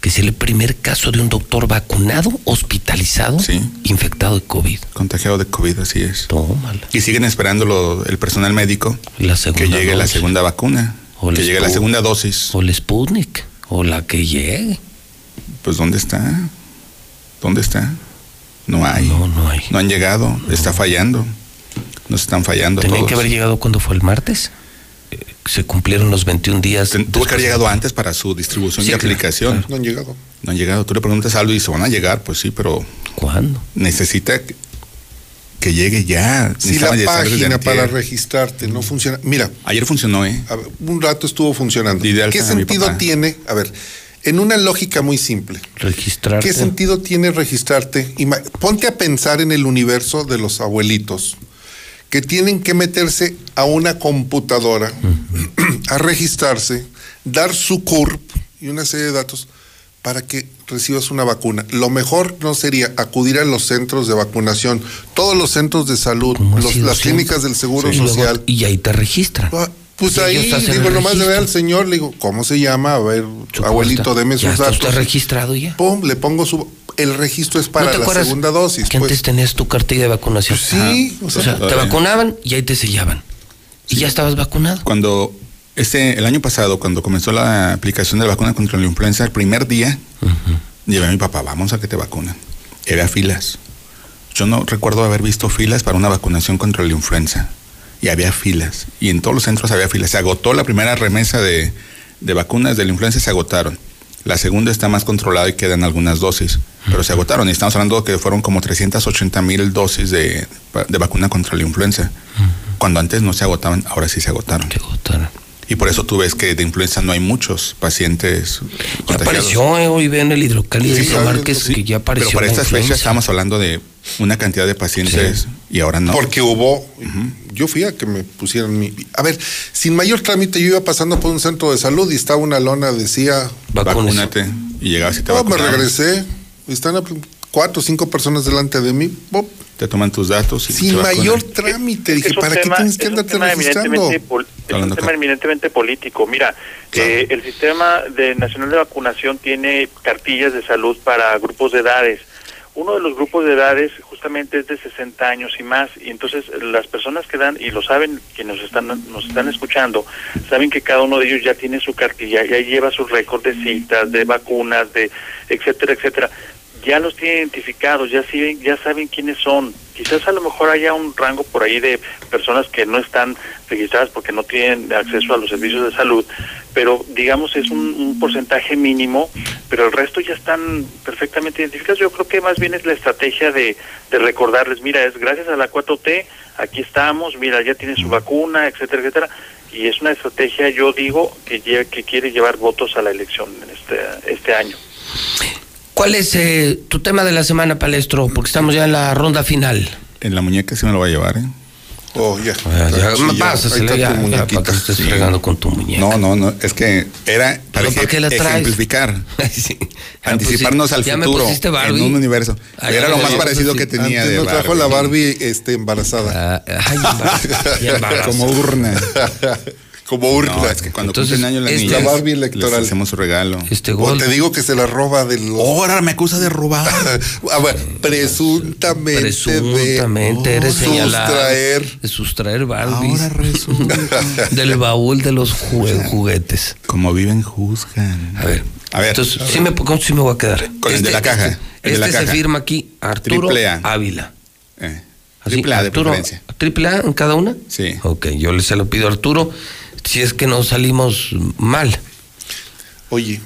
Que es el primer caso de un doctor vacunado, hospitalizado, Sí. infectado de COVID. contagiado de COVID, así es. Tómala. Y siguen esperando lo- el personal médico La que llegue la segunda vacuna, O que llegue la segunda dosis. O el Sputnik, o la que llegue. Pues ¿dónde está? ¿Dónde está? No hay. No, no hay. No han llegado, está fallando. Nos están fallando Tenían todos. que haber llegado cuando fue el martes. Eh, Se cumplieron los 21 días. Tuvo que haber llegado antes para su distribución Sí, y claro, aplicación. No han llegado. No han llegado. Tú le preguntas a Aldo y dice, van a llegar, pues sí, pero ¿Cuándo? necesita que, llegue ya. Si la página para registrarte no funciona. Mira, Ayer funcionó, ¿eh? ver, un rato estuvo funcionando. ¿Qué sentido tiene? A ver, en una lógica muy simple. Registrarte. ¿Qué sentido tiene registrarte? Ima- Ponte a pensar en el universo de los abuelitos que tienen que meterse a una computadora, a registrarse, dar su CURP y una serie de datos para que recibas una vacuna. Lo mejor no sería acudir a los centros de vacunación, todos los centros de salud, ¿Cómo los- así, las clínicas del Seguro Y luego- Social. y ahí te registran. Ah, Pues Y ahí, digo, nomás le ve registro. al señor, le digo, ¿cómo se llama? A ver, abuelito, deme Ya sus está datos. usted registrado ya. Pum, le pongo su... El registro es para ¿No te la segunda dosis. Que pues. antes tenías tu cartilla de vacunación. sí, o o sea, sea, te vacunaban y ahí te sellaban. Y ya estabas vacunado. Cuando este, el año pasado, cuando comenzó la aplicación de la vacuna contra la influenza, el primer día, llevé a mi papá, vamos a que te vacunen. Y había filas. Yo no recuerdo haber visto filas para una vacunación contra la influenza. Y había filas. Y en todos los centros había filas. Se agotó la primera remesa de, de vacunas de la influenza, se agotaron. La segunda está más controlada y quedan algunas dosis. Pero se agotaron. Y estamos hablando que fueron como 380 mil dosis de, de vacuna contra la influenza. Cuando antes no se agotaban, ahora sí se agotaron. Se agotaron. Y por eso tú ves que de influenza no hay muchos pacientes Ya apareció, eh, hoy ven el hidrocálido Sí, de Márquez sí, que ya apareció. Pero para estas influenza. fechas estamos hablando de una cantidad de pacientes y ahora no. Porque hubo, yo fui a que me pusieran mi... A ver, sin mayor trámite yo iba pasando por un centro de salud y estaba una lona, decía... Vacúnate. Y llegabas y te No, me regresé, están cuatro o cinco personas delante de mí. Te toman tus datos y sin te vacunan. mayor trámite. Dije, es un ¿para tema- qué tienes que es un andarte tema registrando? eminentemente pol- Es un tema eminentemente político. Mira, eh, el sistema de nacional de vacunación tiene cartillas de salud para grupos de edades. Uno de los grupos de edades justamente es de 60 años y más, y entonces las personas que dan, y lo saben quienes nos están, nos están escuchando, saben que cada uno de ellos ya tiene su cartilla, ya lleva su récord de citas, de vacunas, de etcétera, etcétera. Ya los tienen identificados, ya saben, ya saben quiénes son. Quizás a lo mejor haya un rango por ahí de personas que no están registradas porque no tienen acceso a los servicios de salud, pero digamos es un, un porcentaje mínimo, pero el resto ya están perfectamente identificados. Yo creo que más bien es la estrategia de, de recordarles, mira, es gracias a la 4T, aquí estamos, mira, ya tienen su vacuna, etcétera, etcétera, y es una estrategia, yo digo, que, lle- que quiere llevar votos a la elección en este, este año. ¿Cuál es eh, tu tema de la semana, Palestro? Porque estamos ya en la ronda final. En la muñeca sí me lo va a llevar, ¿eh? Oh, ya. Ah, ya, Sí, me ya. pásasela ya, ya, muñequita. para que estés Sí. fregando con tu muñeca. No, no, no, es que era para ¿Pero para qué la traes? ejemplificar, sí. anticiparnos al ya me futuro en Barbie. un universo. Ay, era ya lo más parecido sí. que tenía Antes de nos trajo Barbie. la Barbie este, embarazada. ay, embar- ya embarazada. Como urna. Como urna. No, es que cuando Entonces, cumplen años las esta niñas, Barbie les electoral. hacemos su regalo. Este O te digo que se la roba de los... Ahora me acusa de robar. A ver, presuntamente, Presuntamente de eres señalado sustraer. de sustraer Barbies Ahora resulta. del baúl de los ju- juguetes. Como viven, juzgan. A ver. A ver. Entonces, sí me, ¿cómo sí me voy a quedar? Con el de la caja, Este, el de la este se caja. firma aquí Arturo A. Ávila. Eh, Así, triple A de Arturo, preferencia. ¿Triple A en cada una? Sí. Ok, yo le se lo pido a Arturo. Si es que no salimos mal. Oye,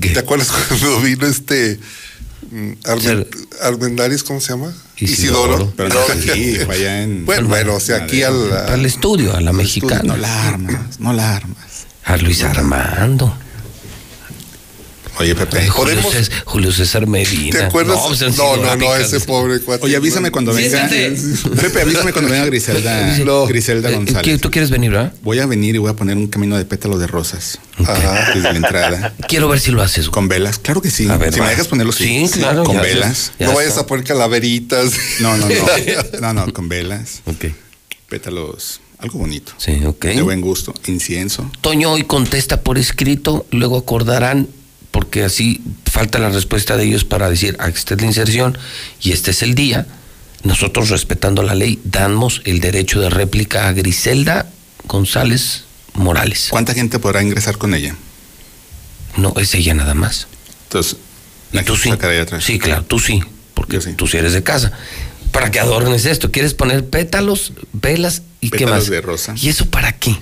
¿te acuerdas cuando vino este mm, Armen- Armendáriz, ¿cómo se llama? Isidoro. Pero aquí, fue allá en. Bueno, bueno, o sea, aquí al... Al estudio, a la mexicana. No la armas, no la armas. A Luis Armando. Oye, Pepe. Ay, Julio, Cés- Julio César Medina. ¿Te acuerdas? pues, No, sido no, no, ese pobre cuate. Oye, avísame cuando venga. Pepe, avísame cuando venga Griselda, Griselda Eh, González. ¿qué- ¿Tú quieres venir, verdad? Voy a venir y voy a poner un camino de pétalos de rosas. Ajá. Desde la entrada. Quiero ver si lo haces. güey. Con velas. Claro que sí. A ver, si va. me dejas ponerlo, sí. Sí, claro, Con ya velas. Ya no está. vayas a poner calaveritas. No, no, no. No, no, con velas. Ok. Pétalos. Algo bonito. Sí, ok. De buen gusto. Incienso. Toño hoy contesta por escrito, luego acordarán, porque así falta la respuesta de ellos para decir, aquí está la inserción y este es el día. Nosotros, respetando la ley, damos el derecho de réplica a Griselda González Morales. ¿Cuánta gente podrá ingresar con ella? No, es ella nada más. Entonces, Y tú sí. atrás. Sí, claro, tú sí, porque sí. tú sí eres de casa. Para que adornes esto, ¿quieres poner pétalos, velas y qué Pétalos más? de rosa. ¿Y eso para qué?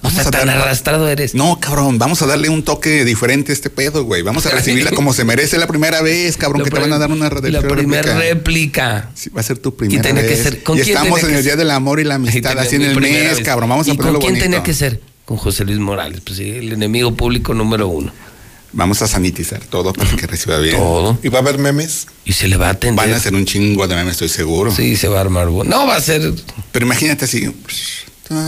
O Vamos sea, a tan arrastrado eres. No, cabrón, vamos a darle un toque diferente a este pedo, güey. Vamos a recibirla como se merece la primera vez, cabrón, La que te van a dar una red- La primera réplica. Sí, va a ser tu primera tenía que vez. ser- ¿con y quién estamos en que el Día ser? del Amor y la Amistad, así en el mes, vez. cabrón. Vamos a ¿Y con ponerlo quién bonito. tenía que ser? Con José Luis Morales, pues sí, el enemigo público número uno. Vamos a sanitizar todo para que reciba bien. Todo. ¿Y va a haber memes? Y se le va a atender. Van a hacer un chingo de memes, estoy seguro. Sí, se va a armar. No, va a ser. Pero imagínate así.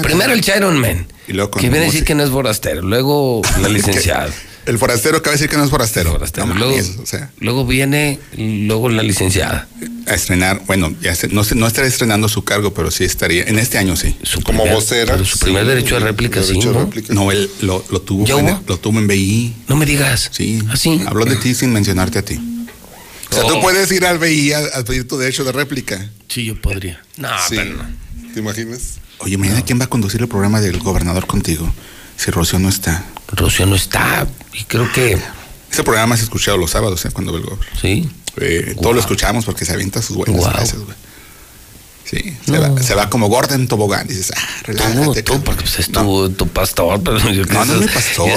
Primero el Chiron Man. Y luego con Que viene a decir que no es forastero. Luego la licenciada. El forastero que va a decir que no es forastero. No luego, mames, o sea, luego viene. Luego la licenciada. a estrenar, bueno, ya se- no, no estará estrenando su cargo, pero sí estaría, en este año sí. Como vocera. Su primer derecho de réplica, sí, ¿no? No, él lo, lo tuvo, ¿Ya en, lo tuvo en BI. No me digas. Sí. ¿Así? Habló de ti sin mencionarte a ti. O sea, Oh. tú puedes ir al BI a, a pedir tu derecho de réplica. Sí, yo podría. No, Sí. pero no. ¿Te imaginas? Oye, mañana quién va a conducir el programa del gobernador contigo? Si Rocío no está. Rocío no está. Y creo que. Ese programa se ha escuchado los sábados, ¿eh? Cuando ve el gobernador. Sí. Eh, Todos lo escuchamos porque se avienta sus buenas frases, güey. Sí, se, va, se va como Gordon Tobogán. Dices, ah, relájate. tú, porque pues, es tu, tu pastor, pero yo No, no es mi pastor.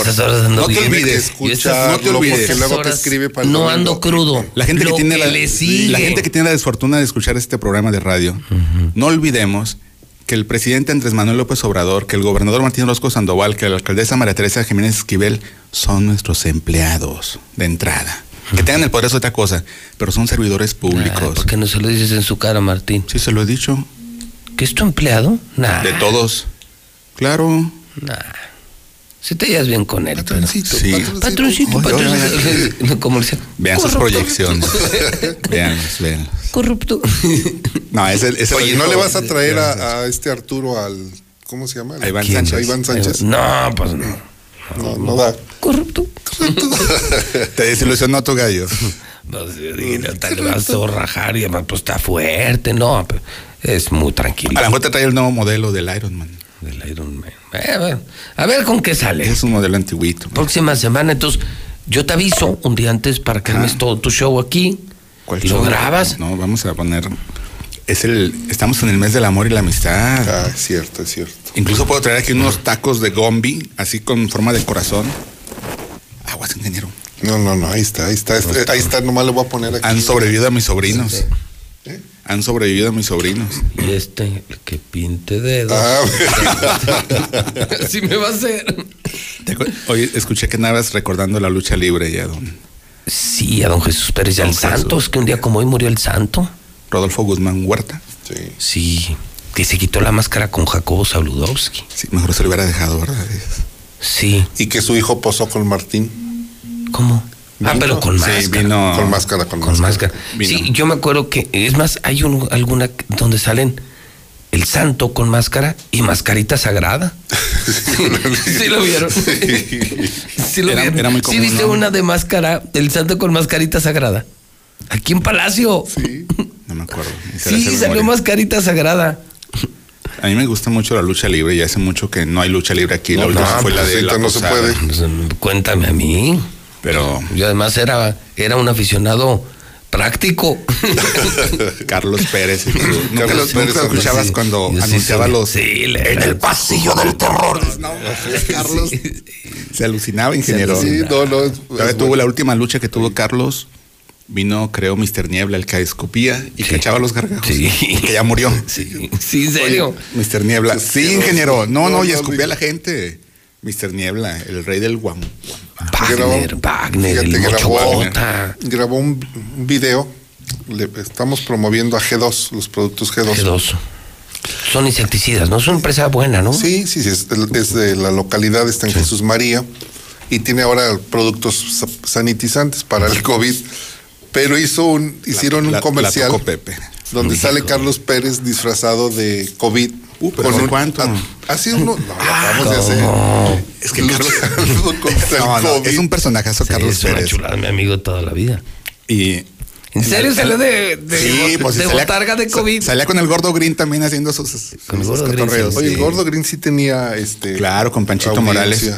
No te olvides, escucharlo, no te olvides. porque luego te horas escribe para el No ando crudo. La gente, que tiene la, le sigue. la gente que tiene la desfortuna de escuchar este programa de radio, no olvidemos que el presidente Andrés Manuel López Obrador, que el gobernador Martín Orozco Sandoval, que la alcaldesa María Teresa Jiménez Esquivel son nuestros empleados de entrada. Que tengan el poder es otra cosa, pero son servidores públicos. ¿Por qué no se lo dices en su cara, Martín? Sí, se lo he dicho. ¿Que es tu empleado? Nah. De todos. Claro. Nah. Si te llevas bien con él. Patroncito, Sí. Patroncito, patroncito. Como le decía, Vean sus proyecciones. Veanlos, veanlos. Corrupto. No, ese, ese Oye, ¿no le vas a traer a, a este Arturo al. ¿Cómo se llama? A Iván. Sánchez. A Iván Sánchez. No, pues no. No, no da. Corrupto. Te desilusionó tu gallo. Pues, dije, te le vas a rajar y además pues está fuerte, no, pero es muy tranquilo. A lo mejor te trae el nuevo modelo del Ironman. Del Iron Man. Eh, a, ver, a ver con qué sale. Es un modelo antiguito. Próxima semana, entonces, yo te aviso un día antes para que armes todo tu show aquí. ¿Cuál ¿Lo show? grabas? No, vamos a poner. Es el. Estamos en el mes del amor y la amistad. Ah, es cierto, es cierto. Incluso puedo traer aquí unos tacos de gombi, así con forma de corazón. Aguas, ingeniero. No, no, no, ahí está, ahí está. este- ahí está, nomás lo voy a poner aquí. Han sobrevivido a mis sobrinos. Han sobrevivido a mis sobrinos. Y este, el que pinte dedos. Ah, Así me va a hacer. Oye, escuché que andabas recordando la lucha libre ya, don Sí, a don Jesús Pérez y al Don Jesús. santo. Es que un día como hoy murió el santo. Rodolfo Guzmán Huerta. sí. Sí, que se quitó la máscara con Jacobo Saludowski. Sí, mejor se lo hubiera dejado, ¿verdad? Sí, Y que su hijo posó con Martín. ¿cómo? Ah, pero con Sí, máscara. vino. Con máscara, con, Con máscara. Sí, yo me acuerdo que, es más, hay un- alguna donde salen el santo con máscara y mascarita sagrada. ¿Sí lo vieron? Sí lo Era- vieron. era muy Sí común, viste ¿no? una de máscara, el santo con mascarita sagrada. Aquí en Palacio. Sí. No me acuerdo. Sí, salió mascarita sagrada. A mí me gusta mucho la lucha libre y hace mucho que no hay lucha libre aquí. La No, última no, fue la pues de la no se puede. Cuéntame a mí. Pero Yo además era, era un aficionado práctico. Carlos Pérez. ¿Nunca, Carlos lo- nunca Pérez, lo escuchabas sí. cuando sí anunciaba los... Sí, le- en el pasillo del terror. No, Carlos. Se alucinaba, ingeniero. Sí, no, no. tuvo bueno. la última lucha que tuvo Carlos. Vino, creo, Mr. Niebla, el que escupía y que echaba los gargajos. Sí. Que ya murió. Sí, sí, en serio. Mr. Niebla. Sí, ingeniero. No, no, no, y escupía no. a la gente. Mr. Niebla, el rey del guam. Wagner, Wagner, el Fíjate, Mocho grabó, grabó un, video. Le- estamos promoviendo a G2, los productos G2. G2. Son insecticidas, ¿no? Es una empresa buena, ¿no? Sí, sí, sí, es, es de la localidad, está en Jesús María y tiene ahora productos sa- sanitizantes para el COVID. Pero hizo un, hicieron La- un comercial la donde sale Carlos Pérez disfrazado de COVID. Uh, pero ¿hace cuánto? ah, Así uno, no, lo acabamos de hacer. Es que Carlos No, no, es un personajazo, Sí, Carlos es una Pérez. chulada, mi amigo toda la vida. Y ¿En serio salió de, de, Sí, pues, de salía- botarga de COVID? Salía con el gordo Green también haciendo sus, Con el sus Gordo Green, cotorreos. sí. Oye, el gordo Green sí tenía este. Claro, con Panchito audiencia. Morales.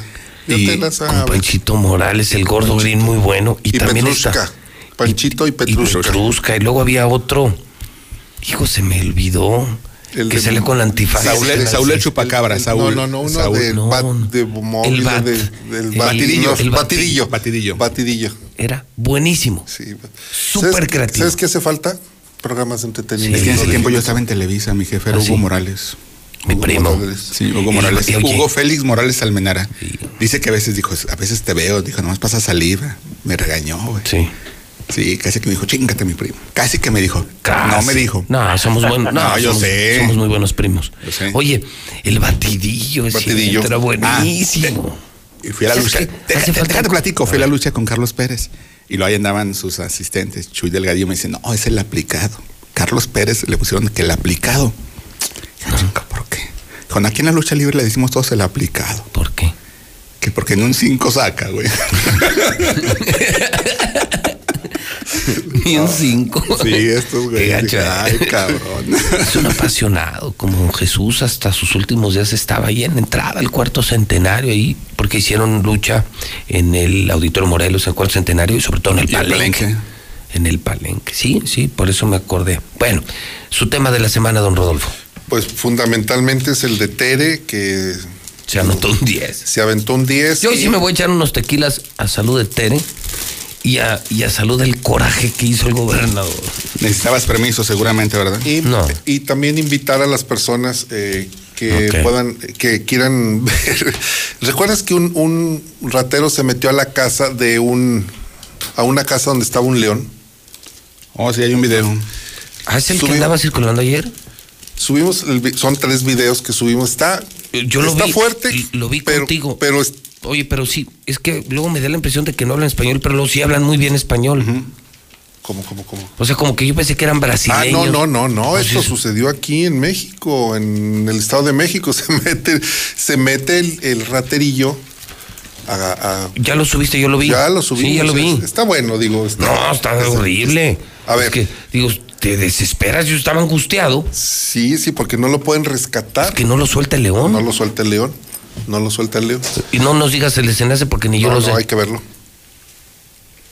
Y te la Con sabes. Panchito Morales, el gordo green muy bueno. Y, Y también Petrushka. está. Panchito y Y Petrushka. Petrushka. Y luego había otro. Hijo, se me olvidó. El que de- sale con la antifaz. Saúl, Sí, Saúl el sí. chupacabra, El- Saúl. No, no, no, uno Saúl. de, No. bat, de móvil, El bat. de- del El batidillo. batidillo. El batidillo. Batidillo. Batidillo. Era buenísimo. Sí. Súper ¿Sabes- creativo. ¿Sabes qué hace falta? Programas de entretenimiento. Es que en ese tiempo yo estaba en Televisa, mi jefe era ¿Ah, Hugo sí? Morales. Mi Hugo primo. Morales. Sí, Hugo Morales. oye, Hugo Félix Morales Almenara. Dice que a veces dijo, a veces te veo, dijo, nomás pasa saliva. Me regañó, güey. Sí. Sí, casi que me dijo, chingate mi primo. Casi que me dijo. Casi. No me dijo. No, somos buenos. No, No, yo somos- sé. Somos muy buenos primos. Yo sé. Oye, el batidillo, ese Batidillo. era buenísimo. Y fui a la ¿Sabes lucha. Deja- Déjate platico, fui a la lucha con Carlos Pérez. Y luego ahí andaban sus asistentes. Chuy Delgadillo me dice, no, es el aplicado. Carlos Pérez le pusieron que el aplicado. Dije, "Chinga, ¿por qué? Dijo, aquí en la lucha libre le decimos todos el aplicado. ¿Por qué? Que porque en un 5 saca, güey. Ni un cinco. Sí, estos güeyes. Ay, cabrón. Es un apasionado, como Jesús hasta sus últimos días estaba ahí en entrada al cuarto centenario ahí, porque hicieron lucha en el Auditorio Morelos, en el cuarto centenario y sobre todo en el Y el palenque. Palenque. En el palenque, sí, sí, por eso me acordé. Bueno, su tema de la semana, don Rodolfo. Pues fundamentalmente es el de Tere, que Se anotó un 10. se aventó un 10. Yo y- sí me voy a echar unos tequilas a salud de Tere y a, y a salud del coraje que hizo el gobernador. Necesitabas permiso seguramente, ¿verdad? Y, No. y también invitar a las personas eh, que puedan, que quieran ver. ¿Recuerdas que un, un ratero se metió a la casa de un, a una casa donde estaba un león? Oh, sí, hay un video. ¿Ah, es el que Subí- andaba circulando ayer? Subimos, el son tres videos que subimos. Está, Yo lo está vi, fuerte. y lo vi pero, contigo. Pero Oye, pero sí, es que luego me da la impresión de que no hablan español, pero luego sí hablan muy bien español. ¿cómo, cómo, cómo? O sea, como que yo pensé que eran Ah, brasileños. no, no, no, no. Esto eso- sucedió aquí en México, en el Estado de México. Se mete, se mete el, el raterillo a, a- Ya lo subiste, yo lo vi. Ya lo subimos. Sí, ya lo vi. es- Está bueno, digo. Está, No, está es- horrible. A ver. Es que, digo, te desesperas, yo estaba angustiado. Sí, sí, porque no lo pueden rescatar. Es que no lo suelta el león. No lo suelta el león. No lo suelta el león. Y no nos digas el desenlace porque ni yo no, lo no, sé. hay que verlo.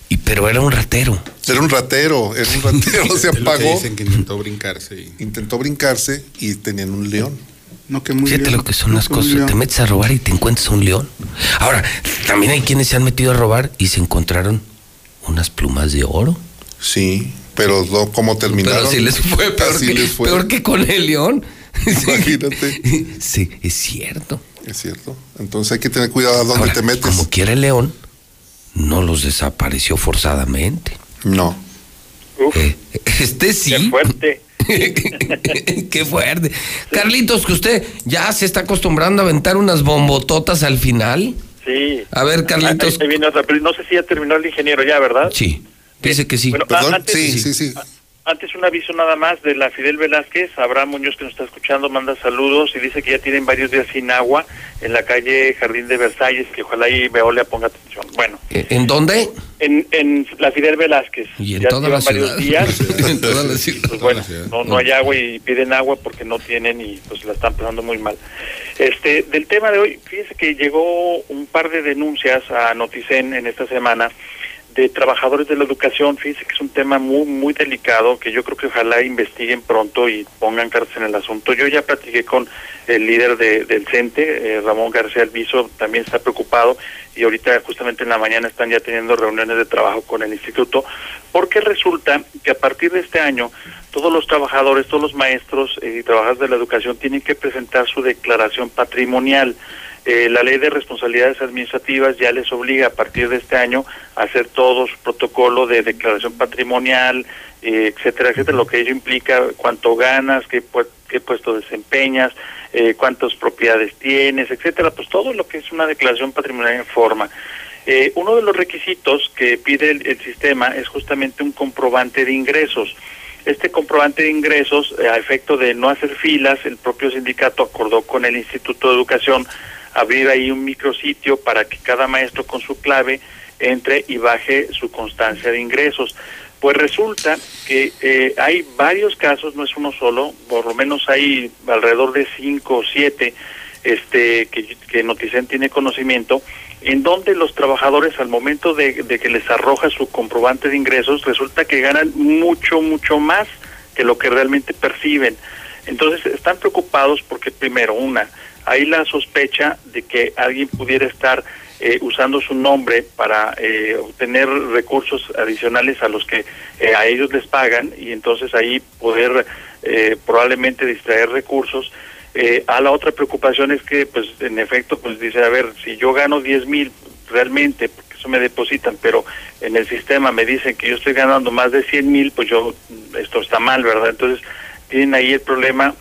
Y, pero era un ratero. Era un ratero, era un ratero, se apagó, Dicen que intentó brincarse. y- intentó brincarse y tenían un león. No, que muy Fíjate león. lo que son No, las cosas. león. Te metes a robar y te encuentras un león. Ahora, también hay quienes se han metido a robar y se encontraron unas plumas de oro. Sí, pero no, ¿cómo terminaron? Pero si les fue peor, Así que, les fue. peor que con el león. Imagínate. Sí, es cierto. Es cierto. Entonces hay que tener cuidado a dónde Ahora, te metes. Como quiera el león, no los desapareció forzadamente. No. Uf, Eh, este sí. qué fuerte. Qué fuerte. Carlitos, que usted ya se está acostumbrando a aventar unas bombototas al final. Sí. A ver, Carlitos. Ahí- ahí viene otra, pero no sé si ya terminó el ingeniero ya, ¿verdad? Sí, dice que sí. Bueno, Perdón. a- antes, Sí, sí, sí. Antes un aviso nada más de la Fidel Velázquez, Abraham Muñoz que nos está escuchando manda saludos y dice que ya tienen varios días sin agua en la calle Jardín de Versalles, que ojalá y Veolia ponga atención. Bueno, ¿Eh, ¿En dónde? en, en la Fidel Velázquez. Y en ya toda llevan la varios ciudad. días. en toda la ciudad. Pues bueno, ciudad. no, no hay agua y piden agua porque no tienen y pues la están pasando muy mal. Este, del tema de hoy, fíjense que llegó un par de denuncias a Noticen en esta semana de trabajadores de la educación. Fíjense que es un tema muy, muy delicado que yo creo que ojalá investiguen pronto y pongan cartas en el asunto. Yo ya platiqué con el líder de- del CENTE, eh, Ramón García Alviso, también está preocupado y ahorita justamente en la mañana están ya teniendo reuniones de trabajo con el instituto, porque resulta que a partir de este año todos los trabajadores, todos los maestros eh, y trabajadores de la educación tienen que presentar su declaración patrimonial. Eh, la ley de responsabilidades administrativas ya les obliga a partir de este año a hacer todo su protocolo de declaración patrimonial, eh, etcétera, etcétera, lo que ello implica cuánto ganas, qué, pu- qué puesto desempeñas, eh, cuántas propiedades tienes, etcétera, pues todo lo que es una declaración patrimonial en forma. Eh, uno de los requisitos que pide el, el sistema es justamente un comprobante de ingresos. Este comprobante de ingresos, a efecto de no hacer filas, el propio sindicato acordó con el Instituto de Educación abrir ahí un micrositio para que cada maestro con su clave entre y baje su constancia de ingresos. Pues resulta que eh, hay varios casos, no es uno solo, por lo menos hay alrededor de cinco o siete este, que, que Noticen tiene conocimiento, en donde los trabajadores al momento de, de que les arroja su comprobante de ingresos, resulta que ganan mucho, mucho más que lo que realmente perciben. Entonces están preocupados porque primero, una, hay la sospecha de que alguien pudiera estar eh, usando su nombre para eh, obtener recursos adicionales a los que eh, a ellos les pagan y entonces ahí poder eh, probablemente distraer recursos. Eh, a la otra preocupación es que, pues, en efecto, pues dice, a ver, si yo gano 10 mil realmente, porque eso me depositan, pero en el sistema me dicen que yo estoy ganando más de 100 mil, pues yo, esto está mal, ¿verdad? Entonces, tienen ahí el problema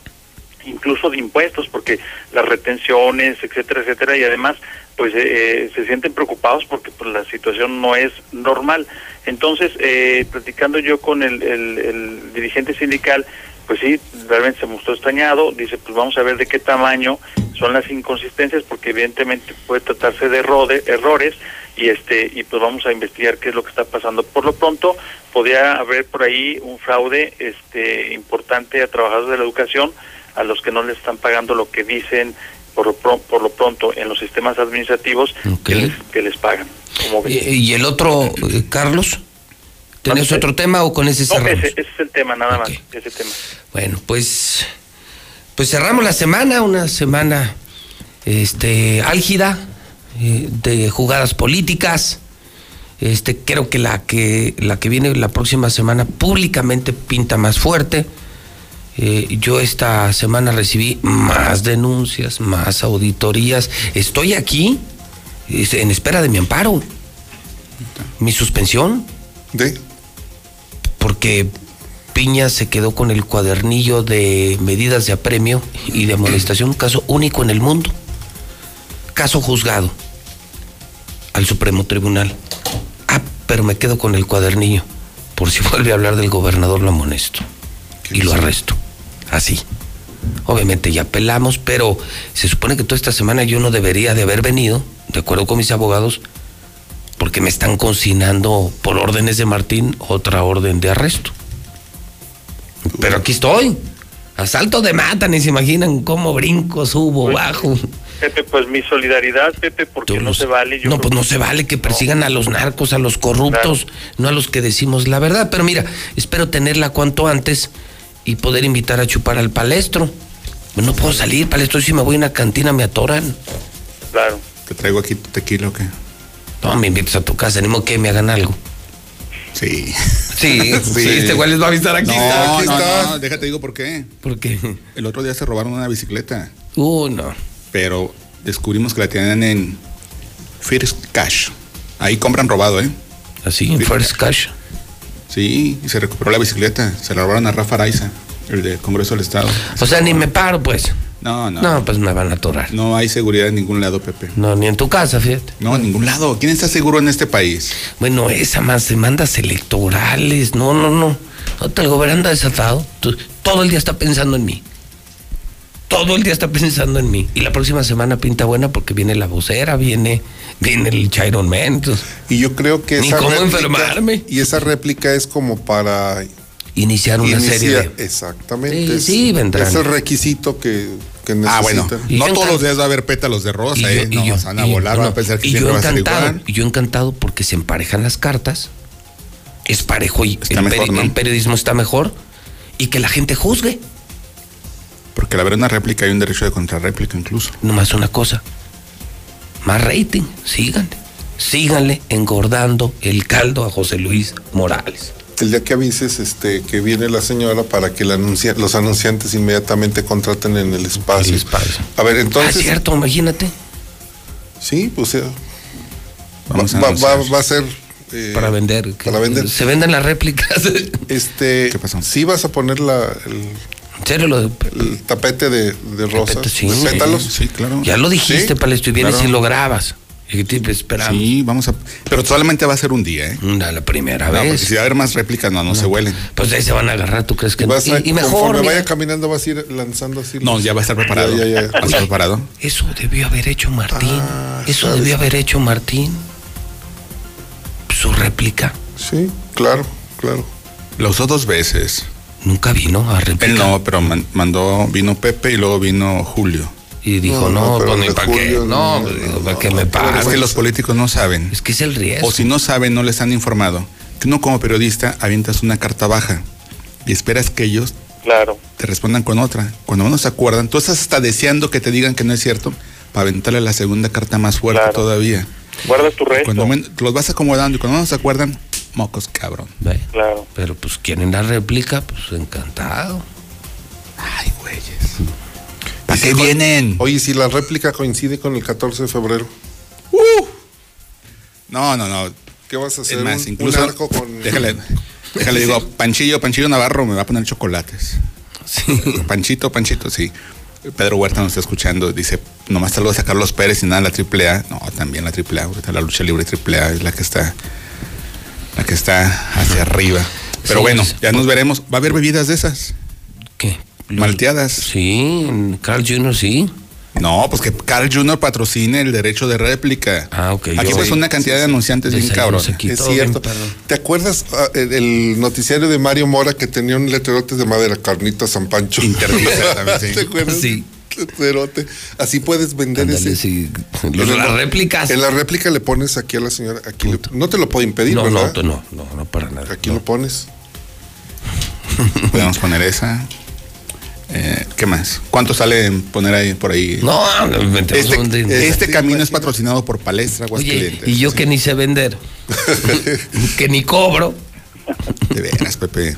incluso de impuestos, porque las retenciones, etcétera, etcétera, y además, pues eh, eh, se sienten preocupados porque pues, la situación no es normal. Entonces, eh, platicando yo con el, el, el dirigente sindical, pues sí, realmente se mostró extrañado, dice, pues vamos a ver de qué tamaño son las inconsistencias, porque evidentemente puede tratarse de errode- errores, y este y pues vamos a investigar qué es lo que está pasando. Por lo pronto, podría haber por ahí un fraude este importante a trabajadores de la educación, a los que no les están pagando lo que dicen por lo, pro- por lo pronto en los sistemas administrativos que, les, que les pagan. ¿Cómo ves? ¿Y, y el otro, eh, Carlos? ¿Tenés otro tema o con ese No, cerramos? ese, ese es el tema, nada más, ese tema. Bueno, pues, pues cerramos la semana, una semana este, álgida eh, de jugadas políticas. Este, creo que la que la que viene la próxima semana públicamente pinta más fuerte. Eh, yo esta semana recibí más denuncias, más auditorías. Estoy aquí en espera de mi amparo, mi suspensión. ¿De? Porque Piña se quedó con el cuadernillo de medidas de apremio y de amonestación, un caso único en el mundo. Caso juzgado al Supremo Tribunal. Ah, pero me quedo con el cuadernillo. Por si vuelve a hablar del gobernador, lo amonesto. Y lo arresto. Así. Obviamente ya apelamos, pero se supone que toda esta semana yo no debería de haber venido, de acuerdo con mis abogados, porque me están consignando por órdenes de Martín otra orden de arresto. Pero aquí estoy. Asalto de mata, ni se imaginan cómo brinco, subo, bajo. Pepe, pues mi solidaridad, Pepe, porque no se vale. Yo No, pues no se vale que persigan a los narcos, a los corruptos, no a los que decimos la verdad. Pero mira, espero tenerla cuanto antes y poder invitar a chupar al palestro. No puedo salir, palestro, si me voy a una cantina me atoran. Claro. ¿Te traigo aquí tu tequila o qué? No, me invitas a tu casa, ni modo que me hagan algo. Sí. Sí, sí, este güey les va a avisar aquí no, está, aquí no, está. no, déjate digo por qué. ¿Por qué? El otro día se robaron una bicicleta. Uh, no. Pero descubrimos que la tenían en First Cash. Ahí compran robado, ¿eh? Así, en First Cash. Sí, y se recuperó la bicicleta. Se la robaron a Rafa Araiza, el del Congreso del Estado. O sea, ni me paro, pues. No, no. No, pues me van a atorar. No hay seguridad en ningún lado, Pepe. No, ni en tu casa, fíjate. No, en ningún lado. ¿Quién está seguro en este país? Bueno, esa más demandas electorales. No, no, no. El gobierno anda desatado. Todo el día está pensando en mí. Todo el día está pensando en mí. Y la próxima semana pinta buena porque viene la vocera, viene, viene el Chiron Man. entonces, Y yo creo que Ni esa cómo réplica- enfermarme. Y esa réplica es como para Iniciar una serie de- Exactamente. Sí, es, sí, vendrán. Es el requisito que, que necesitan. Ah, bueno. Y no todos los días va a haber pétalos de rosa, Y yo- ¿eh? y No, yo- van a y- volar, no, van a pensar que y siempre yo va a ser encantado, igual. y yo encantado porque se emparejan las cartas, es parejo y Está el, mejor, ¿no? el periodismo está mejor y que la gente juzgue. Porque al haber una réplica hay un derecho de contrarréplica incluso. Nomás una cosa, más rating, síganle, síganle engordando el caldo a José Luis Morales. El día que avises este, que viene la señora para que la anuncia- los anunciantes inmediatamente contraten en el espacio. A ver, entonces. Ah, cierto, imagínate. Sí, pues. eh, Vamos a va, anunciar. va- va a ser. eh, Para vender. Para vender. Se venden las réplicas. Este. ¿Qué pasó? Sí, vas a poner la, el, ¿En serio lo de el tapete de, de rosas, sí, de pétalos. Sí, claro. Ya lo dijiste, Sí, Palestro, y vienes claro. y lo grabas. Y te esperamos. Sí, vamos a. Pero solamente va a ser un día, ¿eh? Una, la primera No, porque vez. si va a haber más réplicas, no, no, se huelen. Pues ahí se van a agarrar, ¿tú crees que Y, vas a- y, y mejor, conforme mira, vaya caminando, vas a ir lanzando así. No, los- ya va a estar preparado. Ya, ya, ya. Va a estar preparado. Eso debió haber hecho Martín. Ah, Eso ¿sabes? debió haber hecho Martín. Su réplica. Sí, claro, claro. Lo usó dos veces. Nunca vino a réplica. Él no, pero man- mandó, vino Pepe y luego vino Julio. Y dijo, No, no, no, pues para qué. Julio, No, no, pues, no, ¿para no, qué me no, pagan? es que los políticos no saben. Es que es el riesgo. O si no saben, no les han informado. Que uno como periodista avientas una carta baja y esperas que ellos Claro. te respondan con otra. Cuando no se acuerdan, tú estás hasta deseando que te digan que no es cierto para aventarle la segunda carta más fuerte Claro. todavía. Guarda tu resto. Cuando los vas acomodando y cuando no se acuerdan, mocos cabrón. Ve, Claro. Pero pues quieren la réplica, pues encantado. Ay, güeyes. ¿A qué vienen? Oye, si la réplica coincide con el 14 de febrero, No, no, no. ¿qué vas a hacer? Es más, ¿Un- incluso. un arco con... Déjale, déjale, digo, Panchillo, Panchillo Navarro me va a poner chocolates. Panchito, Panchito, sí. Pedro Huerta nos está escuchando, dice, nomás saludos a Carlos Pérez y nada la AAA. No, también la AAA, ahorita la lucha libre AAA es la que está, la que está hacia arriba. Pero Sí, bueno, pues, ya nos veremos. ¿Va a haber bebidas de esas? ¿Qué? Malteadas. Sí, en Carl Jr. sí. No, pues que Carl Jr. patrocine el derecho de réplica. Ah, ok. Aquí yo- pues una cantidad de anunciantes bien Desayunos cabrón. aquí, Es bien, cierto. ¿Te acuerdas ah, el, el noticiario de Mario Mora que tenía un letrerote de madera, carnita San Pancho? Intervista también, sí. ¿Te acuerdas? Sí. Letrerote. Así puedes vender Ándale, ese. sí. En Los- la- las réplicas. En la réplica le pones aquí a la señora. Aquí le- no te lo puedo impedir, No, no, no, no, no para nada. Aquí lo pones. Podemos poner esa. Eh, ¿Qué más? ¿Cuánto sale en poner ahí por ahí? No, no, inventemos Este, de- este camino es patrocinado por Palestra Oye, Aguascalientes. y yo que ni sé vender, que ni cobro. De veras, Pepe.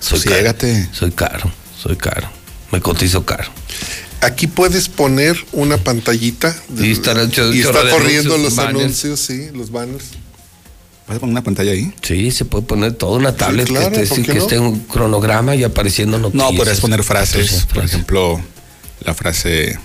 Soy caro. Soy caro, soy caro. Me cotizo caro. Aquí puedes poner una pantallita de- Y están hecho- y chorro está corriendo anuncios, los banners. anuncios, sí, los banners. ¿Vas a poner una pantalla ahí? Sí, se puede poner toda una tablet claro, que, esté, ¿por qué que no? esté un cronograma y apareciendo noticias. No, podrías poner frases. Entonces, Por ejemplo, la frase.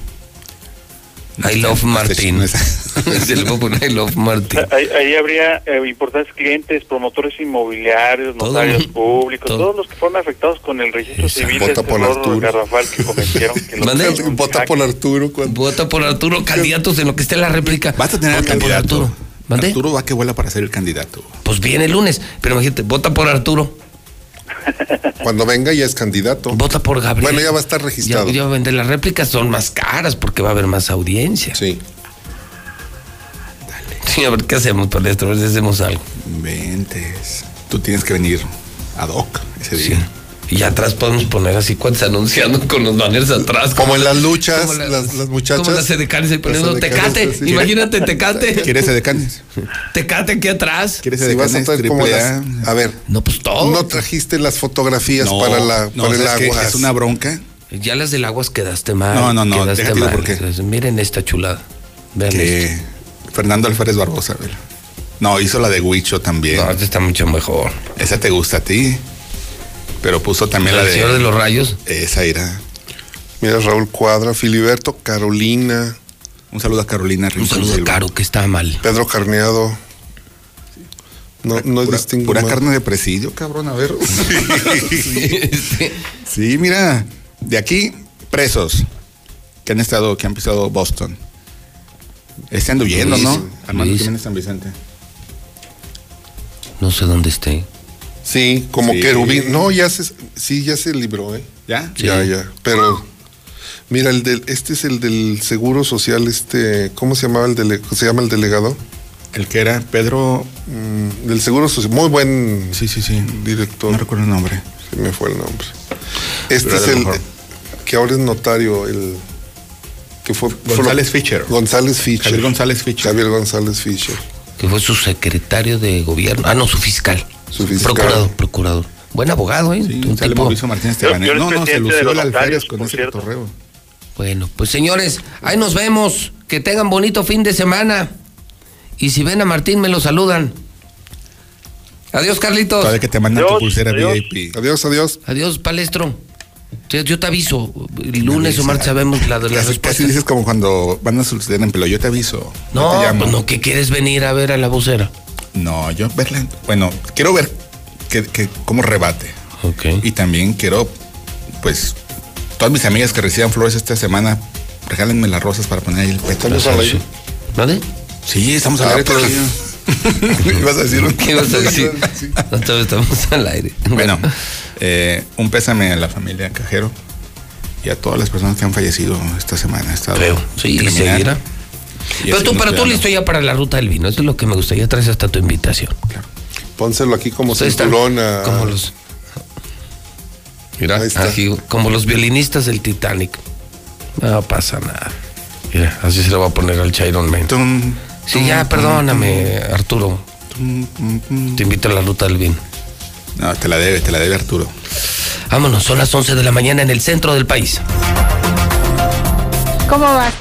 I love Martín. No está- Se le puede poner I love Martín. Ahí, ahí habría eh, importantes clientes, promotores inmobiliarios, Todo. notarios públicos, Todo. todos los que fueron afectados con el registro civil de Vota este por Arturo. garrafal que cometieron. Que los Vota por Arturo. cuando- Vota por Arturo, candidatos en lo que esté la réplica. Vas a tener Vota por candidato. Arturo. ¿Mande? Arturo va que vuela para ser el candidato. Pues viene el lunes, pero imagínate, vota por Arturo, Cuando venga ya es candidato. vota por Gabriel. Bueno, ya va a estar registrado. Ya, ya va a vender las réplicas, son más caras porque va a haber más audiencia. Sí. Sí, a ver qué hacemos por esto, a ver si hacemos algo. Ventes. Tú tienes que venir ad hoc ese Sí. Y atrás podemos poner así cuantos anunciando con los banners atrás. Como en las luchas, como la- las, las muchachas. Como las edecanes ahí poniendo edecanes, tecate. sí. Imagínate tecate. ¿Quieres edecanes? Tecate aquí atrás. ¿Quieres Si vas a edecanes como las- ver, No, pues todo. no trajiste las fotografías No, para, la, no, para el agua. Es una bronca Ya las del aguas quedaste mal. No, no, no, Quedaste mal. por qué. Entonces, Miren esta chulada. Vean que esto. Fernando Alférez Barbosa, a ver. No, hizo la de Huicho también. No, esta está mucho mejor. Esa te gusta a ti. Pero puso también ¿La la del Señor de de. los Rayos? Esa era. Mira, Raúl Cuadra, Filiberto, Carolina, Un saludo a Carolina Un Rincón saludo a. Caro, que está mal. Pedro Carneado. No, no Pura, distingo pura más. carne de presidio, cabrón, a ver. Sí, mira, de aquí, presos que han estado, que han pisado Boston. Están huyendo, Luis, ¿no? Armando Luis. Jiménez San Vicente. No sé dónde esté. Sí, como Sí. querubín. No, ya se, sí, ya se libró, ¿eh? ¿Ya? Ya, ya. Pero, mira, el del, este es el del Seguro Social, este, ¿cómo se llamaba el dele, se llama el delegado? El que era Pedro. Mm, del Seguro Social, muy buen Sí, sí, sí. director. No recuerdo el nombre. Se me fue el nombre. Este Pero es el mejor. que ahora es notario, el que fue González fue- Fischer. González Fischer. Javier González Fischer. Javier González Fischer. Que fue su secretario de gobierno. Ah, no, su fiscal. Su fiscal. Procurador, procurador. Buen abogado, ¿eh? Sí, Un sale tipo- Mauricio Martínez Yo- Tebanés. yo el No, no, se lució el alférez con ese cierto. cotorreo. Bueno, pues señores, ahí nos vemos. Que tengan bonito fin de semana. Y si ven a Martín, me lo saludan. Adiós, Carlitos. Todavía que te mandan tu Adiós, pulsera adiós. VIP. Adiós, adiós. Adiós, Palestro. Yo, te aviso. El lunes o martes sabemos la de las Casi, respuestas. casi dices como cuando van a suceder en pelo. Yo te aviso. No, te llamo. pues no, que quieres venir a ver a la vocera. No, yo verla. Bueno, quiero ver que, que- cómo rebate. Ok. Y también quiero, pues, todas mis amigas que reciban flores esta semana, regálenme las rosas para poner ahí el pétalo. ¿Vale? Sí, estamos al Ah, aire pues. todavía. ¿Ibas a decir un ¿Qué vas a decir? No, todavía estamos al aire. Bueno, eh, un pésame a la familia Cajero y a todas las personas que han fallecido esta semana. Creo. Sí, y criminal. seguirá. Y Pero tú, tú cuidando. listo ya para la ruta del vino. Eso es lo que me gusta. Ya traes hasta tu invitación. Pónselo aquí como cinturón a- Como los. Mira, Ahí está. así, como los violinistas del Titanic. No pasa nada. Mira, así se lo va a poner al Chiron Man. Tum, Sí, ya, perdóname, Arturo. tum, tum, tum. Te invito a la ruta del vino. No, te la debe, te la debe Arturo. Vámonos, son las 11 de la mañana en el centro del país. ¿Cómo vas?